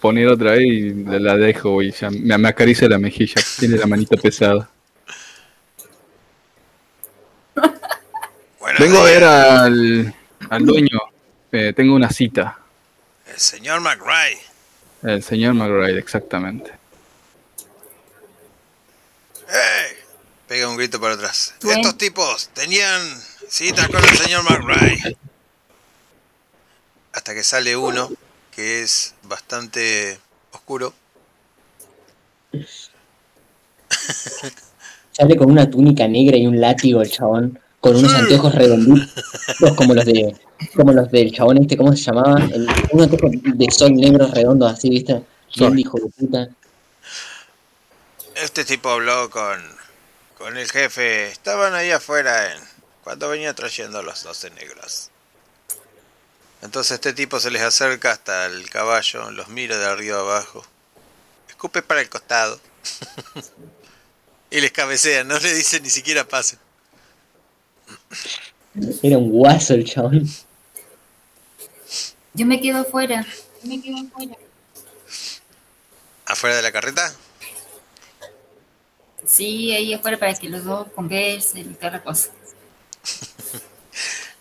Speaker 2: poner otra vez y la, dejo. Ya me, me acaricia la mejilla, tiene la manita pesada. Vengo a ver al, al dueño. Eh, tengo una cita.
Speaker 1: el señor McRae.
Speaker 2: El señor McRae, exactamente.
Speaker 1: ¡Hey! Pega un grito para atrás.
Speaker 5: Bien.
Speaker 1: Estos tipos tenían cita con el señor McRae. Hasta que sale uno que es bastante oscuro.
Speaker 3: Sale con una túnica negra y un látigo el chabón, con unos anteojos redonditos como los de como los del chabón este, ¿cómo se llamaba? El, un anteojo de sol negro redondo así, ¿viste? Bien hijo de puta.
Speaker 1: Este tipo habló con, con el jefe. Estaban ahí afuera en, cuando venía trayendo a los 12 negros. Entonces este tipo se les acerca hasta el caballo, los mira de arriba abajo. Escupe para el costado. y les cabecea, no le dice ni siquiera pasen.
Speaker 3: Era un guaso el chabón.
Speaker 5: Yo me quedo afuera. Yo me quedo afuera.
Speaker 1: ¿Afuera de la carreta?
Speaker 5: Sí, ahí afuera para que los dos conversen y toda la cosa.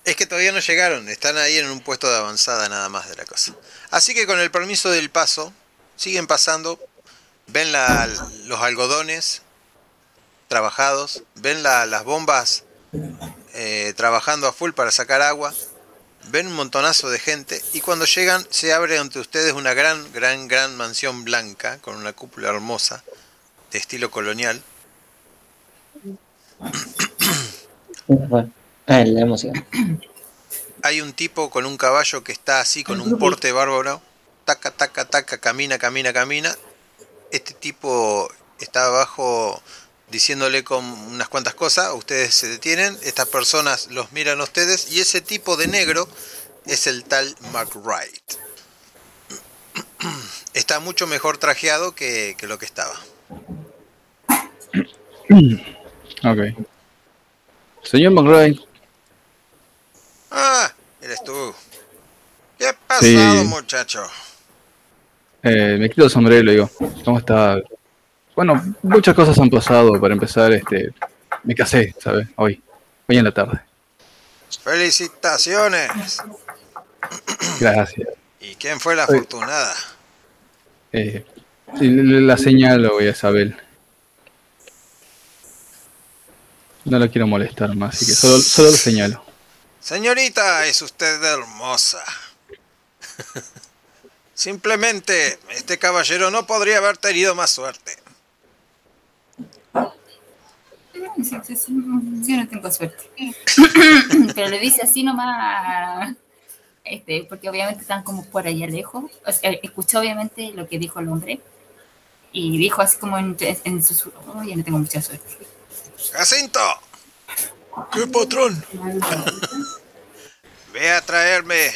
Speaker 1: Es que todavía no llegaron, están ahí en un puesto de avanzada nada más de la cosa. Así que con el permiso del paso, siguen pasando, ven la- los algodones trabajados, ven la- las bombas eh, trabajando a full para sacar agua. Ven un montonazo de gente y cuando llegan se abre ante ustedes una gran, gran, gran mansión blanca con una cúpula hermosa de estilo colonial.
Speaker 3: Ah, la.
Speaker 1: Hay un tipo con un caballo que está así con un porte bárbaro. Taca, taca, taca, camina, camina, camina. Este tipo está abajo diciéndole con unas cuantas cosas, ustedes se detienen, estas personas los miran a ustedes y ese tipo de negro es el tal McWright. Está mucho mejor trajeado que, que lo que estaba.
Speaker 2: Ok. Señor McRae,
Speaker 1: Ah, eres tú. ¿Qué ha pasado,
Speaker 2: Sí.
Speaker 1: muchacho?
Speaker 2: eh, me quito el sombrero y le digo, ¿cómo está? Bueno, muchas cosas han pasado. Para empezar, este, me casé, ¿sabes? Hoy, hoy en la tarde.
Speaker 1: Felicitaciones.
Speaker 2: Gracias.
Speaker 1: ¿Y quién fue la afortunada?
Speaker 2: Eh, la señalo a Isabel. No la quiero molestar más, así que solo, solo la señalo.
Speaker 1: Señorita, es usted hermosa. Simplemente, este caballero no podría haber tenido más suerte.
Speaker 5: Yo no tengo suerte. Pero le dice así nomás, este, porque obviamente están como por allá lejos. O sea, escuchó obviamente lo que dijo el hombre y dijo así como en, en susurro, "Oh, yo no tengo mucha suerte.
Speaker 1: Jacinto, ¿qué patrón? Ve a traerme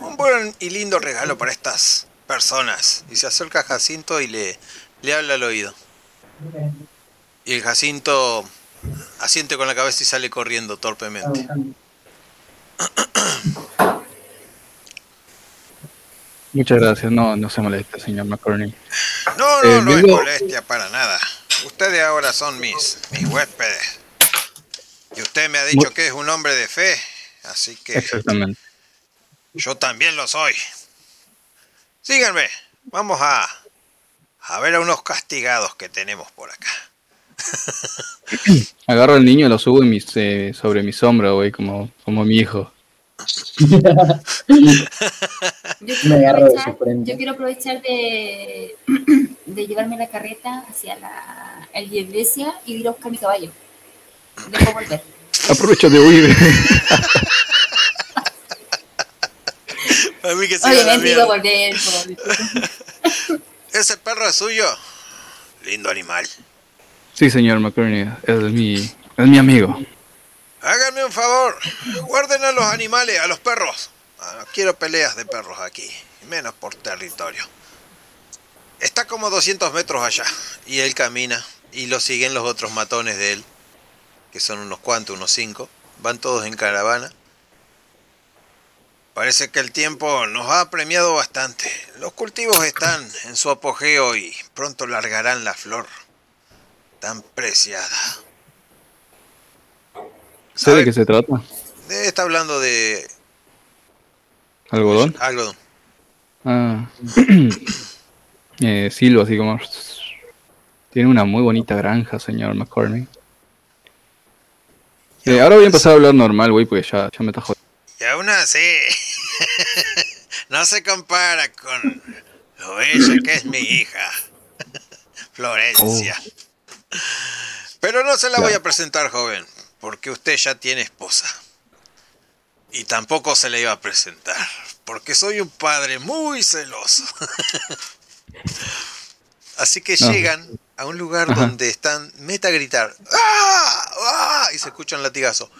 Speaker 1: un buen y lindo regalo para estas personas. Y se acerca a Jacinto y le, le habla al oído. Y el Jacinto asiente con la cabeza y sale corriendo torpemente.
Speaker 2: Muchas gracias. No, no se moleste, señor McCorney.
Speaker 1: No, no,
Speaker 2: Eh,
Speaker 1: no es molestia para nada. Ustedes ahora son mis, mis huéspedes. Y usted me ha dicho que es un hombre de fe, así que
Speaker 2: Exactamente.
Speaker 1: yo también lo soy. Síganme, vamos a, a ver a unos castigados que tenemos por acá.
Speaker 2: Agarro al niño, lo subo en mis, eh, sobre mi sombra, güey, como, como mi hijo.
Speaker 5: Yo
Speaker 3: Me
Speaker 5: quiero
Speaker 3: agarro de
Speaker 5: aprovechar, yo quiero aprovechar de, de llevarme la carreta hacia la, la iglesia y ir a buscar mi caballo. Después volver.
Speaker 2: Aprovecho de huir.
Speaker 1: A mí que a
Speaker 5: Obviamente volver.
Speaker 1: Ese perro es suyo. Lindo animal.
Speaker 2: Sí, señor McCorney, es mi, es mi amigo.
Speaker 1: Háganme un favor. Guarden a los animales, a los perros. Ah, No quiero peleas de perros aquí. Menos por territorio. Está como 200 metros allá. Y él camina. Y lo siguen los otros matones de él. Que son unos cuantos, unos cinco. Van todos en caravana. Parece que el tiempo nos ha premiado bastante. Los cultivos están en su apogeo y pronto largarán la flor. Tan preciada.
Speaker 2: ¿Sé de qué se trata?
Speaker 1: Está hablando de
Speaker 2: ¿Algodón?
Speaker 1: algodón.
Speaker 2: Ah. eh, silbo así como... Tiene una muy bonita granja, señor McCormick. Eh, ahora voy a empezar a hablar normal, güey, porque ya, ya me está jodiendo.
Speaker 1: Y aún así, no se compara con lo bella que es mi hija, Florencia. Pero no se la voy a presentar, joven, porque usted ya tiene esposa. Y tampoco se la iba a presentar, porque soy un padre muy celoso. Así que llegan a un lugar
Speaker 2: Ajá.
Speaker 1: donde están meta a gritar ¡Ah! ¡Ah! y se escucha un latigazo.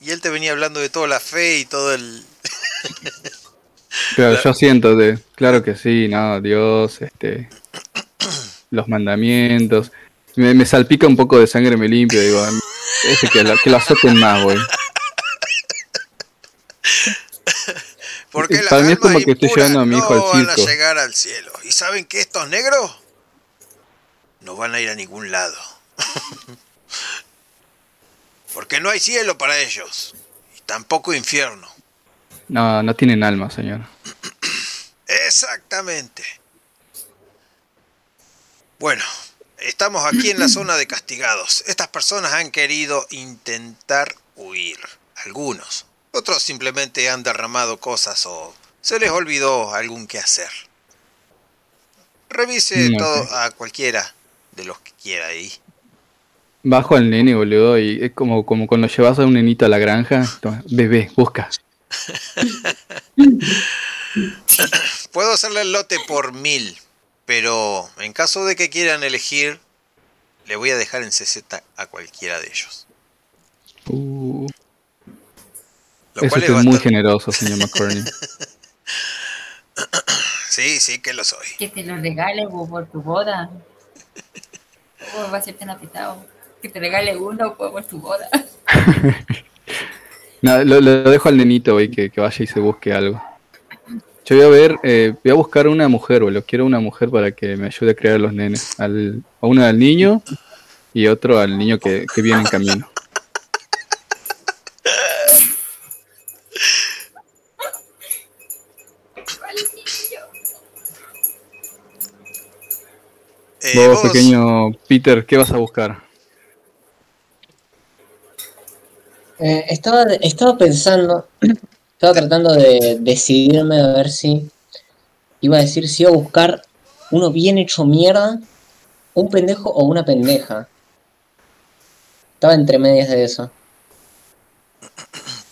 Speaker 1: Y él te venía hablando de toda la fe y todo el...
Speaker 2: Claro, yo siento de... Claro que sí, no, Dios, este... Los mandamientos. Me, me salpica un poco de sangre, me limpio, digo... Ese que, lo- que lo azoten más, güey.
Speaker 1: Porque las
Speaker 2: Para mí es como que estoy llevando a mi hijo
Speaker 1: no
Speaker 2: al
Speaker 1: van a
Speaker 2: circo.
Speaker 1: llegar al cielo. ¿Y saben que estos negros no van a ir a ningún lado? Porque no hay cielo para ellos. Y tampoco infierno.
Speaker 2: No, no tienen alma, señor.
Speaker 1: Exactamente. Bueno, estamos aquí en la zona de castigados. Estas personas han querido intentar huir. Algunos. Otros simplemente han derramado cosas o se les olvidó algún que hacer. Revise todo
Speaker 2: ok.
Speaker 1: a cualquiera de los que quiera ahí.
Speaker 2: Bajo al nene, boludo, y es como, como cuando llevas a un nenito a la granja. toma, bebé, busca.
Speaker 1: Puedo hacerle el lote por mil, pero en caso de que quieran elegir, le voy a dejar en 60 a cualquiera de ellos.
Speaker 2: Uh,
Speaker 1: Lo
Speaker 2: eso
Speaker 1: cual
Speaker 2: es
Speaker 1: es
Speaker 2: muy
Speaker 1: bastante-
Speaker 2: generoso, señor McCorney.
Speaker 1: Sí, sí que lo soy.
Speaker 5: Que te lo regale po, por tu boda. ¿Cómo va a ser tan apretado? Que te regale uno po, por tu boda.
Speaker 2: No, lo, lo dejo al nenito, güey, que, que vaya y se busque algo. Yo voy a ver, eh, voy a buscar una mujer, boludo. Quiero una mujer para que me ayude a crear a los nenes. Al, a uno al niño y otro al niño que, que viene en camino.
Speaker 1: Eh,
Speaker 2: Vos,
Speaker 1: vos-
Speaker 2: pequeño Peter, ¿qué vas a buscar?
Speaker 3: Eh, estaba, estaba pensando, estaba tratando de decidirme a ver si iba a decir si iba a buscar uno bien hecho mierda, un pendejo o una pendeja. Estaba entre medias de eso.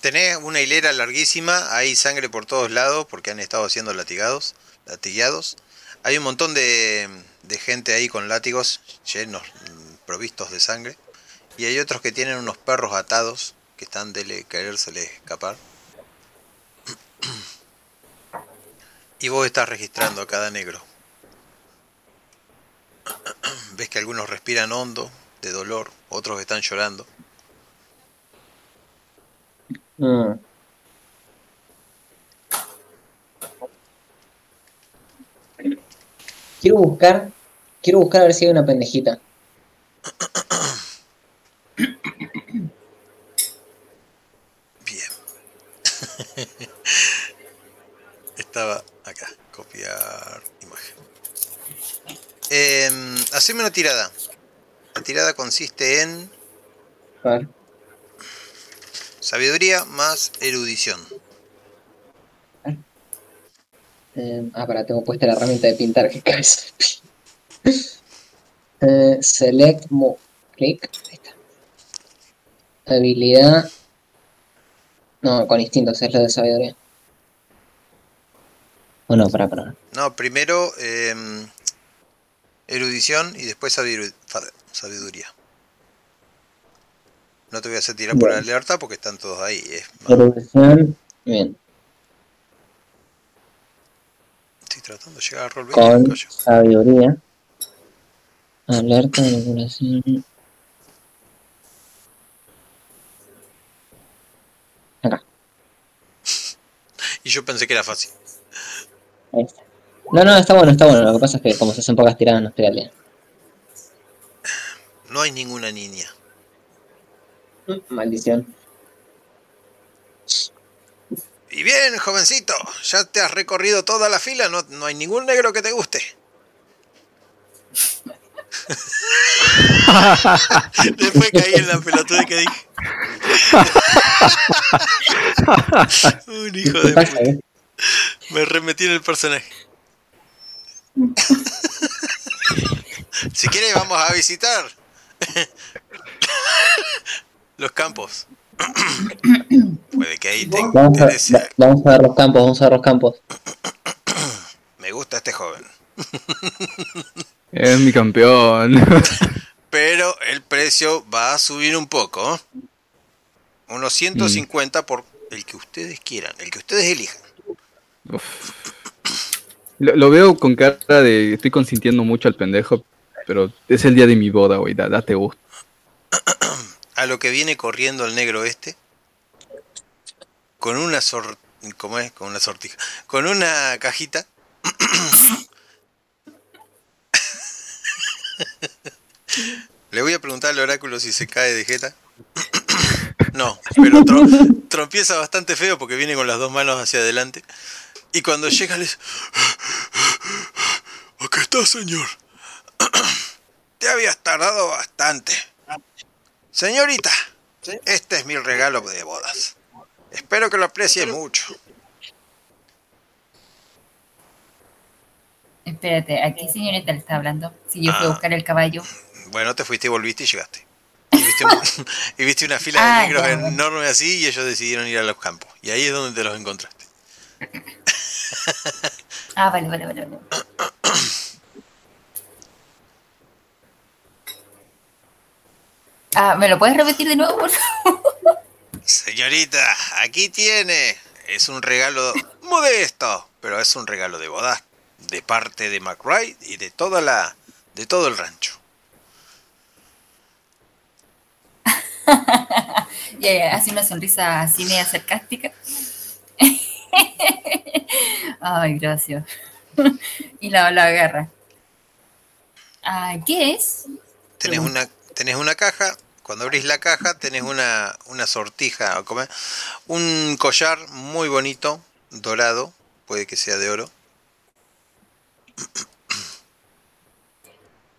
Speaker 1: Tenés una hilera larguísima, hay sangre por todos lados porque han estado siendo latigados, latigados. Hay un montón de, de gente ahí con látigos llenos, mm, provistos de sangre. Y hay otros que tienen unos perros atados que están de querérsele escapar. Y vos estás registrando a cada negro. Ves que algunos respiran hondo, de dolor, otros están llorando.
Speaker 3: Mm. Quiero buscar, quiero buscar a ver si hay una pendejita.
Speaker 1: Bien. Estaba acá. Copiar imagen. Eh, haceme una tirada. La tirada consiste en sabiduría más erudición.
Speaker 3: Eh, ah, para, tengo puesta la herramienta de pintar, que pi- Eh, select move. Click. Ahí está. Habilidad. No, con instintos es lo de sabiduría. O no, para, para.
Speaker 1: No, primero eh, erudición y después sabiduría. No te voy a hacer tirar por
Speaker 3: Bueno.
Speaker 1: alerta porque están todos ahí.
Speaker 3: Erudición. Bien.
Speaker 1: estoy tratando de llegar a rol
Speaker 3: Con
Speaker 1: 20, coño.
Speaker 3: sabiduría. Alerta de regulación. Acá.
Speaker 1: Y yo pensé que era fácil.
Speaker 3: Ahí está. No, no, está bueno, está bueno. Lo que pasa es que como se hacen pocas tiradas no estoy al día.
Speaker 1: No hay ninguna niña.
Speaker 3: Maldición.
Speaker 1: Y bien, jovencito, ya te has recorrido toda la fila, no, no hay ningún negro que te guste. Después caí en la pelotuda que dije. Un hijo
Speaker 3: ¿Qué
Speaker 1: de puta.
Speaker 3: eh?
Speaker 1: Me remetí en el personaje. si quieres vamos a visitar los campos. Puede que ahí te
Speaker 3: Vamos a, vamos a ver los campos, vamos a ver los campos.
Speaker 1: Me gusta este joven.
Speaker 2: Es mi campeón.
Speaker 1: Pero el precio va a subir un poco. ¿eh? Unos 150 por el que ustedes quieran, el que ustedes elijan.
Speaker 2: Uf. Lo, lo veo con cara de estoy consintiendo mucho al pendejo, pero es el día de mi boda, güey. da- Date gusto.
Speaker 1: A lo que viene corriendo el negro este. Con una sor... ¿Cómo es? Con una sortija. Con una cajita. Le voy a preguntar al oráculo si se cae de jeta. No, pero tro- trompieza bastante feo porque viene con las dos manos hacia adelante. Y cuando llega les... Acá está, señor. te habías tardado bastante. Señorita, este es mi regalo de bodas. Espero que lo aprecie mucho.
Speaker 5: Espérate, ¿a qué señorita le está hablando? Si yo fui a
Speaker 1: Ah.
Speaker 5: buscar el caballo.
Speaker 1: Bueno, te fuiste y volviste y llegaste. Y viste, un- y viste una fila de
Speaker 5: Ah,
Speaker 1: negros
Speaker 5: ya, bueno.
Speaker 1: enorme así y ellos decidieron ir a los campos. Y ahí es donde te los encontraste.
Speaker 5: Ah, vale, vale, vale. vale. Ah, ¿me lo puedes repetir de nuevo, por favor?
Speaker 1: Señorita, aquí tiene. Es un regalo modesto, pero es un regalo de bodas de parte de McRae y de toda la de todo el rancho.
Speaker 5: Ya, hace una sonrisa así media sarcástica. Ay, gracias. Y la, la agarra. Ay, ¿qué es?
Speaker 1: Tenés una tenés una caja, cuando abrís la caja tenés una una sortija, un collar muy bonito, dorado, puede que sea de oro.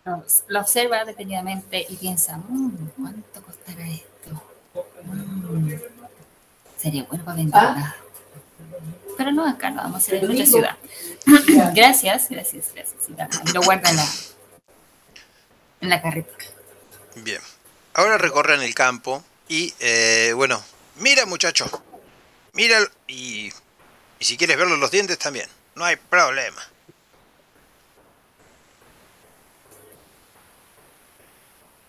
Speaker 5: Lo, lo observa detenidamente y piensa, "Mm, ¿cuánto costará esto? Mm, sería bueno para venderla. Pero no acá, lo vamos a hacer en otra ciudad. gracias, gracias, gracias. Y lo guarda en la, en la carreta.
Speaker 1: Bien. Ahora recorren el campo y, eh, bueno, mira muchacho, mira y, y si quieres verlo los dientes también, no hay problema.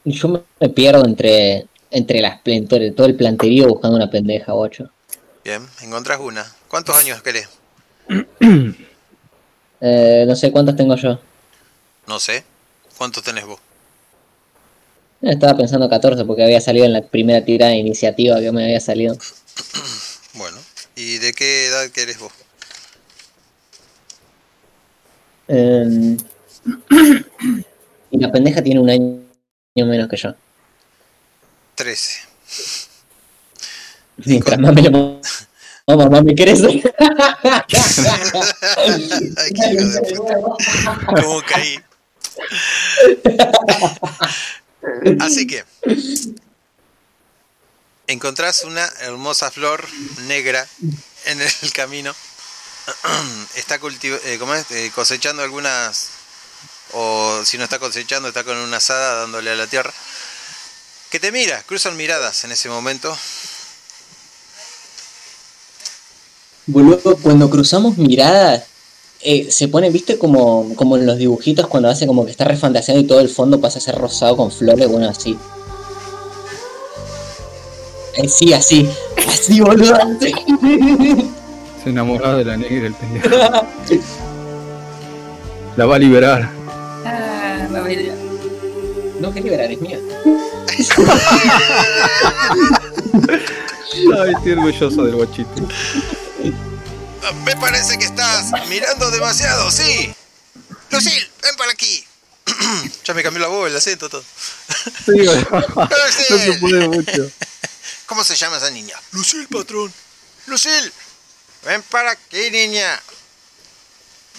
Speaker 3: Yo me- pierdo entre, entre las entre todo el planterío buscando una pendeja, ocho.
Speaker 1: Bien, encontrás una. ¿Cuántos años querés?
Speaker 3: Eh, no sé cuántos tengo yo.
Speaker 1: No sé. ¿Cuántos tenés vos?
Speaker 3: Estaba pensando 14 porque había salido en la primera tirada de iniciativa que me había salido.
Speaker 1: Bueno, ¿y de qué edad querés vos?
Speaker 3: Eh, y la pendeja tiene un año menos que yo.
Speaker 1: 13.
Speaker 3: Mientras más me lo Vamos,
Speaker 1: hijo de puta. ¿Cómo caí? Así que encontrás una hermosa flor negra en el camino. Está eh, ¿cómo es? Eh, cosechando algunas, o si no está cosechando, está con una asada dándole a la tierra. Que te mira, cruzan miradas en ese momento.
Speaker 3: Boludo, cuando cruzamos miradas, eh, se pone, viste, como, como en los dibujitos cuando hace como que está refantaseando y todo el fondo pasa a ser rosado con flores, bueno, así. Eh, sí, así. Así, boludo. así.
Speaker 2: Se enamorado de la negra el pendejo. La va a liberar.
Speaker 3: No, que liberar, es mía.
Speaker 2: Ay, estoy orgulloso del guachito.
Speaker 1: Me parece que estás mirando demasiado, sí. Lucil, ven para aquí. ya me cambió la voz, el acento, todo.
Speaker 2: Sí, no se puede mucho.
Speaker 1: ¿Cómo se llama esa niña? Lucil, patrón. Lucil, ven para aquí, niña.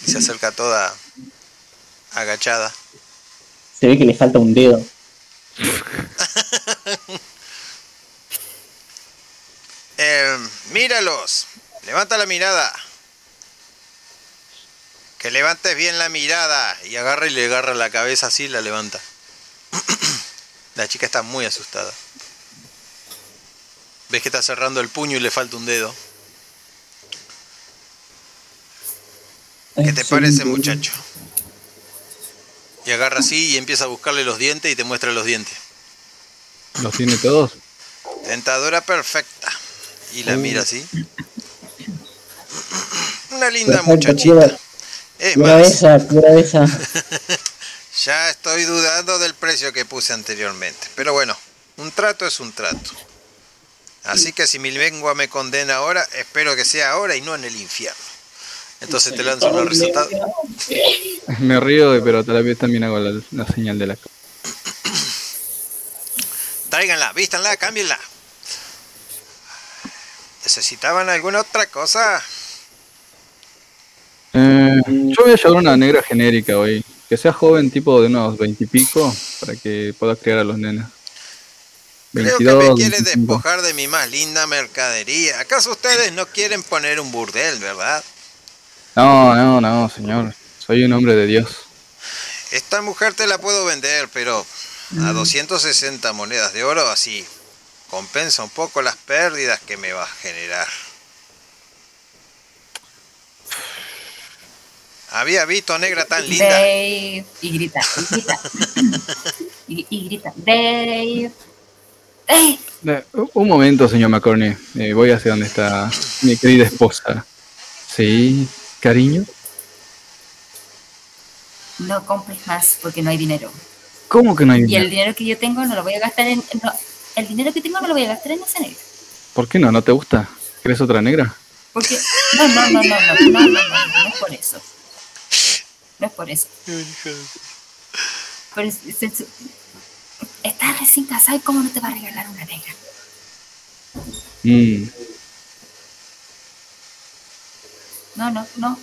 Speaker 1: Y se acerca toda agachada.
Speaker 3: Se ve que le falta un dedo.
Speaker 1: Eh, míralos. Levanta la mirada. Que levantes bien la mirada. Y agarra y le agarra la cabeza así y la levanta. la chica está muy asustada. Ves que está cerrando el puño y le falta un dedo. ¿Qué te parece, muchacho? Y agarra así y empieza a buscarle los dientes y te muestra los dientes.
Speaker 2: ¿Los tiene todos?
Speaker 1: Dentadura perfecta. Y la mira así. Una linda muchachita. Es más,
Speaker 3: esa, esa.
Speaker 1: ya estoy dudando del precio que puse anteriormente. Pero bueno, un trato es un trato. Así que si mi lengua me condena ahora, espero que sea ahora y no en el infierno. Entonces te lanzo los resultados.
Speaker 2: Me río, pero a la vez también hago la, la señal de la
Speaker 1: Tráiganla, vístanla, cámbienla. ¿Necesitaban alguna otra cosa?
Speaker 2: Eh, yo voy a llevar una negra genérica hoy. Que sea joven, tipo de unos veintipico, para que pueda criar a los nenes.
Speaker 1: Creo que me quiere despojar de mi más linda mercadería. ¿Acaso ustedes no quieren poner un burdel, verdad?
Speaker 2: No, no, no, señor. Soy un hombre de Dios.
Speaker 1: Esta mujer te la puedo vender, pero a 260 monedas de oro así compensa un poco las pérdidas que me va a generar. Había visto a negra tan linda.
Speaker 5: Dave. Y grita, y grita. y, y grita, Dave. Dave.
Speaker 2: Eh, Un momento, señor McCorney. Eh, voy hacia donde está mi querida esposa. Sí, cariño.
Speaker 5: No compres más porque no hay dinero.
Speaker 2: ¿Cómo que no hay
Speaker 5: Y el
Speaker 2: dinero?
Speaker 5: dinero que yo tengo no lo voy a gastar en. no, el dinero que tengo no lo voy a gastar en esa negra.
Speaker 2: ¿Por qué no? ¿No te gusta? ¿Quieres otra negra?
Speaker 5: Porque. No, no, no, no, no, no, no, no, no, no es por eso. No es por eso. Pero es- es- es- estás recién casado y cómo no te va a regalar una negra.
Speaker 2: Mm,
Speaker 5: No, no, no.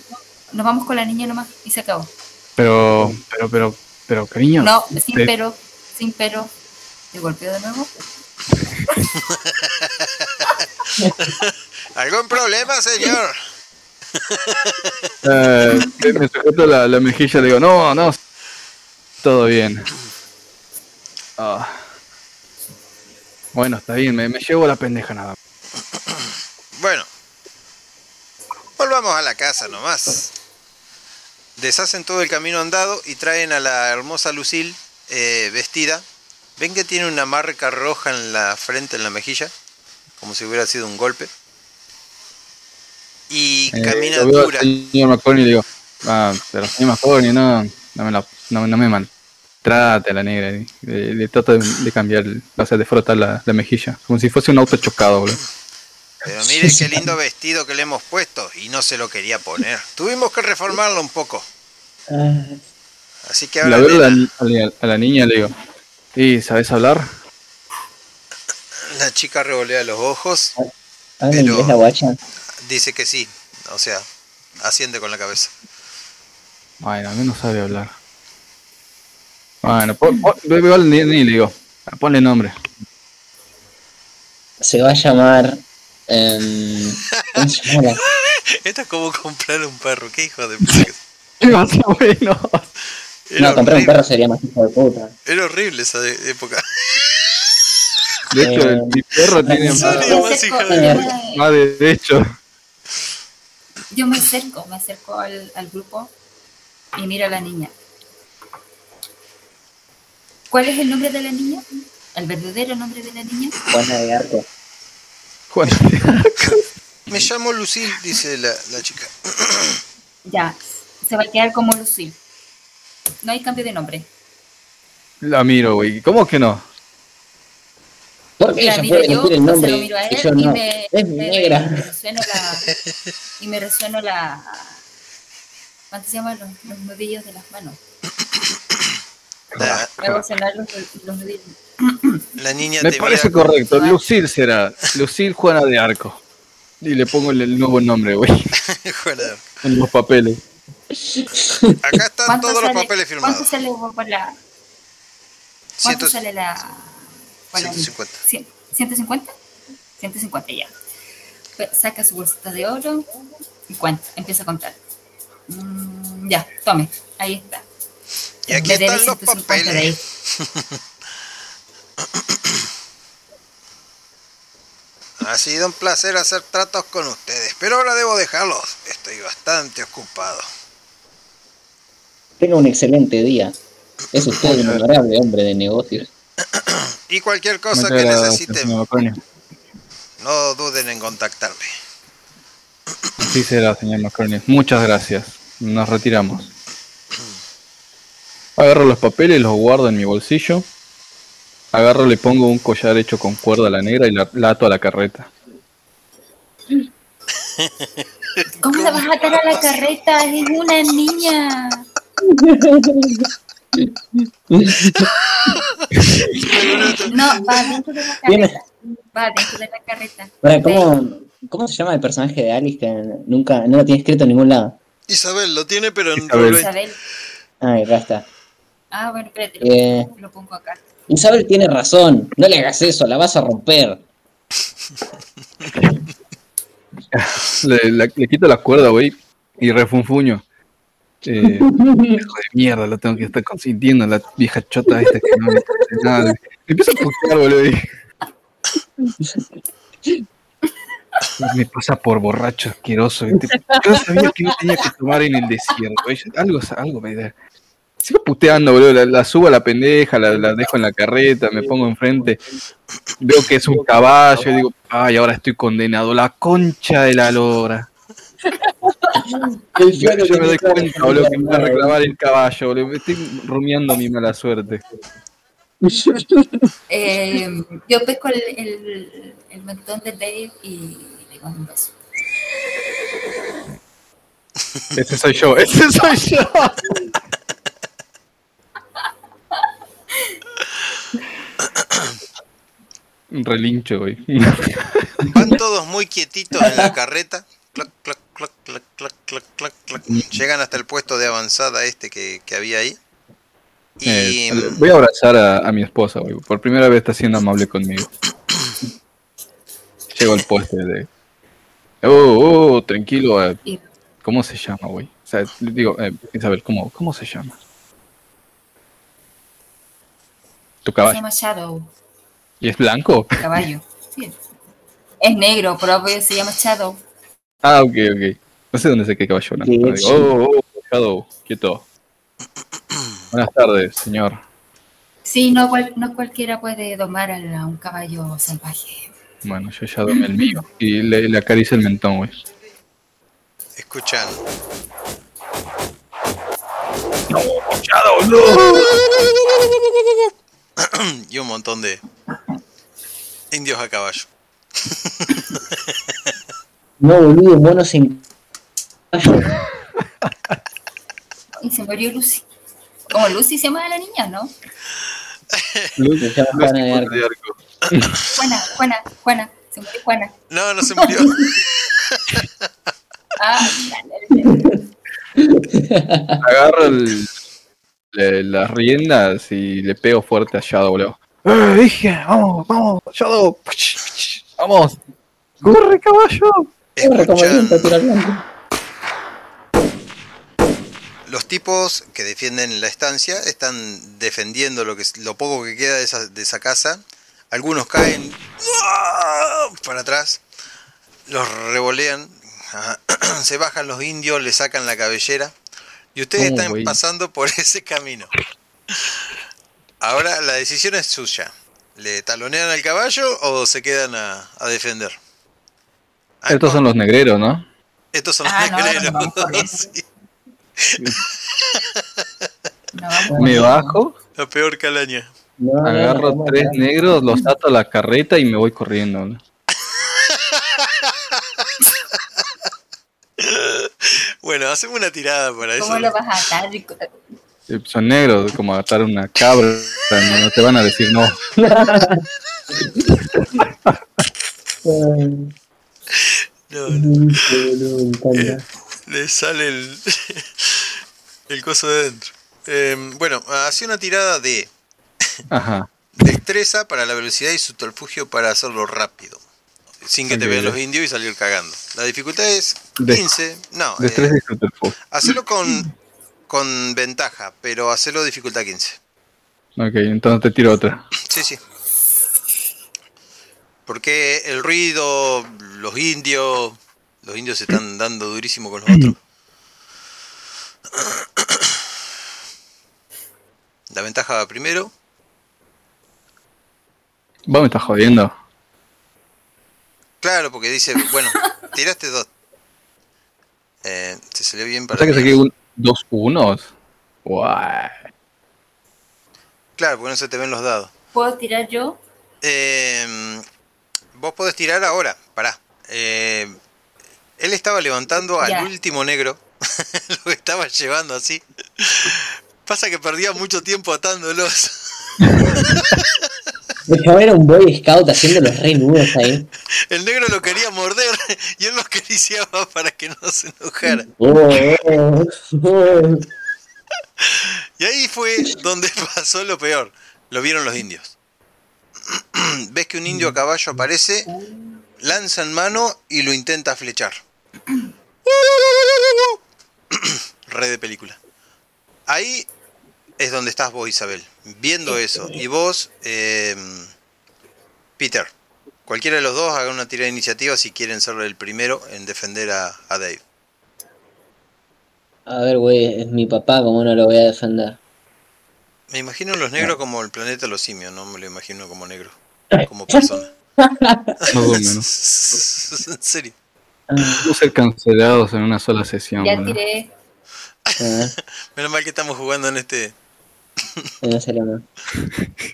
Speaker 5: Nos vamos con la niña nomás y se acabó.
Speaker 2: pero, pero, pero, pero, cariño.
Speaker 5: No, sin
Speaker 2: te-
Speaker 5: pero, sin pero. ¿Te golpeo de nuevo?
Speaker 1: ¿Algún problema, señor?
Speaker 2: Eh, me sujeto la, la mejilla y le digo, no, no, todo bien. Ah. Bueno, está bien, me, me llevo la pendeja nada. más.
Speaker 1: Bueno, volvamos a la casa nomás. Deshacen todo el camino andado y traen a la hermosa Lucille eh, vestida. Ven que tiene una marca roja en la frente, en la mejilla, como si hubiera sido un golpe. Y
Speaker 2: Eh,
Speaker 1: camina
Speaker 2: lo veo al
Speaker 1: dura.
Speaker 2: señor McCorney digo, ah, pero señor McCorney, no, no me, la, no, no me maltrate a la negra. Le, le trato de, de cambiar, o sea, de frotar la, la mejilla, como si fuese un auto chocado, boludo.
Speaker 1: Pero mire qué lindo vestido que le hemos puesto y no se lo quería poner. Tuvimos que reformarlo un poco.
Speaker 3: Ah,
Speaker 1: Así que ahora
Speaker 2: a la, a la- a la niña le digo, ¿y sabes hablar?
Speaker 1: la chica revolea los ojos,
Speaker 3: ¿Habla
Speaker 1: Pero-
Speaker 3: inglés la guacha?
Speaker 1: dice que sí. O sea, asciende con la cabeza.
Speaker 2: Bueno, a mí no sabe hablar. Bueno, pon, pon- veo al ni, ni le digo, ponle nombre.
Speaker 3: Se va a llamar... em,
Speaker 1: Esto es como comprar un perro. Qué hijo de puta.
Speaker 2: ¿Qué más o menos?
Speaker 1: Era,
Speaker 3: No, comprar un
Speaker 1: horrible,
Speaker 3: perro sería más hijo de puta.
Speaker 1: era horrible esa de- época.
Speaker 2: De hecho, el-
Speaker 3: Eh,
Speaker 2: mi perro tiene
Speaker 3: ¿en
Speaker 2: más,
Speaker 1: de
Speaker 3: puta.
Speaker 2: más derecho.
Speaker 5: Yo me acerco, me acerco al, al grupo y miro a la niña. ¿Cuál es el nombre de la niña? ¿El verdadero nombre de la niña?
Speaker 3: Juana de Arco.
Speaker 2: Juan,
Speaker 1: Me llamo Lucille, dice la, la chica.
Speaker 5: Ya, se va a quedar como Lucille. No hay cambio de nombre.
Speaker 2: la miro, güey. ¿Cómo que no?
Speaker 3: Porque
Speaker 5: La
Speaker 3: ella
Speaker 5: miro
Speaker 3: puede
Speaker 5: yo,
Speaker 3: el
Speaker 5: lo miro a
Speaker 3: y
Speaker 5: él y
Speaker 3: no.
Speaker 5: me,
Speaker 3: Es
Speaker 5: me-
Speaker 3: negra.
Speaker 5: me resueno la... Y me resueno la... ¿Cuánto se llaman los, los nudillos de las manos?
Speaker 1: La,
Speaker 5: los, los nudillos.
Speaker 1: la niña
Speaker 2: Me
Speaker 1: te
Speaker 2: parece
Speaker 1: mira.
Speaker 2: correcto. Lucille será. Lucille Juana de Arco. Y le pongo el, el nuevo nombre, güey. En los papeles.
Speaker 1: Acá están
Speaker 5: ¿Cuánto
Speaker 1: todos los
Speaker 5: sale-
Speaker 1: papeles
Speaker 5: ¿Cuánto
Speaker 1: firmados.
Speaker 5: sale por la... ¿Cuánto
Speaker 1: Ciento-
Speaker 5: sale la... por la-
Speaker 1: 150.
Speaker 5: cien- ¿150? 150 ya. Pe- Saca su bolsita de oro y cuenta, empieza a contar. Mm, ya, tome, ahí está.
Speaker 1: Y aquí están los
Speaker 5: 150 de ahí.
Speaker 1: papeles. Ha sido un placer hacer tratos con ustedes, pero ahora debo dejarlos. Estoy bastante ocupado.
Speaker 3: Tenga un excelente día. Es usted un honorable hombre de negocios.
Speaker 1: Y cualquier cosa que necesiten, no duden en contactarme.
Speaker 2: Así será, señor McCorney. Muchas gracias. Nos retiramos. Agarro los papeles, los guardo en mi bolsillo. Agarro, le pongo un collar hecho con cuerda a la negra y la, la ato a la carreta.
Speaker 5: ¿Cómo la vas a atar a la carreta? Es una niña. No, va dentro de la carreta. Va dentro de la carreta.
Speaker 3: ¿cómo, ¿cómo se llama el personaje de Alice que nunca no lo tiene escrito en ningún lado?
Speaker 1: Isabel lo tiene, pero en
Speaker 2: Isabel.
Speaker 5: Isabel.
Speaker 3: Ay, acá está.
Speaker 5: Ah, bueno, espérate.
Speaker 3: Eh,
Speaker 5: Lo pongo acá.
Speaker 3: Isabel tiene razón. No le hagas eso, la vas a romper.
Speaker 2: Le, la- le quito la cuerda, güey, y refunfuño. Eh, hijo de mierda, lo tengo que estar consintiendo, la vieja chota esta que no le hace nada. Me empiezo a putear, boludo. y- Me pasa por borracho asqueroso. Yo sabía que no tenía que tomar en el desierto. güey. Algo, algo me da. Sigo puteando, boludo. La, la subo a la pendeja, la, la dejo en la carreta, me pongo enfrente. Veo que es un caballo y digo, ay, ahora estoy condenado. La concha de la lora. Yo, yo me doy cuenta, boludo, que me voy a reclamar el caballo, boludo. Me estoy rumiando mi mala suerte.
Speaker 5: Eh, yo pesco el, el, el mentón de Dave y le mando un beso.
Speaker 2: Ese soy yo, ese soy yo. Un relincho, güey.
Speaker 1: Van todos muy quietitos en la carreta. Clac, clac, clac, clac, clac, clac, clac, clac. Llegan hasta el puesto de avanzada este que, que había ahí. Y
Speaker 2: Eh, voy a abrazar a, a mi esposa, güey. Por primera vez está siendo amable conmigo. Llego al puesto de... Oh, oh, tranquilo. eh,
Speaker 5: Y
Speaker 2: ¿Cómo se llama, güey? O sea, le digo, eh, Isabel, ¿cómo, ¿cómo se llama? Tu
Speaker 5: se
Speaker 2: caballo.
Speaker 5: llama Shadow,
Speaker 2: ¿Y es blanco?
Speaker 5: caballo. Sí. Es negro, pero pues se llama Shadow.
Speaker 2: Ah, ok, ok. No sé dónde sé qué caballo blanco.
Speaker 3: Sí.
Speaker 2: oh, oh, Shadow, quieto. Buenas tardes, señor.
Speaker 5: Sí, no, cual- no cualquiera puede domar a un caballo salvaje.
Speaker 2: Bueno, yo ya domé el mío. Y le, le acaricio el mentón, güey.
Speaker 1: escuchan.
Speaker 2: Shadow, no.
Speaker 1: y un montón de indios a caballo.
Speaker 3: No, boludo, monos en.
Speaker 5: Y se murió Lucy. Como Lucy se llama la niña, ¿no?
Speaker 3: Se llama Juana de Arco.
Speaker 5: Juana, Juana, Juana. Se murió Juana.
Speaker 1: No, no se murió.
Speaker 5: Ah, dale, dale.
Speaker 2: Agarro el- le- las riendas y le pego fuerte a Shadow, boludo. ¡Eh, dije! ¡Vamos, vamos, Shadow! ¡Vamos! ¡Corre, caballo!
Speaker 3: Corre blanco.
Speaker 1: los tipos que defienden la estancia están defendiendo lo que lo poco que queda de esa, de esa casa. Algunos caen para atrás, los revolean, se bajan los indios, le sacan la cabellera y ustedes están pasando por ese camino. Ahora la decisión es suya. ¿Le talonean al caballo o se quedan a, a defender? Ah,
Speaker 2: Estos son los negreros, ¿no?
Speaker 1: Estos son
Speaker 5: Ah,
Speaker 1: los
Speaker 5: no,
Speaker 1: negreros.
Speaker 5: no.
Speaker 1: Sí.
Speaker 2: Me bajo,
Speaker 1: la peor calaña.
Speaker 3: No, no,
Speaker 2: agarro
Speaker 3: no,
Speaker 2: tres negros, los ato a la carreta y me voy corriendo. boludo.
Speaker 1: Bueno, hacemos una tirada para eso.
Speaker 5: ¿Cómo lo vas a atar?
Speaker 2: Eh, Son negros, como atar una cabra. No, te van a decir no.
Speaker 1: No, no,
Speaker 3: encanta.
Speaker 1: le sale el, el coso de dentro. Eh, bueno, hace una tirada de
Speaker 2: Ajá.
Speaker 1: destreza para la velocidad y subterfugio para hacerlo rápido. Sin que te vean los indios y salir cagando. La dificultad es
Speaker 2: De-
Speaker 1: 15. No, eh, hacelo con, con ventaja, pero hacelo dificultad 15.
Speaker 2: Ok, entonces te tiro otra.
Speaker 1: Sí, sí. Porque el ruido, los indios, los indios se están dando durísimo con los otros. La ventaja va primero.
Speaker 2: Vos me estás jodiendo.
Speaker 1: Claro, porque dice, bueno, tiraste dos. Eh, te salió bien
Speaker 2: O
Speaker 1: para
Speaker 2: sea que saqué un, dos unos. Guay.
Speaker 1: Claro, porque no se te ven los dados.
Speaker 5: ¿Puedo tirar yo?
Speaker 1: Eh, vos podés tirar ahora, pará. Eh, él estaba levantando al
Speaker 5: Ya.
Speaker 1: último negro, lo estaba llevando así. Pasa que perdía mucho tiempo atándolos.
Speaker 3: Dejaba ver a un Boy Scout haciendo los re nudos ahí.
Speaker 1: El negro lo quería morder y él lo acariciaba para que no se enojara.
Speaker 3: Oh, oh, oh.
Speaker 1: Y ahí fue donde pasó lo peor. Lo vieron los indios. Ves que un indio a caballo aparece, lanza en mano y lo intenta flechar. Red de película. Ahí es donde estás vos, Isabel, viendo eso. Y vos, eh, Peter, cualquiera de los dos haga una tirada de iniciativa si quieren ser el primero en defender a, a Dave.
Speaker 3: A ver, güey, es mi papá, ¿cómo no lo voy a defender?
Speaker 1: Me imagino los negros como el planeta de los simios, no me lo imagino como negro, como persona.
Speaker 2: Más o menos.
Speaker 1: en serio.
Speaker 2: Vamos a ser cancelados en una sola sesión.
Speaker 5: Ya tiré.
Speaker 1: Menos mal que estamos jugando en este.
Speaker 3: No serio, no.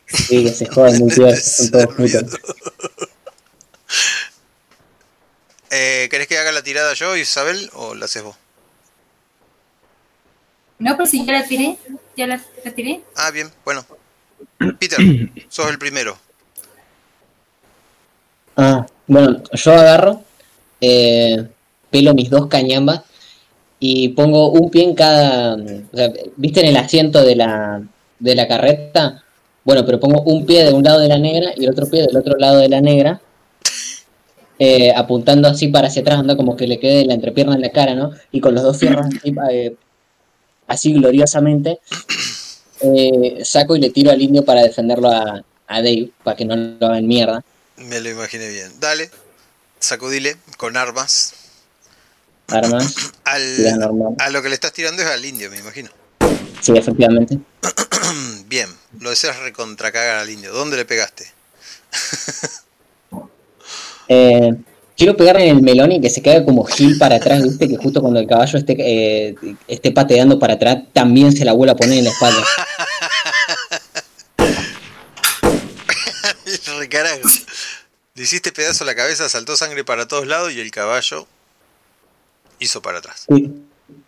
Speaker 3: Sí, que se jodan muy
Speaker 1: en
Speaker 3: bien,
Speaker 1: este
Speaker 3: son todos
Speaker 1: servidor.
Speaker 3: putos.
Speaker 1: Eh, ¿Querés que haga la tirada yo, Isabel, o la haces vos?
Speaker 5: No, pero si ya la tiré. Ya la, la tiré.
Speaker 1: Ah, bien, bueno. Peter, sos el primero.
Speaker 3: Ah, bueno, yo agarro, eh, pelo mis dos cañambas y pongo un pie en cada. O sea, ¿viste en el asiento de la, de la carreta? Bueno, pero pongo un pie de un lado de la negra y el otro pie del otro lado de la negra, eh, apuntando así para hacia atrás, anda como que le quede la entrepierna en la cara, ¿no? Y con los dos fierros así, eh, así gloriosamente, eh, saco y le tiro al indio para defenderlo a, a Dave, para que no lo hagan mierda.
Speaker 1: Me lo imaginé bien. Dale, sacudile con armas.
Speaker 3: Armas,
Speaker 1: Al,
Speaker 3: tira normal.
Speaker 1: a lo que le estás tirando es al indio, me imagino.
Speaker 3: Sí, efectivamente.
Speaker 1: Bien, lo deseas recontracagar al indio. ¿Dónde le pegaste?
Speaker 3: Eh, quiero pegarle en el melón y que se caiga como Gil para atrás, viste, que justo cuando el caballo esté, eh, esté pateando para atrás, también se la vuelva a poner en la espalda.
Speaker 1: Recarajo. Le hiciste pedazo a la cabeza, saltó sangre para todos lados y el caballo hizo para atrás.
Speaker 3: Que,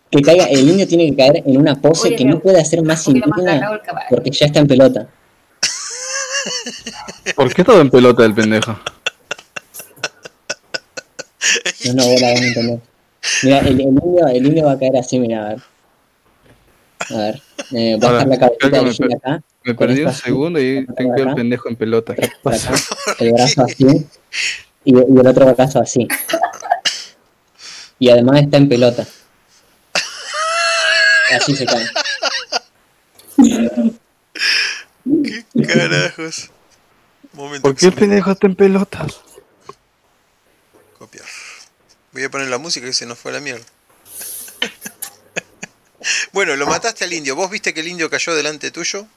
Speaker 3: que caiga, el niño tiene que caer en una pose
Speaker 5: Oye,
Speaker 3: que no puede hacer más indigna porque ya está en pelota.
Speaker 2: ¿Por qué todo en pelota el pendejo?
Speaker 3: No, no, vos la vas a entender. Mira, el, el niño, el niño va a caer así, mira, a ver. A ver, eh, va a estar la cabecita de
Speaker 2: me
Speaker 3: Gil acá,
Speaker 2: Me perdí un segundo y tengo el pendejo en pelota. ¿Qué
Speaker 3: por
Speaker 2: pasa?
Speaker 3: acá, el brazo así, y, y el otro brazo así. Y además está en pelota. Así se cae.
Speaker 1: ¿Qué carajos? Momento
Speaker 2: ¿Por qué el pendejo está en pelotas?
Speaker 1: Copiar. Voy a poner la música que se nos fue a la mierda. bueno, lo mataste al indio. Vos viste que el indio cayó delante tuyo,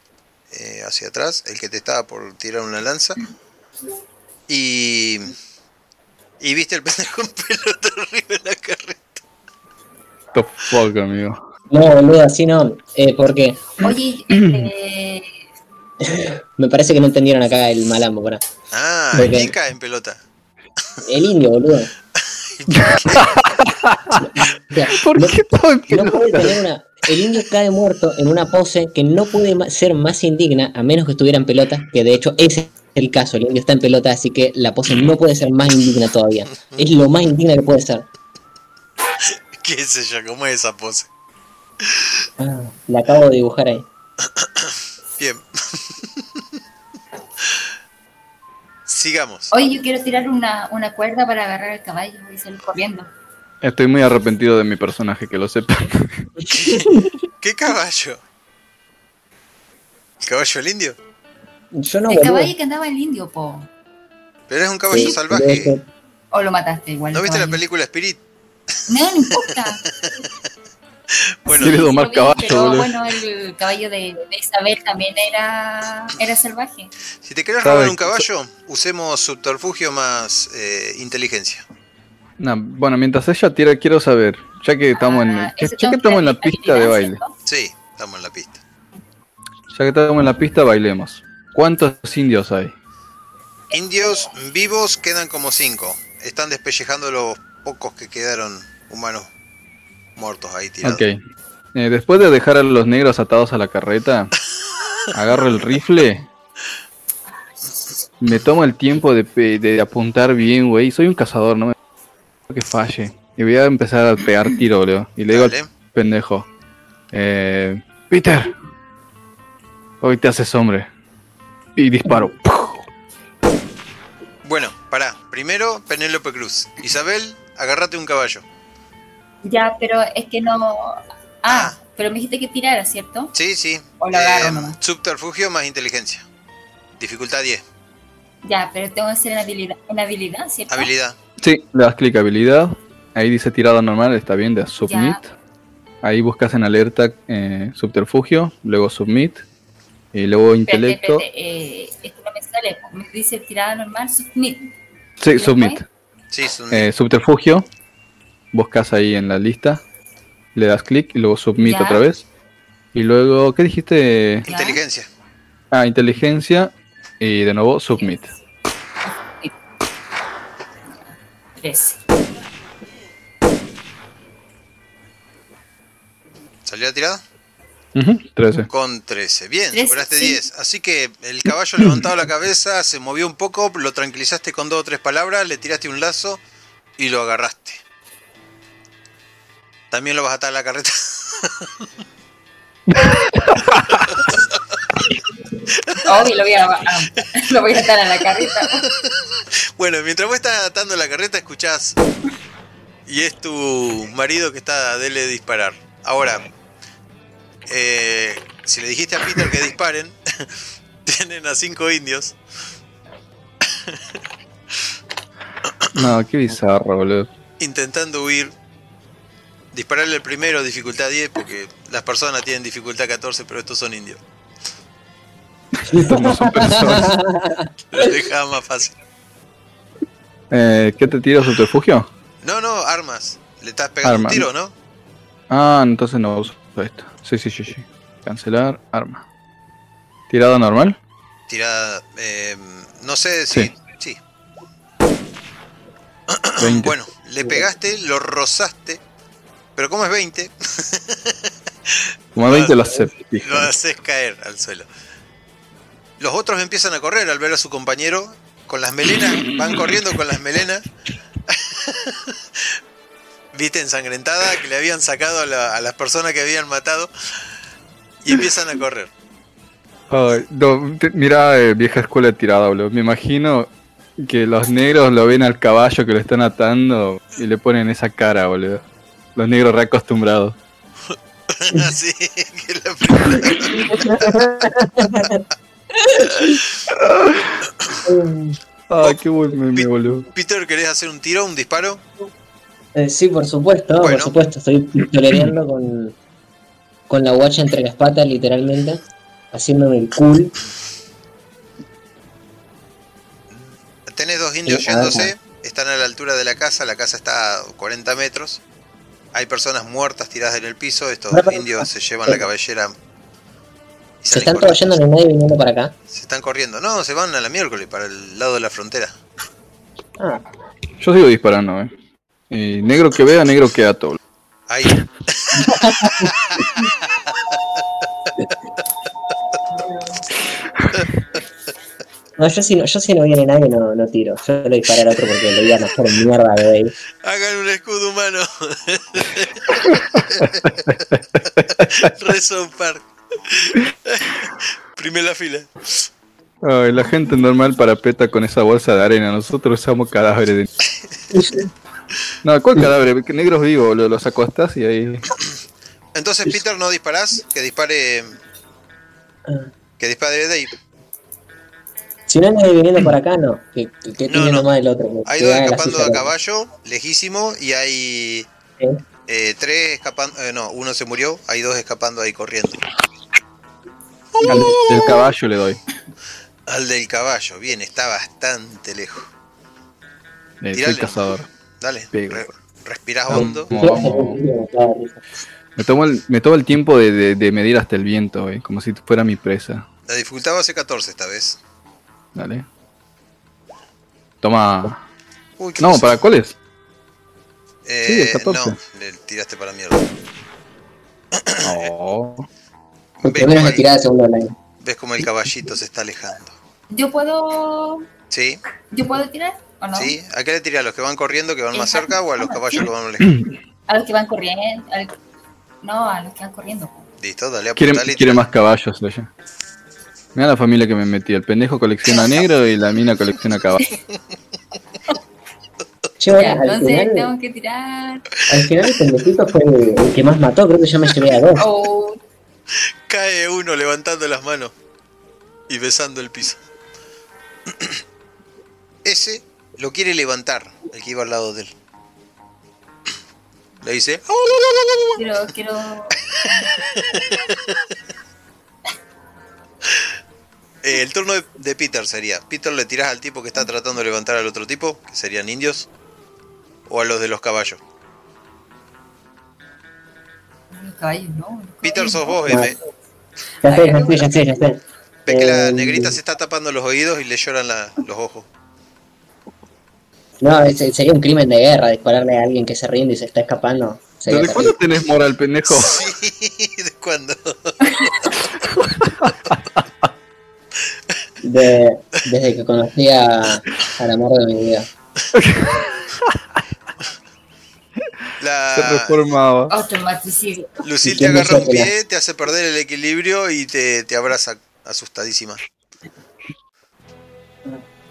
Speaker 1: eh, hacia atrás, el que te estaba por tirar una lanza. Y. Y viste el pendejo en pelota arriba de la carreta.
Speaker 2: The fuck, amigo.
Speaker 3: No, boludo, así no. Eh, porque
Speaker 5: Oye,
Speaker 3: me parece que no entendieron acá el malambo, pará.
Speaker 1: Ah. ¿quién cae en pelota?
Speaker 3: El indio, boludo. O sea,
Speaker 2: ¿Por
Speaker 3: no,
Speaker 2: qué todo en
Speaker 3: no puede
Speaker 2: pelotas?
Speaker 3: tener una. El indio cae muerto en una pose que no puede ser más indigna a menos que estuviera en pelota, que de hecho ese es el caso. El indio está en pelota, así que la pose no puede ser más indigna todavía. Es lo más indigna que puede ser.
Speaker 1: ¿Qué sé yo? ¿Cómo es esa pose?
Speaker 3: Ah, la acabo de dibujar ahí.
Speaker 1: Bien. Sigamos.
Speaker 5: oye, yo quiero tirar una, una cuerda para agarrar el caballo y salir corriendo.
Speaker 2: Estoy muy arrepentido de mi personaje, que lo sepan.
Speaker 1: ¿Qué caballo? ¿El caballo del indio?
Speaker 3: Yo no,
Speaker 5: el
Speaker 3: boludo.
Speaker 5: caballo que andaba el indio, po.
Speaker 1: Pero es un caballo
Speaker 3: Sí,
Speaker 1: salvaje.
Speaker 5: O lo mataste igual.
Speaker 1: ¿No viste la película Spirit?
Speaker 5: No, no importa.
Speaker 1: Bueno,
Speaker 2: ¿Quieres
Speaker 5: Sí,
Speaker 2: domar caballo,
Speaker 5: Pero bueno, el caballo de, de Isabel también era, era salvaje.
Speaker 1: si te querés robar un caballo, usemos subterfugio más eh, inteligencia.
Speaker 2: Nah, bueno, mientras ella tira, quiero saber, ya que estamos en,
Speaker 5: Ah,
Speaker 2: ya que estamos en la pista de baile.
Speaker 1: Sí, estamos en la pista.
Speaker 2: ya que estamos en la pista, bailemos. ¿Cuántos indios hay?
Speaker 1: Indios vivos quedan como cinco. Están despellejando los pocos que quedaron humanos muertos ahí tirados.
Speaker 2: Ok. Eh, después de dejar a los negros atados a la carreta, agarro el rifle, me tomo el tiempo de, de apuntar bien, güey. Soy un cazador, no me que falle. Y voy a empezar a pegar tiro, boludo. Y le digo
Speaker 1: Dale.
Speaker 2: al pendejo, eh, Peter, hoy te haces hombre. Y disparo.
Speaker 1: Bueno, pará. Primero, Penélope Cruz. Isabel, agárrate un caballo.
Speaker 5: Ya, pero es que no. Ah, pero me dijiste que tirara, ¿cierto?
Speaker 1: Sí, sí.
Speaker 5: O lo agarro
Speaker 1: Eh,
Speaker 5: nomás.
Speaker 1: subterfugio más inteligencia. Dificultad 10.
Speaker 5: Ya, pero tengo que hacer en habilidad, en habilidad ¿cierto?
Speaker 1: Habilidad.
Speaker 2: Sí, le das clic a habilidad. Ahí dice tirada normal, está bien, de submit. Ahí buscas en alerta eh, subterfugio, luego submit. Y luego
Speaker 5: Espérate,
Speaker 2: intelecto.
Speaker 5: eh, esto no me sale. Me dice tirada normal, submit.
Speaker 2: Sí, submit.
Speaker 1: Sí, submit.
Speaker 2: Eh, subterfugio. Buscas ahí en la lista. Le das clic y luego submit
Speaker 5: Ya.
Speaker 2: otra vez. Y luego, ¿qué dijiste?
Speaker 1: Inteligencia.
Speaker 2: Ah, inteligencia. Y de nuevo submit.
Speaker 5: 13.
Speaker 1: ¿Salió la tirada?
Speaker 2: Ujú, 13.
Speaker 1: Con 13. Bien,
Speaker 5: 13,
Speaker 1: superaste
Speaker 5: sí.
Speaker 1: 10. Así que el caballo levantado la cabeza, se movió un poco, lo tranquilizaste con dos o tres palabras, le tiraste un lazo y lo agarraste. También lo vas a atar a la carreta.
Speaker 5: Obvio, lo voy a, ah, lo voy a atar a la carreta.
Speaker 1: Bueno, mientras vos estás atando la carreta, escuchás. Y es tu marido que está dele disparar. Ahora, eh, si le dijiste a Peter que disparen, tienen a cinco indios.
Speaker 2: No, qué bizarro, boludo.
Speaker 1: intentando huir. Dispararle el primero, dificultad 10, porque las personas tienen dificultad 14, pero estos son indios.
Speaker 2: Estos no son personas.
Speaker 1: Les dejaba más fácil.
Speaker 2: Eh, ¿Qué te tira subterfugio?
Speaker 1: No, no, armas. Le estás pegando
Speaker 2: Armas.
Speaker 1: un tiro, ¿no?
Speaker 2: Ah, entonces no uso esto. Sí, sí, sí, sí. Cancelar, arma. ¿Tirada normal?
Speaker 1: Tirada. eh, no sé si.
Speaker 2: Sí.
Speaker 1: Sí.
Speaker 2: 20.
Speaker 1: Bueno, le pegaste, lo rozaste. Pero como es 20,
Speaker 2: Como 20 lo acepto. hijo.
Speaker 1: lo haces caer al suelo. Los otros empiezan a correr al ver a su compañero con las melenas, van corriendo con las melenas. Viste ensangrentada que le habían sacado a, la- a las personas que habían matado y empiezan a correr.
Speaker 2: Ay, no, te- mira, eh, vieja escuela tirada, boludo. Me imagino que los negros lo ven al caballo que lo están atando y le ponen esa cara, boludo. Los negros reacostumbrados.
Speaker 1: Así que la primera-
Speaker 2: Ay, qué buen meme, boludo.
Speaker 1: Peter, ¿querés hacer un tiro, un disparo?
Speaker 3: Eh, sí, por supuesto,
Speaker 1: Bueno.
Speaker 3: por supuesto. Estoy pistolereando con, con la guacha entre las patas, literalmente. Haciéndome el cool.
Speaker 1: Tenés dos indios
Speaker 3: Sí, ver,
Speaker 1: yéndose, están a la altura de la casa, la casa está a 40 metros. Hay personas muertas tiradas en el piso, estos
Speaker 3: pero-
Speaker 1: indios se llevan la cabellera. y
Speaker 3: Se están
Speaker 1: corriendo.
Speaker 3: todos yendo en el medio y viniendo para acá.
Speaker 1: Se están corriendo. No, se van a la miércoles para el lado de la frontera.
Speaker 3: Ah,
Speaker 2: Yo sigo disparando, eh. Y negro que vea, negro que ato. boludo.
Speaker 1: Ahí.
Speaker 3: no, yo si no, yo si no viene nadie no, no tiro. Yo le disparé al otro porque le iban a hacer mierda de ahí.
Speaker 1: Hagan un escudo humano. Rezo Park. Primera fila.
Speaker 2: Ay, la gente normal parapeta con esa bolsa de arena. Nosotros usamos cadáveres de... No, ¿cuál cadáver? Negros vivos, boludo. Los acostás y ahí...
Speaker 1: Entonces, Peter, no disparás. Que dispare. Que dispare Dave.
Speaker 3: Si no nadie viniendo para acá, no. Que, que, que
Speaker 1: No, no.
Speaker 3: nomás el otro.
Speaker 1: Hay dos escapando a
Speaker 3: el
Speaker 1: caballo, lejísimo, y hay eh, tres escapando. eh, no, uno se murió, hay dos escapando ahí corriendo.
Speaker 2: Al del caballo le doy.
Speaker 1: Al del caballo, bien, está bastante lejos.
Speaker 2: Eh, soy
Speaker 1: Tirale.
Speaker 2: cazador.
Speaker 1: Dale, re- respirás
Speaker 2: Vamos.
Speaker 1: hondo.
Speaker 2: Me tomo el, me tomo el tiempo de, de- de medir hasta el viento, eh, como si fuera mi presa.
Speaker 1: La dificultad va a ser 14 esta vez.
Speaker 2: Dale. Toma.
Speaker 1: Uy, ¿qué
Speaker 2: No,
Speaker 1: pasó?
Speaker 2: ¿para cuál es?
Speaker 1: Eh,
Speaker 2: Sí, el 14.
Speaker 1: no, le tiraste para mierda.
Speaker 2: Oh.
Speaker 1: ¿Ves
Speaker 3: la
Speaker 1: el, ves cómo el caballito se está alejando?
Speaker 5: ¿Yo puedo,
Speaker 1: ¿Sí?
Speaker 5: ¿Yo puedo tirar o no?
Speaker 1: ¿Sí? ¿A qué le tiré? ¿A los que van corriendo que van más
Speaker 5: Exacto.
Speaker 1: cerca o a los caballos que van lejos?
Speaker 5: A los que van corriendo. al- No, a los que van corriendo.
Speaker 1: Listo, dale a
Speaker 2: Quiere, quiere más caballos ella. Mira la familia que me metí. El pendejo colecciona negro y la mina colecciona caballos.
Speaker 3: Che,
Speaker 5: Ya, entonces
Speaker 3: final,
Speaker 5: tenemos que tirar.
Speaker 3: al final el pendejito fue el, el que más mató, creo que yo me llevé a dos.
Speaker 5: Oh,
Speaker 1: Cae uno levantando las manos y besando el piso. Ese lo quiere levantar, el que iba al lado de él. Le dice,
Speaker 5: quiero, quiero.
Speaker 1: Eh, el turno de, de Peter sería, Peter le tirás al tipo que está tratando de levantar al otro tipo, que serían indios, o a los de los caballos.
Speaker 5: Los caballos, no. los
Speaker 1: Peter sos vos,
Speaker 3: No.
Speaker 1: M.
Speaker 3: Ya sé, ya sé, ya sé, ya sé.
Speaker 1: Ves que la
Speaker 3: Eh,
Speaker 1: negrita se está tapando los oídos y le lloran la- los ojos.
Speaker 3: No, ese- sería un crimen de guerra dispararle a alguien que se rinde y se está escapando. Sería
Speaker 2: ¿Desde cuándo tenés moral, pendejo?
Speaker 1: Sí, ¿de cuándo?
Speaker 3: De- desde que conocí a, al amor de mi vida.
Speaker 2: Se
Speaker 1: La,
Speaker 2: reformaba.
Speaker 5: Automaticidio.
Speaker 1: Lucille
Speaker 3: ¿Y
Speaker 1: te agarra un pie, te hace perder el equilibrio y te, te abraza asustadísima.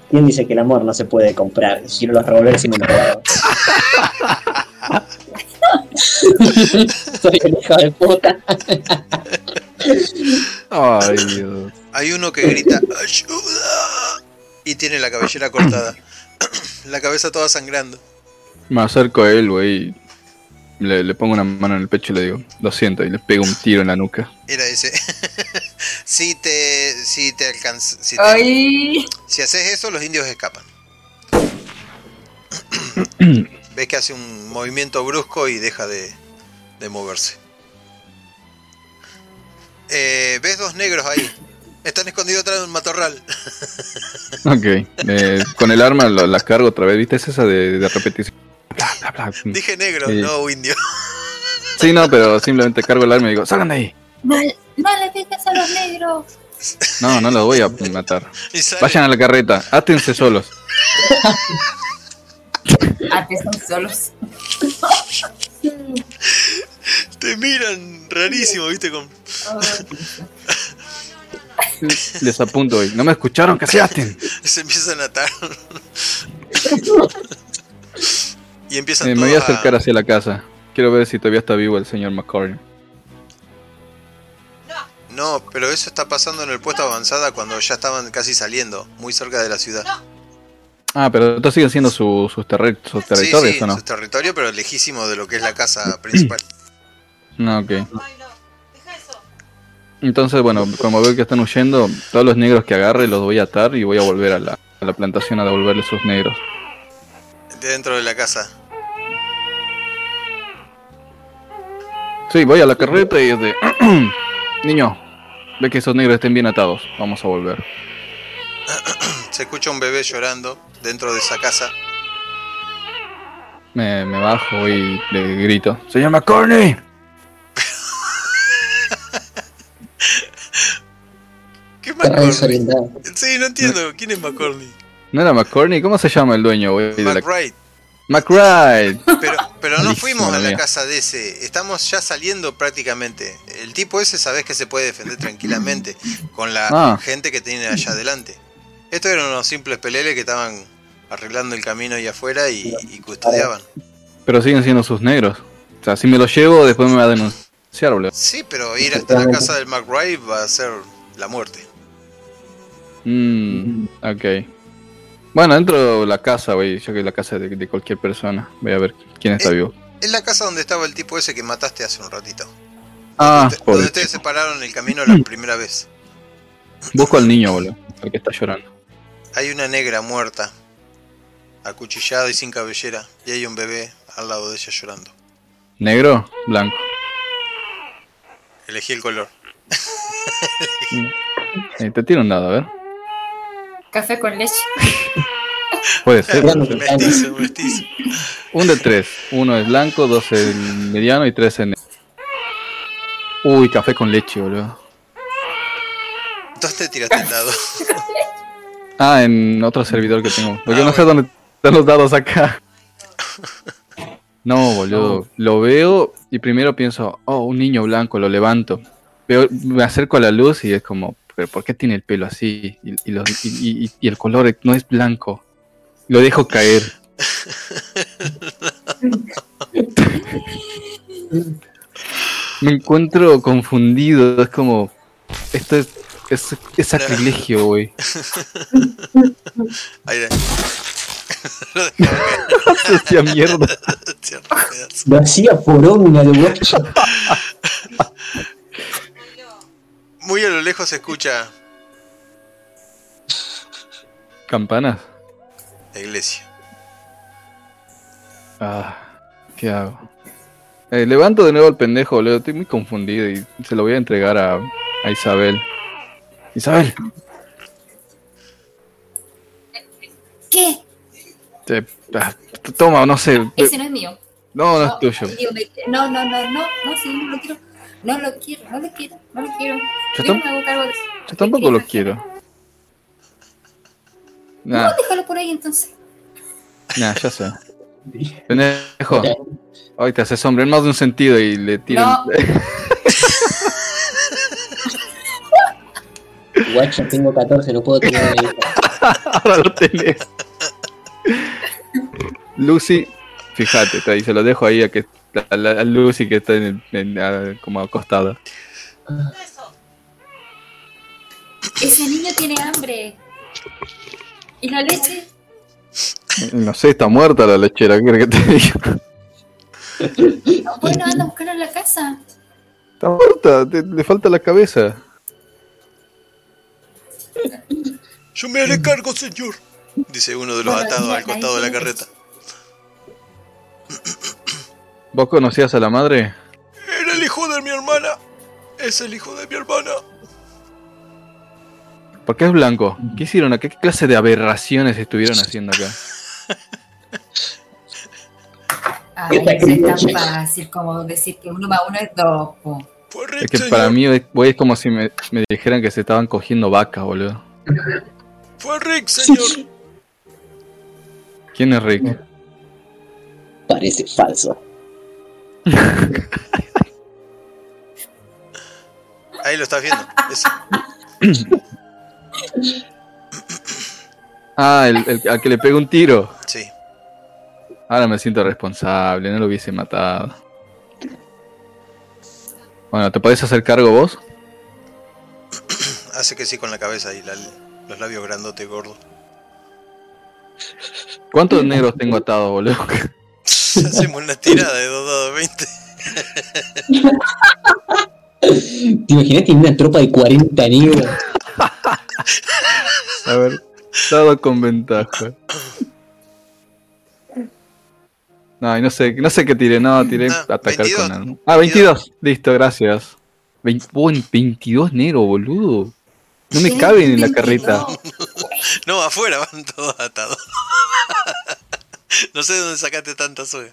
Speaker 3: ¿Quién dice que el amor no se puede comprar? Quiero los revólveres y me lo robaron. Soy el hijo de puta.
Speaker 2: Ay, Dios.
Speaker 1: Hay uno que grita ¡Ayuda! Y tiene la cabellera cortada. la cabeza toda sangrando.
Speaker 2: Me acerco a él, güey. Y Le, le pongo una mano en el pecho y le digo, lo siento, y le pego un tiro en la nuca.
Speaker 1: Era ese. si te. Si te alcanzas. Si, te- si haces eso, los indios escapan. Ves que hace un movimiento brusco y deja de, de moverse. Eh, ¿Ves dos negros ahí? Están escondidos atrás de un matorral.
Speaker 2: Ok. eh, con el arma lo- la cargo otra vez, ¿viste? Es esa de, de repetición. Bla, bla, bla.
Speaker 1: Dije negro,
Speaker 2: Sí.
Speaker 1: no indio.
Speaker 2: Sí, no, pero simplemente cargo el arma y digo, salgan de ahí.
Speaker 5: no, no le digas a los negros.
Speaker 2: No, no los voy a matar. Vayan a la carreta, átense solos.
Speaker 5: Ah, que son solos.
Speaker 1: Te miran rarísimo, viste, con.
Speaker 2: Les apunto hoy. ¿No me escucharon? ¡Que se aten!
Speaker 1: Se empiezan a atar. Y empiezan
Speaker 2: Eh, me voy a acercar hacia la casa. Quiero ver si todavía está vivo el señor McCorney.
Speaker 1: No, pero eso está pasando en el puesto avanzada cuando ya estaban casi saliendo, muy cerca de la ciudad.
Speaker 2: Ah, pero estos siguen siendo su- sus, terri- sus
Speaker 1: sí,
Speaker 2: territorios,
Speaker 1: sí,
Speaker 2: ¿o no?
Speaker 1: su territorio, pero lejísimo de lo que es la casa principal.
Speaker 2: No, ok. Entonces, bueno, como veo que están huyendo, todos los negros que agarre los voy a atar y voy a volver a la, a la plantación a devolverle sus negros.
Speaker 1: De dentro de la casa.
Speaker 2: Sí, voy a la carreta y es de... Niño, ve que esos negros estén bien atados. Vamos a volver.
Speaker 1: Se escucha un bebé llorando dentro de esa casa.
Speaker 2: Me, me bajo y le grito. ¡Señor McCorney!
Speaker 1: ¿Qué McCorney? Sí, no entiendo. ¿Quién es McCorney?
Speaker 2: ¿No era McCorney? ¿Cómo se llama el dueño, güey? de la-
Speaker 1: McBride.
Speaker 2: McBride.
Speaker 1: Pero, pero no fuimos a
Speaker 2: la
Speaker 1: casa de ese. Estamos ya saliendo prácticamente. El tipo ese sabes que se puede defender tranquilamente con la
Speaker 2: Ah.
Speaker 1: gente que tiene allá adelante. Estos eran unos simples peleles que estaban arreglando el camino ahí afuera y, y custodiaban.
Speaker 2: Pero siguen siendo sus negros. O sea, si me los llevo, después me va a denunciar, boludo.
Speaker 1: Sí, pero ir hasta la casa del McBride va a ser la muerte.
Speaker 2: Mm, ok. Bueno, dentro de la casa, güey. Yo que la casa de, de cualquier persona. Voy a ver quién está
Speaker 1: Eh,
Speaker 2: vivo.
Speaker 1: Es la casa donde estaba el tipo ese que mataste hace un ratito.
Speaker 2: Ah,
Speaker 1: donde, donde ustedes se pararon el camino la primera vez.
Speaker 2: Busco al niño, boludo. El que está llorando.
Speaker 1: Hay una negra muerta, acuchillada y sin cabellera, y hay un bebé al lado de ella llorando.
Speaker 2: ¿Negro? Blanco.
Speaker 1: Elegí el color.
Speaker 2: Eh, te tiro un dado, a ver.
Speaker 5: Café con leche.
Speaker 2: Puede ser.
Speaker 1: Mestizo, mestizo.
Speaker 2: Un de tres. Uno es blanco, dos es mediano y tres es negro. Uy, café con leche, boludo.
Speaker 1: ¿Dónde tiraste el dado?
Speaker 2: Ah, en otro servidor que tengo. Porque
Speaker 1: Ah,
Speaker 2: no sé dónde están los dados acá. No, boludo. Lo veo y primero pienso, oh, un niño blanco, lo levanto. veo- me acerco a la luz y es como, ¿pero por qué tiene el pelo así? Y, y los- y- y- y el color no es blanco. Lo dejo caer. Me encuentro confundido, es como, esto es, es, es sacrilegio, güey.
Speaker 1: Ahí de-
Speaker 2: Se hacía mierda.
Speaker 3: Lo hacía poronga de.
Speaker 1: Muy a lo lejos se escucha
Speaker 2: ¿Campanas?
Speaker 1: la iglesia.
Speaker 2: Ah, ¿qué hago? Eh, levanto de nuevo al pendejo, boludo. Estoy muy confundido y se lo voy a entregar a, a Isabel. Isabel,
Speaker 5: ¿Qué?
Speaker 2: te- ah, toma, no sé.
Speaker 5: Ese no es mío.
Speaker 2: No, no es tuyo.
Speaker 5: digo, no, no, no, no, no, sí, no lo quiero. No lo quiero, no lo quiero, no lo quiero.
Speaker 2: Yo,
Speaker 5: Yo no
Speaker 2: tam-
Speaker 5: me hago cargo de eso.
Speaker 2: yo tampoco lo quiero. Nah,
Speaker 5: No, déjalo por ahí entonces.
Speaker 2: nah, ya sé. Pendejo, hoy te haces hombre en más de un sentido y le tiran.
Speaker 5: No.
Speaker 3: Guacho, tengo 14, no puedo tener una hija.
Speaker 2: Ahora lo tenés. Lucy, fíjate, te- se lo dejo ahí a que a, la- a Lucy que está en el- en- a- como acostada.
Speaker 5: Ese niño tiene hambre. ¿Y la leche?
Speaker 2: No sé, está muerta la lechera, ¿qué que te diga?
Speaker 5: No, bueno, anda a buscarla en la casa.
Speaker 2: Está muerta, te- le falta la cabeza.
Speaker 1: Yo me haré cargo, señor. Dice uno de los atados
Speaker 5: la-
Speaker 1: al costado de la
Speaker 5: la
Speaker 1: carreta.
Speaker 2: ¿Vos conocías a la madre?
Speaker 1: Era el hijo de mi hermana. Es el hijo de mi hermana.
Speaker 2: ¿Por qué es blanco? ¿Qué hicieron acá? ¿Qué clase de aberraciones estuvieron haciendo acá?
Speaker 5: Ay, es tan
Speaker 3: criatura.
Speaker 5: fácil como decir que uno más uno es dos. po.
Speaker 1: Fue Rick,
Speaker 2: Es que
Speaker 1: señor.
Speaker 2: para mí güey, es como si me, me dijeran que se estaban cogiendo vacas, boludo.
Speaker 1: Fue Rick, señor.
Speaker 2: ¿Quién es Rick?
Speaker 3: Parece falso.
Speaker 1: Ahí lo estás viendo. Ese.
Speaker 2: Ah, el, el- al que le pegó un tiro.
Speaker 1: Sí.
Speaker 2: Ahora me siento responsable, no lo hubiese matado. Bueno, ¿te podés hacer cargo vos?
Speaker 1: Hace que sí con la cabeza y la- los labios grandotes gordos.
Speaker 2: ¿Cuántos negros tengo atados, boludo?
Speaker 1: Hacemos una tirada de 2 dados 20.
Speaker 3: ¿Te imaginas que una tropa de 40 negros?
Speaker 2: A ver, dado con ventaja. No, no sé, no sé qué tiré, no, tiré
Speaker 1: Ah,
Speaker 2: atacar
Speaker 1: 22.
Speaker 2: con algo. Ah, 22, listo, gracias. Vein- Uy, 22 negros, boludo. No me caben en la carreta.
Speaker 5: 22.
Speaker 1: No, afuera van todos atados. No sé de dónde sacaste tanta soga.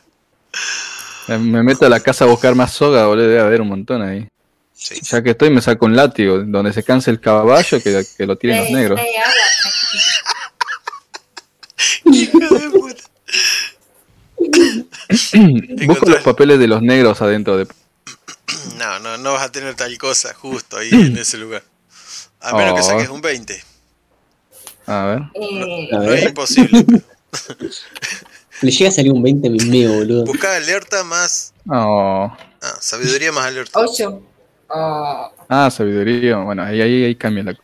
Speaker 2: Me- Me meto a la casa a buscar más soga, boludo, debe haber un montón ahí.
Speaker 1: Sí.
Speaker 2: Ya que estoy, me saco un látigo, donde se canse el caballo, que, que lo tiren los
Speaker 5: Trae-
Speaker 2: negros.
Speaker 1: Hijo de puta.
Speaker 2: Busco los papeles de los negros adentro de...
Speaker 1: No, no, no vas a tener tal cosa justo ahí en ese lugar. A menos que
Speaker 2: Oh.
Speaker 1: saques un 20.
Speaker 2: A ver.
Speaker 5: Eh,
Speaker 1: No es
Speaker 3: ver,
Speaker 1: imposible.
Speaker 3: le llega a salir un 20 me meo, boludo.
Speaker 1: Busca alerta más.
Speaker 2: Oh.
Speaker 1: Ah, sabiduría más alerta.
Speaker 5: ocho. Oh,
Speaker 2: Ah, sabiduría. Bueno, ahí, ahí, ahí cambia la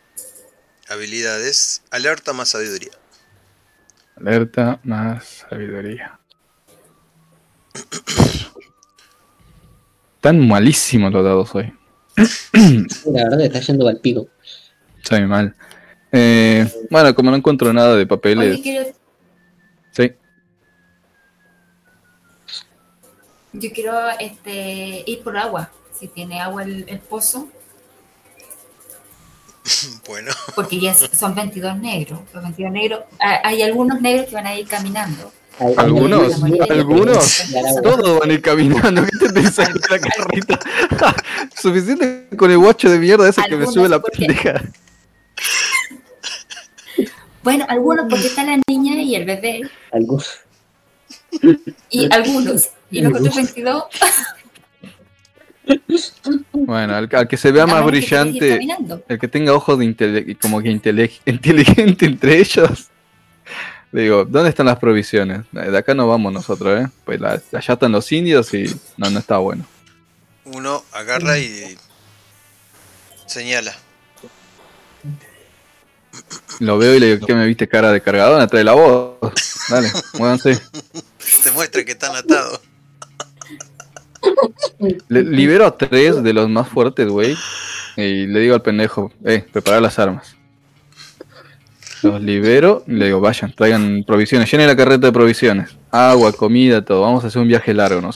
Speaker 1: Habilidades. Alerta más sabiduría.
Speaker 2: alerta más sabiduría. Tan malísimos los dados hoy.
Speaker 3: La verdad está yendo al pico.
Speaker 2: Sabe mal. Eh, bueno, como no encuentro nada de papeles.
Speaker 5: Oye, yo quiero este, ir por agua. Si tiene agua el, el pozo,
Speaker 1: Bueno,
Speaker 5: porque ya son 22 negros. Los 22 negros. Hay algunos negros que van a ir caminando.
Speaker 2: ¿Algunos?
Speaker 3: algunos.
Speaker 2: Todos van a ir caminando. ¿Qué te pensás que la carrita? Suficiente con el guacho de mierda ese que me sube la
Speaker 5: porque-
Speaker 2: pendeja.
Speaker 5: Bueno, algunos porque está la niña y el bebé.
Speaker 3: Algunos.
Speaker 5: Y algunos. Y los otros 22.
Speaker 2: Bueno, al, al que se vea más brillante, el que tenga ojos de intele- como que intele- inteligente entre ellos. Le digo, ¿dónde están las provisiones? De acá no vamos nosotros, ¿eh? Pues la- allá están los indios y no, no está bueno.
Speaker 1: Uno agarra y señala.
Speaker 2: Lo veo y le digo, ¿qué me viste cara de cargadona? Trae la voz. Dale, muévanse.
Speaker 1: Te muestra que están atados.
Speaker 2: Le- libero a tres de los más fuertes, güey. Y le digo al pendejo, eh, preparar las armas. Los libero y le digo, vayan, traigan provisiones, llenen la carreta de provisiones. Agua, comida, todo. Vamos a hacer un viaje largo, ¿no?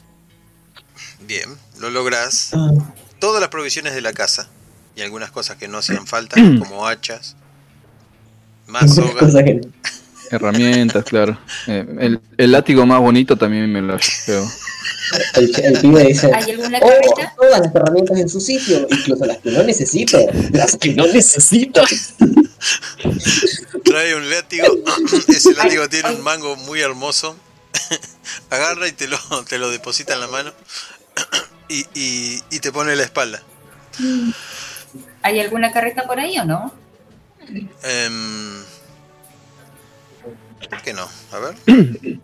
Speaker 1: Bien, lo logras. Todas las provisiones de la casa y algunas cosas que no hacían falta, como hachas, más soga.
Speaker 3: Cosa que-
Speaker 2: Herramientas, claro. Eh, el, el látigo más bonito también me lo llevo.
Speaker 3: El, el pibe dice,
Speaker 5: ¿Hay alguna
Speaker 3: oh,
Speaker 5: carreta?
Speaker 3: todas las herramientas en su sitio, incluso las que no necesito. Las que no necesito.
Speaker 1: Trae un látigo. Ese látigo tiene un mango muy hermoso. Agarra y te lo, te lo deposita en la mano. Y, y, y te pone en la espalda.
Speaker 5: ¿Hay alguna carreta por ahí o no?
Speaker 1: Em, ¿Por qué no? A ver.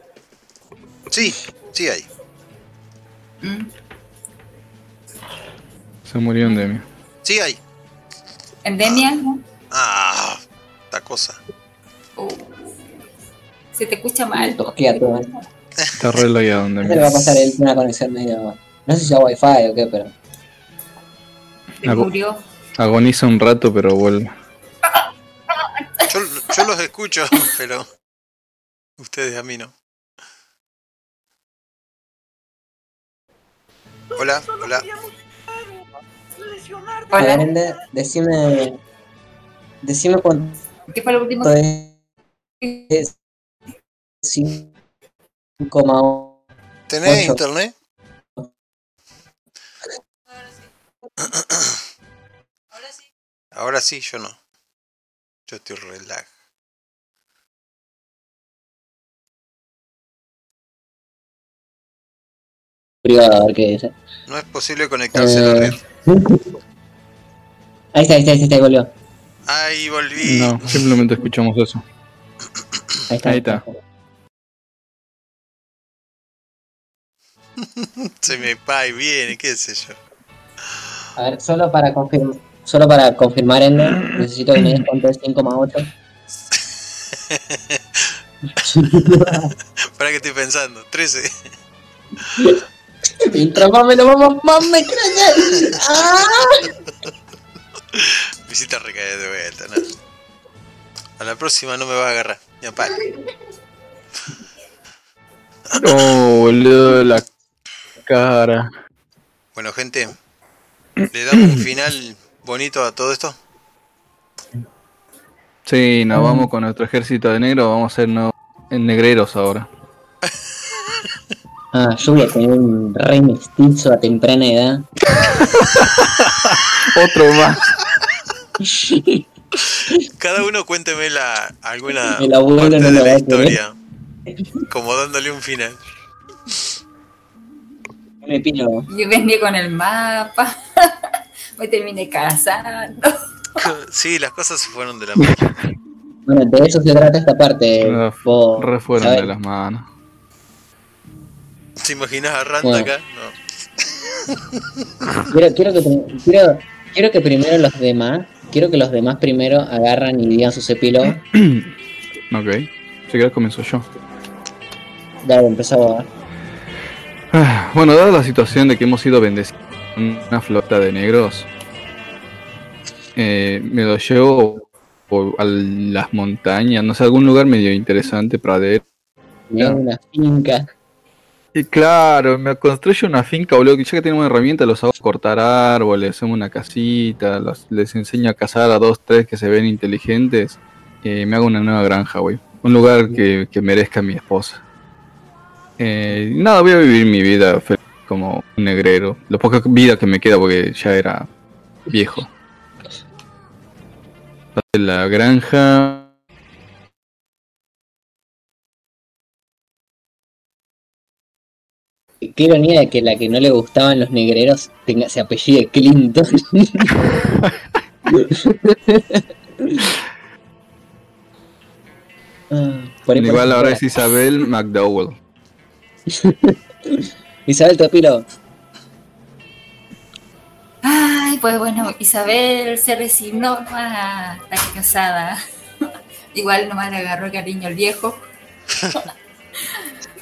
Speaker 1: Sí, sí hay.
Speaker 5: Mm.
Speaker 2: Se murió un demio.
Speaker 1: Sí hay.
Speaker 5: ¿Endemia?
Speaker 1: Ah, esta cosa.
Speaker 5: Uh, se te escucha mal.
Speaker 3: Tosquea todo.
Speaker 2: Está re lagueado un
Speaker 3: Se le va a pasar el- una conexión medio. No sé si a wifi o qué, pero.
Speaker 5: Se murió.
Speaker 2: Agoniza un rato, pero vuelve.
Speaker 1: Yo, yo los escucho, pero ustedes a mí no. Hola, hola.
Speaker 5: Hola.
Speaker 3: Brenda, decime. Decime cuánto
Speaker 5: ¿Qué fue lo último
Speaker 3: es. 5,8.
Speaker 1: ¿Tenés internet? Ahora sí, yo no. Yo estoy relag.
Speaker 3: Privado, a ver qué dice.
Speaker 1: No es posible conectarse a la
Speaker 3: Eh,
Speaker 1: red.
Speaker 3: Ahí está, ahí está, ahí está, ahí volvió.
Speaker 1: Ahí volví.
Speaker 2: No, simplemente escuchamos eso.
Speaker 3: Ahí está.
Speaker 2: Ahí está.
Speaker 1: Se me va y viene, qué sé yo.
Speaker 3: A ver, solo para confirmar. Solo para confirmar, Ender, necesito que me des cuánto es 5,8.
Speaker 1: ¿Para qué estoy pensando? 13.
Speaker 3: Mientras más me lo vamos, más me crece. ¡Ah!
Speaker 1: Visita recaer de vuelta, ¿no? A la próxima no me va a agarrar. Ya para.
Speaker 2: Oh, boludo, la cara.
Speaker 1: Bueno, gente, le damos un final bonito a todo esto.
Speaker 2: Sí, nos vamos con nuestro ejército de negro. Vamos a ser no, en negreros ahora.
Speaker 3: Ah, yo voy a tener un rey mestizo a temprana edad.
Speaker 2: Otro más.
Speaker 1: Cada uno cuénteme la, alguna
Speaker 3: El abuelo
Speaker 1: parte
Speaker 3: no
Speaker 1: de la historia. Como dándole un final.
Speaker 3: Me pilo.
Speaker 5: Yo venía con el mapa. Me terminé casando.
Speaker 1: Sí, las cosas se fueron de la mano.
Speaker 3: Bueno, de eso se trata esta parte. Vos,
Speaker 2: Re de las manos.
Speaker 1: ¿Te imaginas a Randa
Speaker 3: Bueno.
Speaker 1: acá? No.
Speaker 3: Quiero, quiero, que, prim- quiero, quiero que primero los demás, quiero que los demás primero agarran y digan su cepilo.
Speaker 2: Ok. Si querés comienzo yo.
Speaker 3: Dale, empezaba.
Speaker 2: Ah, Bueno, dada la situación de que hemos sido bendecidos con una flota de negros, eh, me lo llevo por- a las montañas, no sé, algún lugar medio interesante, pradero.
Speaker 3: Una finca.
Speaker 2: Y claro, me construyo una finca, boludo, que ya que tenemos herramientas, los hago cortar árboles, hacemos una casita, les enseño a cazar a dos, tres que se ven inteligentes, y me hago una nueva granja, güey. Un lugar que, que merezca mi esposa. Eh, nada, voy a vivir mi vida fe- como un negrero. La poca vida que me queda porque ya era viejo. La granja...
Speaker 3: qué ironía de que la que no le gustaban los negreros tenga, se apellide Clinton. Ah, por ahí
Speaker 2: Igual
Speaker 3: por-
Speaker 2: ahora es Isabel McDowell.
Speaker 3: Isabel Topilo.
Speaker 5: Ay, pues bueno, Isabel se resignó a estar casada. Igual nomás le agarró cariño al viejo.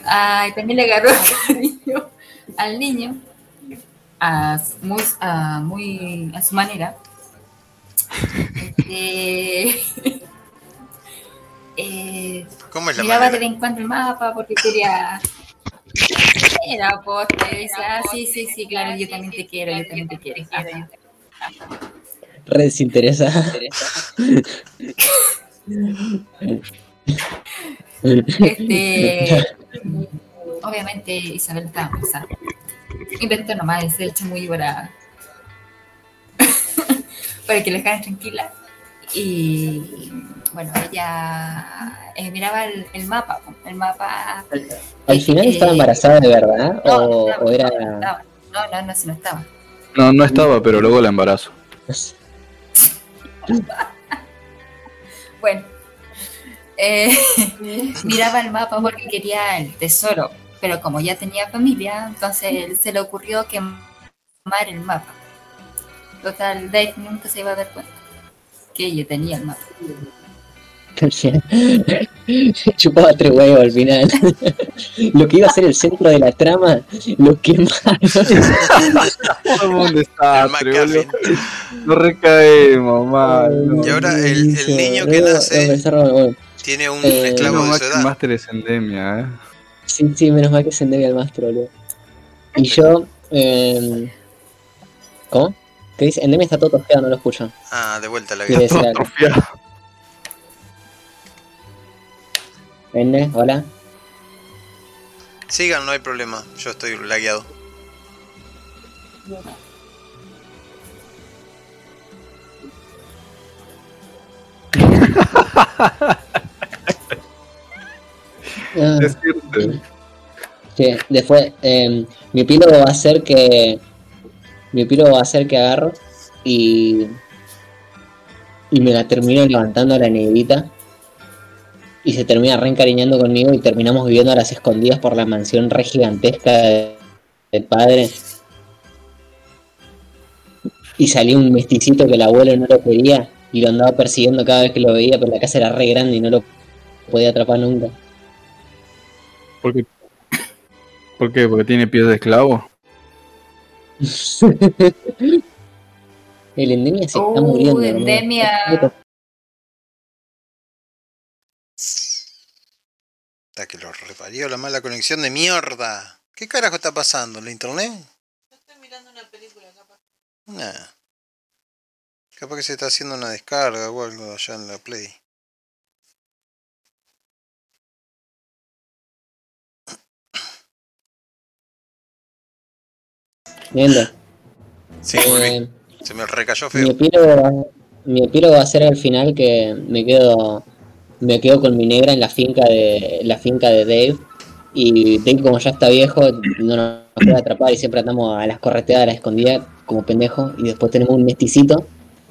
Speaker 5: Ay, también le agarró cariño al niño. A su- muy, a, muy, a su manera. Este, eh,
Speaker 1: ¿Cómo es la
Speaker 5: miraba de
Speaker 1: manera?
Speaker 5: vez en cuando el mapa porque quería. Era te decía, ah, sí, sí, sí, claro, yo también te quiero, yo también te quiero. Ajá.
Speaker 3: Re desinteresada.
Speaker 5: Este, obviamente Isabel estaba pensando. Inventó nomás ese hecho muy para, para que la dejaran tranquila. Y bueno, ella eh, miraba el, el mapa, el mapa.
Speaker 3: Al final
Speaker 5: eh,
Speaker 3: estaba embarazada de verdad
Speaker 5: No,
Speaker 3: o,
Speaker 5: no,
Speaker 3: o era.
Speaker 5: no, estaba. no, no, no, sí, no estaba.
Speaker 2: No, no estaba, pero luego la embarazo.
Speaker 5: Bueno, eh, miraba el mapa porque quería el tesoro, pero como ya tenía familia, entonces se le ocurrió quemar el mapa. Total, Dave nunca se iba a dar cuenta que ella tenía el mapa.
Speaker 3: Chupaba tres huevos al final. Lo que iba a ser el centro de la trama, lo quemaron.
Speaker 2: Boludo.
Speaker 1: McGuffin.
Speaker 2: No recaemos, mal.
Speaker 1: Y ahora el- el niño que nace- Tiene un
Speaker 3: Eh,
Speaker 1: esclavo
Speaker 2: No,
Speaker 1: de su edad.
Speaker 2: Master es endemia, eh.
Speaker 3: Sí, sí, menos mal que se endemia al maestro, boludo. Y yo. Eh... ¿Cómo? ¿Qué dice? Endemia está todo tosqueado, no lo escuchan.
Speaker 1: Ah, de vuelta la vida.
Speaker 3: algo.
Speaker 2: Atrofiado.
Speaker 3: Ende, hola.
Speaker 1: Sigan, no hay problema. Yo estoy lagueado.
Speaker 3: Ah, sí, después, eh, mi epílogo va a ser que. Mi epílogo va a ser que agarro y. Y me la termino levantando a la negrita. Y se termina reencariñando conmigo y terminamos viviendo a las escondidas por la mansión re gigantesca de- del padre. Y salió un mesticito que el abuelo no lo quería y lo andaba persiguiendo cada vez que lo veía, pero la casa era re grande y no lo podía atrapar nunca.
Speaker 2: ¿Por qué? ¿Por qué? ¿Porque tiene pies de esclavo?
Speaker 3: El endemia se está
Speaker 5: Uh,
Speaker 3: muriendo. hermano.
Speaker 5: Endemia.
Speaker 1: Hasta que lo reparió la mala conexión de mierda. ¿Qué carajo está pasando? ¿La internet?
Speaker 6: Estoy mirando una película, capaz.
Speaker 1: Nah. Capaz que se está haciendo una descarga o algo allá en la Play.
Speaker 3: Viendo.
Speaker 1: Sí.
Speaker 3: Eh,
Speaker 1: Se me recayó
Speaker 3: mi
Speaker 1: feo.
Speaker 3: epílogo, mi epílogo va a ser al final que me quedo me quedo con mi negra en la finca de la finca de Dave y Dave como ya está viejo no nos puede atrapar y siempre andamos a las correteadas a la escondida como pendejo y después tenemos un mesticito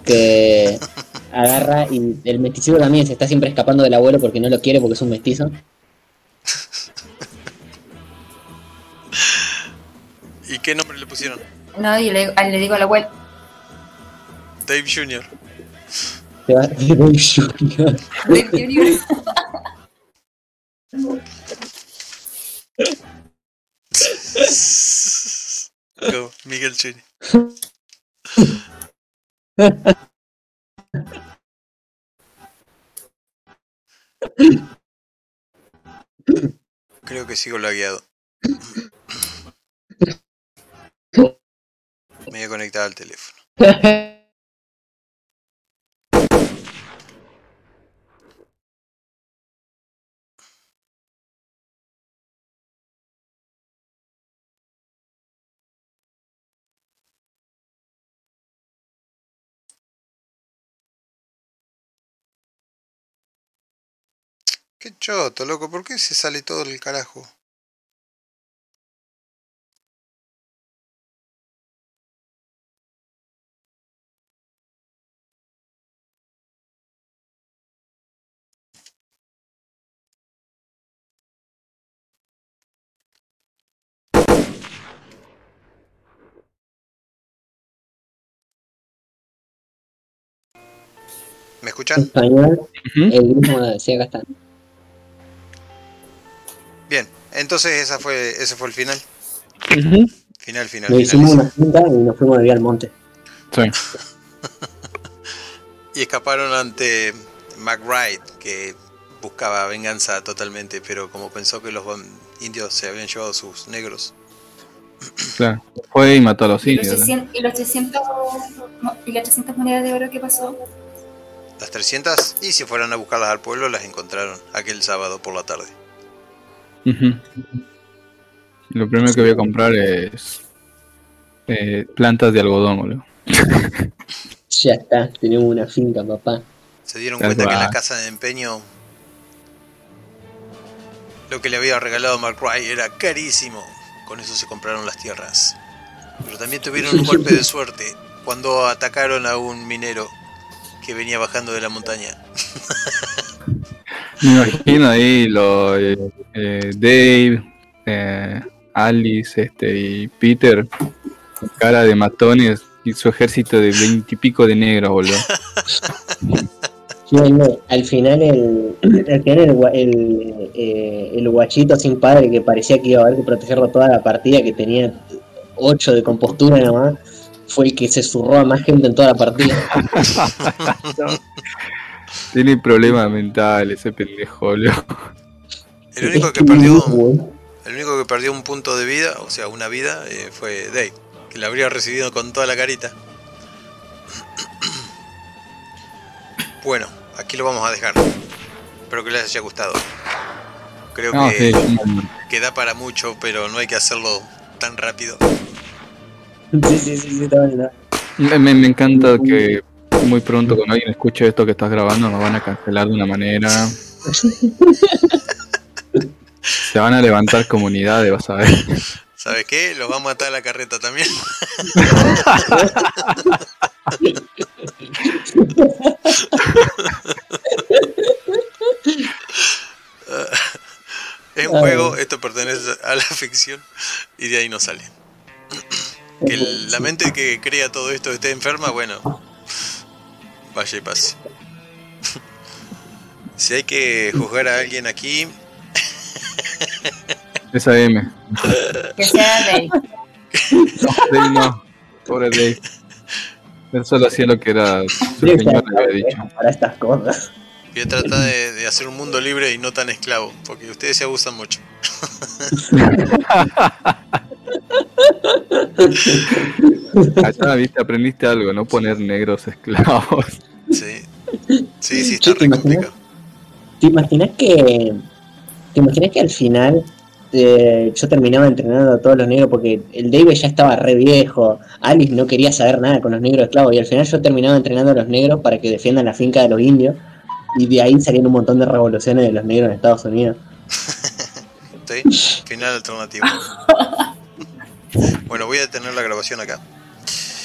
Speaker 3: que agarra y el mesticito también se está siempre escapando del abuelo porque no lo quiere porque es un mestizo
Speaker 1: ¿Y qué nombre le pusieron?
Speaker 5: No, y le, le digo al abuelo,
Speaker 1: Dave Jr.
Speaker 3: Dave Jr.
Speaker 5: Dave Junior.
Speaker 1: Go, Miguel Jr. Creo que sigo lagueado. Me voy a al teléfono. Qué choto, loco, ¿por qué se sale todo el carajo? ¿Me escuchan?
Speaker 3: español, el mismo, sí, acá está.
Speaker 1: Bien, entonces esa fue, ese fue el final.
Speaker 2: Ujú.
Speaker 1: Final, final,
Speaker 3: Le hicimos
Speaker 1: final.
Speaker 3: una cinta y nos fuimos de día al monte.
Speaker 2: Sí.
Speaker 1: Y escaparon ante McBride, que buscaba venganza totalmente, pero como pensó que los indios se habían llevado sus negros.
Speaker 2: Claro. Fue y mató a los
Speaker 5: ¿Y los,
Speaker 2: indios. ¿no?
Speaker 5: 300, y los 300 mo- y las 300 monedas de oro qué pasó?
Speaker 1: Las 300, y si fueran a buscarlas al pueblo, las encontraron aquel sábado por la tarde.
Speaker 2: Lo primero que voy a comprar es eh, plantas de algodón, boludo.
Speaker 3: Ya está, tenemos una finca, papá.
Speaker 1: Se dieron cuenta que en la casa de empeño lo que le había regalado McBride era carísimo. Con eso se compraron las tierras. Pero también tuvieron un golpe de suerte cuando atacaron a un minero que venía bajando de la montaña.
Speaker 2: Me imagino ahí lo, eh, eh, Dave, eh, Alice este, y Peter con cara de matones y su ejército de veintipico de negros, boludo.
Speaker 3: No, no, al final el, al final el, gua- el, eh, el guachito sin padre que parecía que iba a haber que protegerlo toda la partida, que tenía 8 de compostura nada más, fue el que se zurró a más gente en toda la partida.
Speaker 2: Tiene problemas mentales ese pendejo, boludo.
Speaker 1: El único que perdió, el único que perdió un punto de vida, o sea, una vida, eh, fue Dave, que la habría recibido con toda la carita. Bueno, aquí lo vamos a dejar. Espero que les haya gustado. Creo
Speaker 2: No,
Speaker 1: que,
Speaker 2: sí,
Speaker 1: que da para mucho, pero no hay que hacerlo tan rápido.
Speaker 3: Sí, sí, sí, sí, está bien, está
Speaker 2: me, me- me encanta que muy pronto cuando alguien escuche esto que estás grabando nos van a cancelar de una manera. Se van a levantar comunidades, vas a ver.
Speaker 1: ¿Sabes qué? Los va a matar la carreta también. es un juego, esto pertenece a la ficción y de ahí no sale. Que el- la mente que crea todo esto esté enferma, bueno, vaya y pase. Si hay que juzgar a alguien aquí,
Speaker 2: Esa M.
Speaker 5: Que sea Dave.
Speaker 2: Dave no. Pobre Dave. Él solo hacía lo que era su señor le había dicho.
Speaker 3: Para estas cosas.
Speaker 1: voy a tratar de, de hacer un mundo libre y no tan esclavo, porque ustedes se abusan mucho.
Speaker 2: Allá, viste, aprendiste algo, no poner negros esclavos.
Speaker 1: Sí, sí, sí, está
Speaker 3: ¿te
Speaker 1: re
Speaker 3: imaginas?
Speaker 1: complicado.
Speaker 3: ¿Te imaginas que, te imaginas que al final eh, yo terminaba entrenando a todos los negros porque el David ya estaba re viejo, Alice no quería saber nada con los negros esclavos y al final yo terminaba entrenando a los negros para que defiendan la finca de los indios y de ahí salían un montón de revoluciones de los negros en Estados Unidos.
Speaker 1: Sí, final alternativo. Bueno, voy a detener la grabación acá.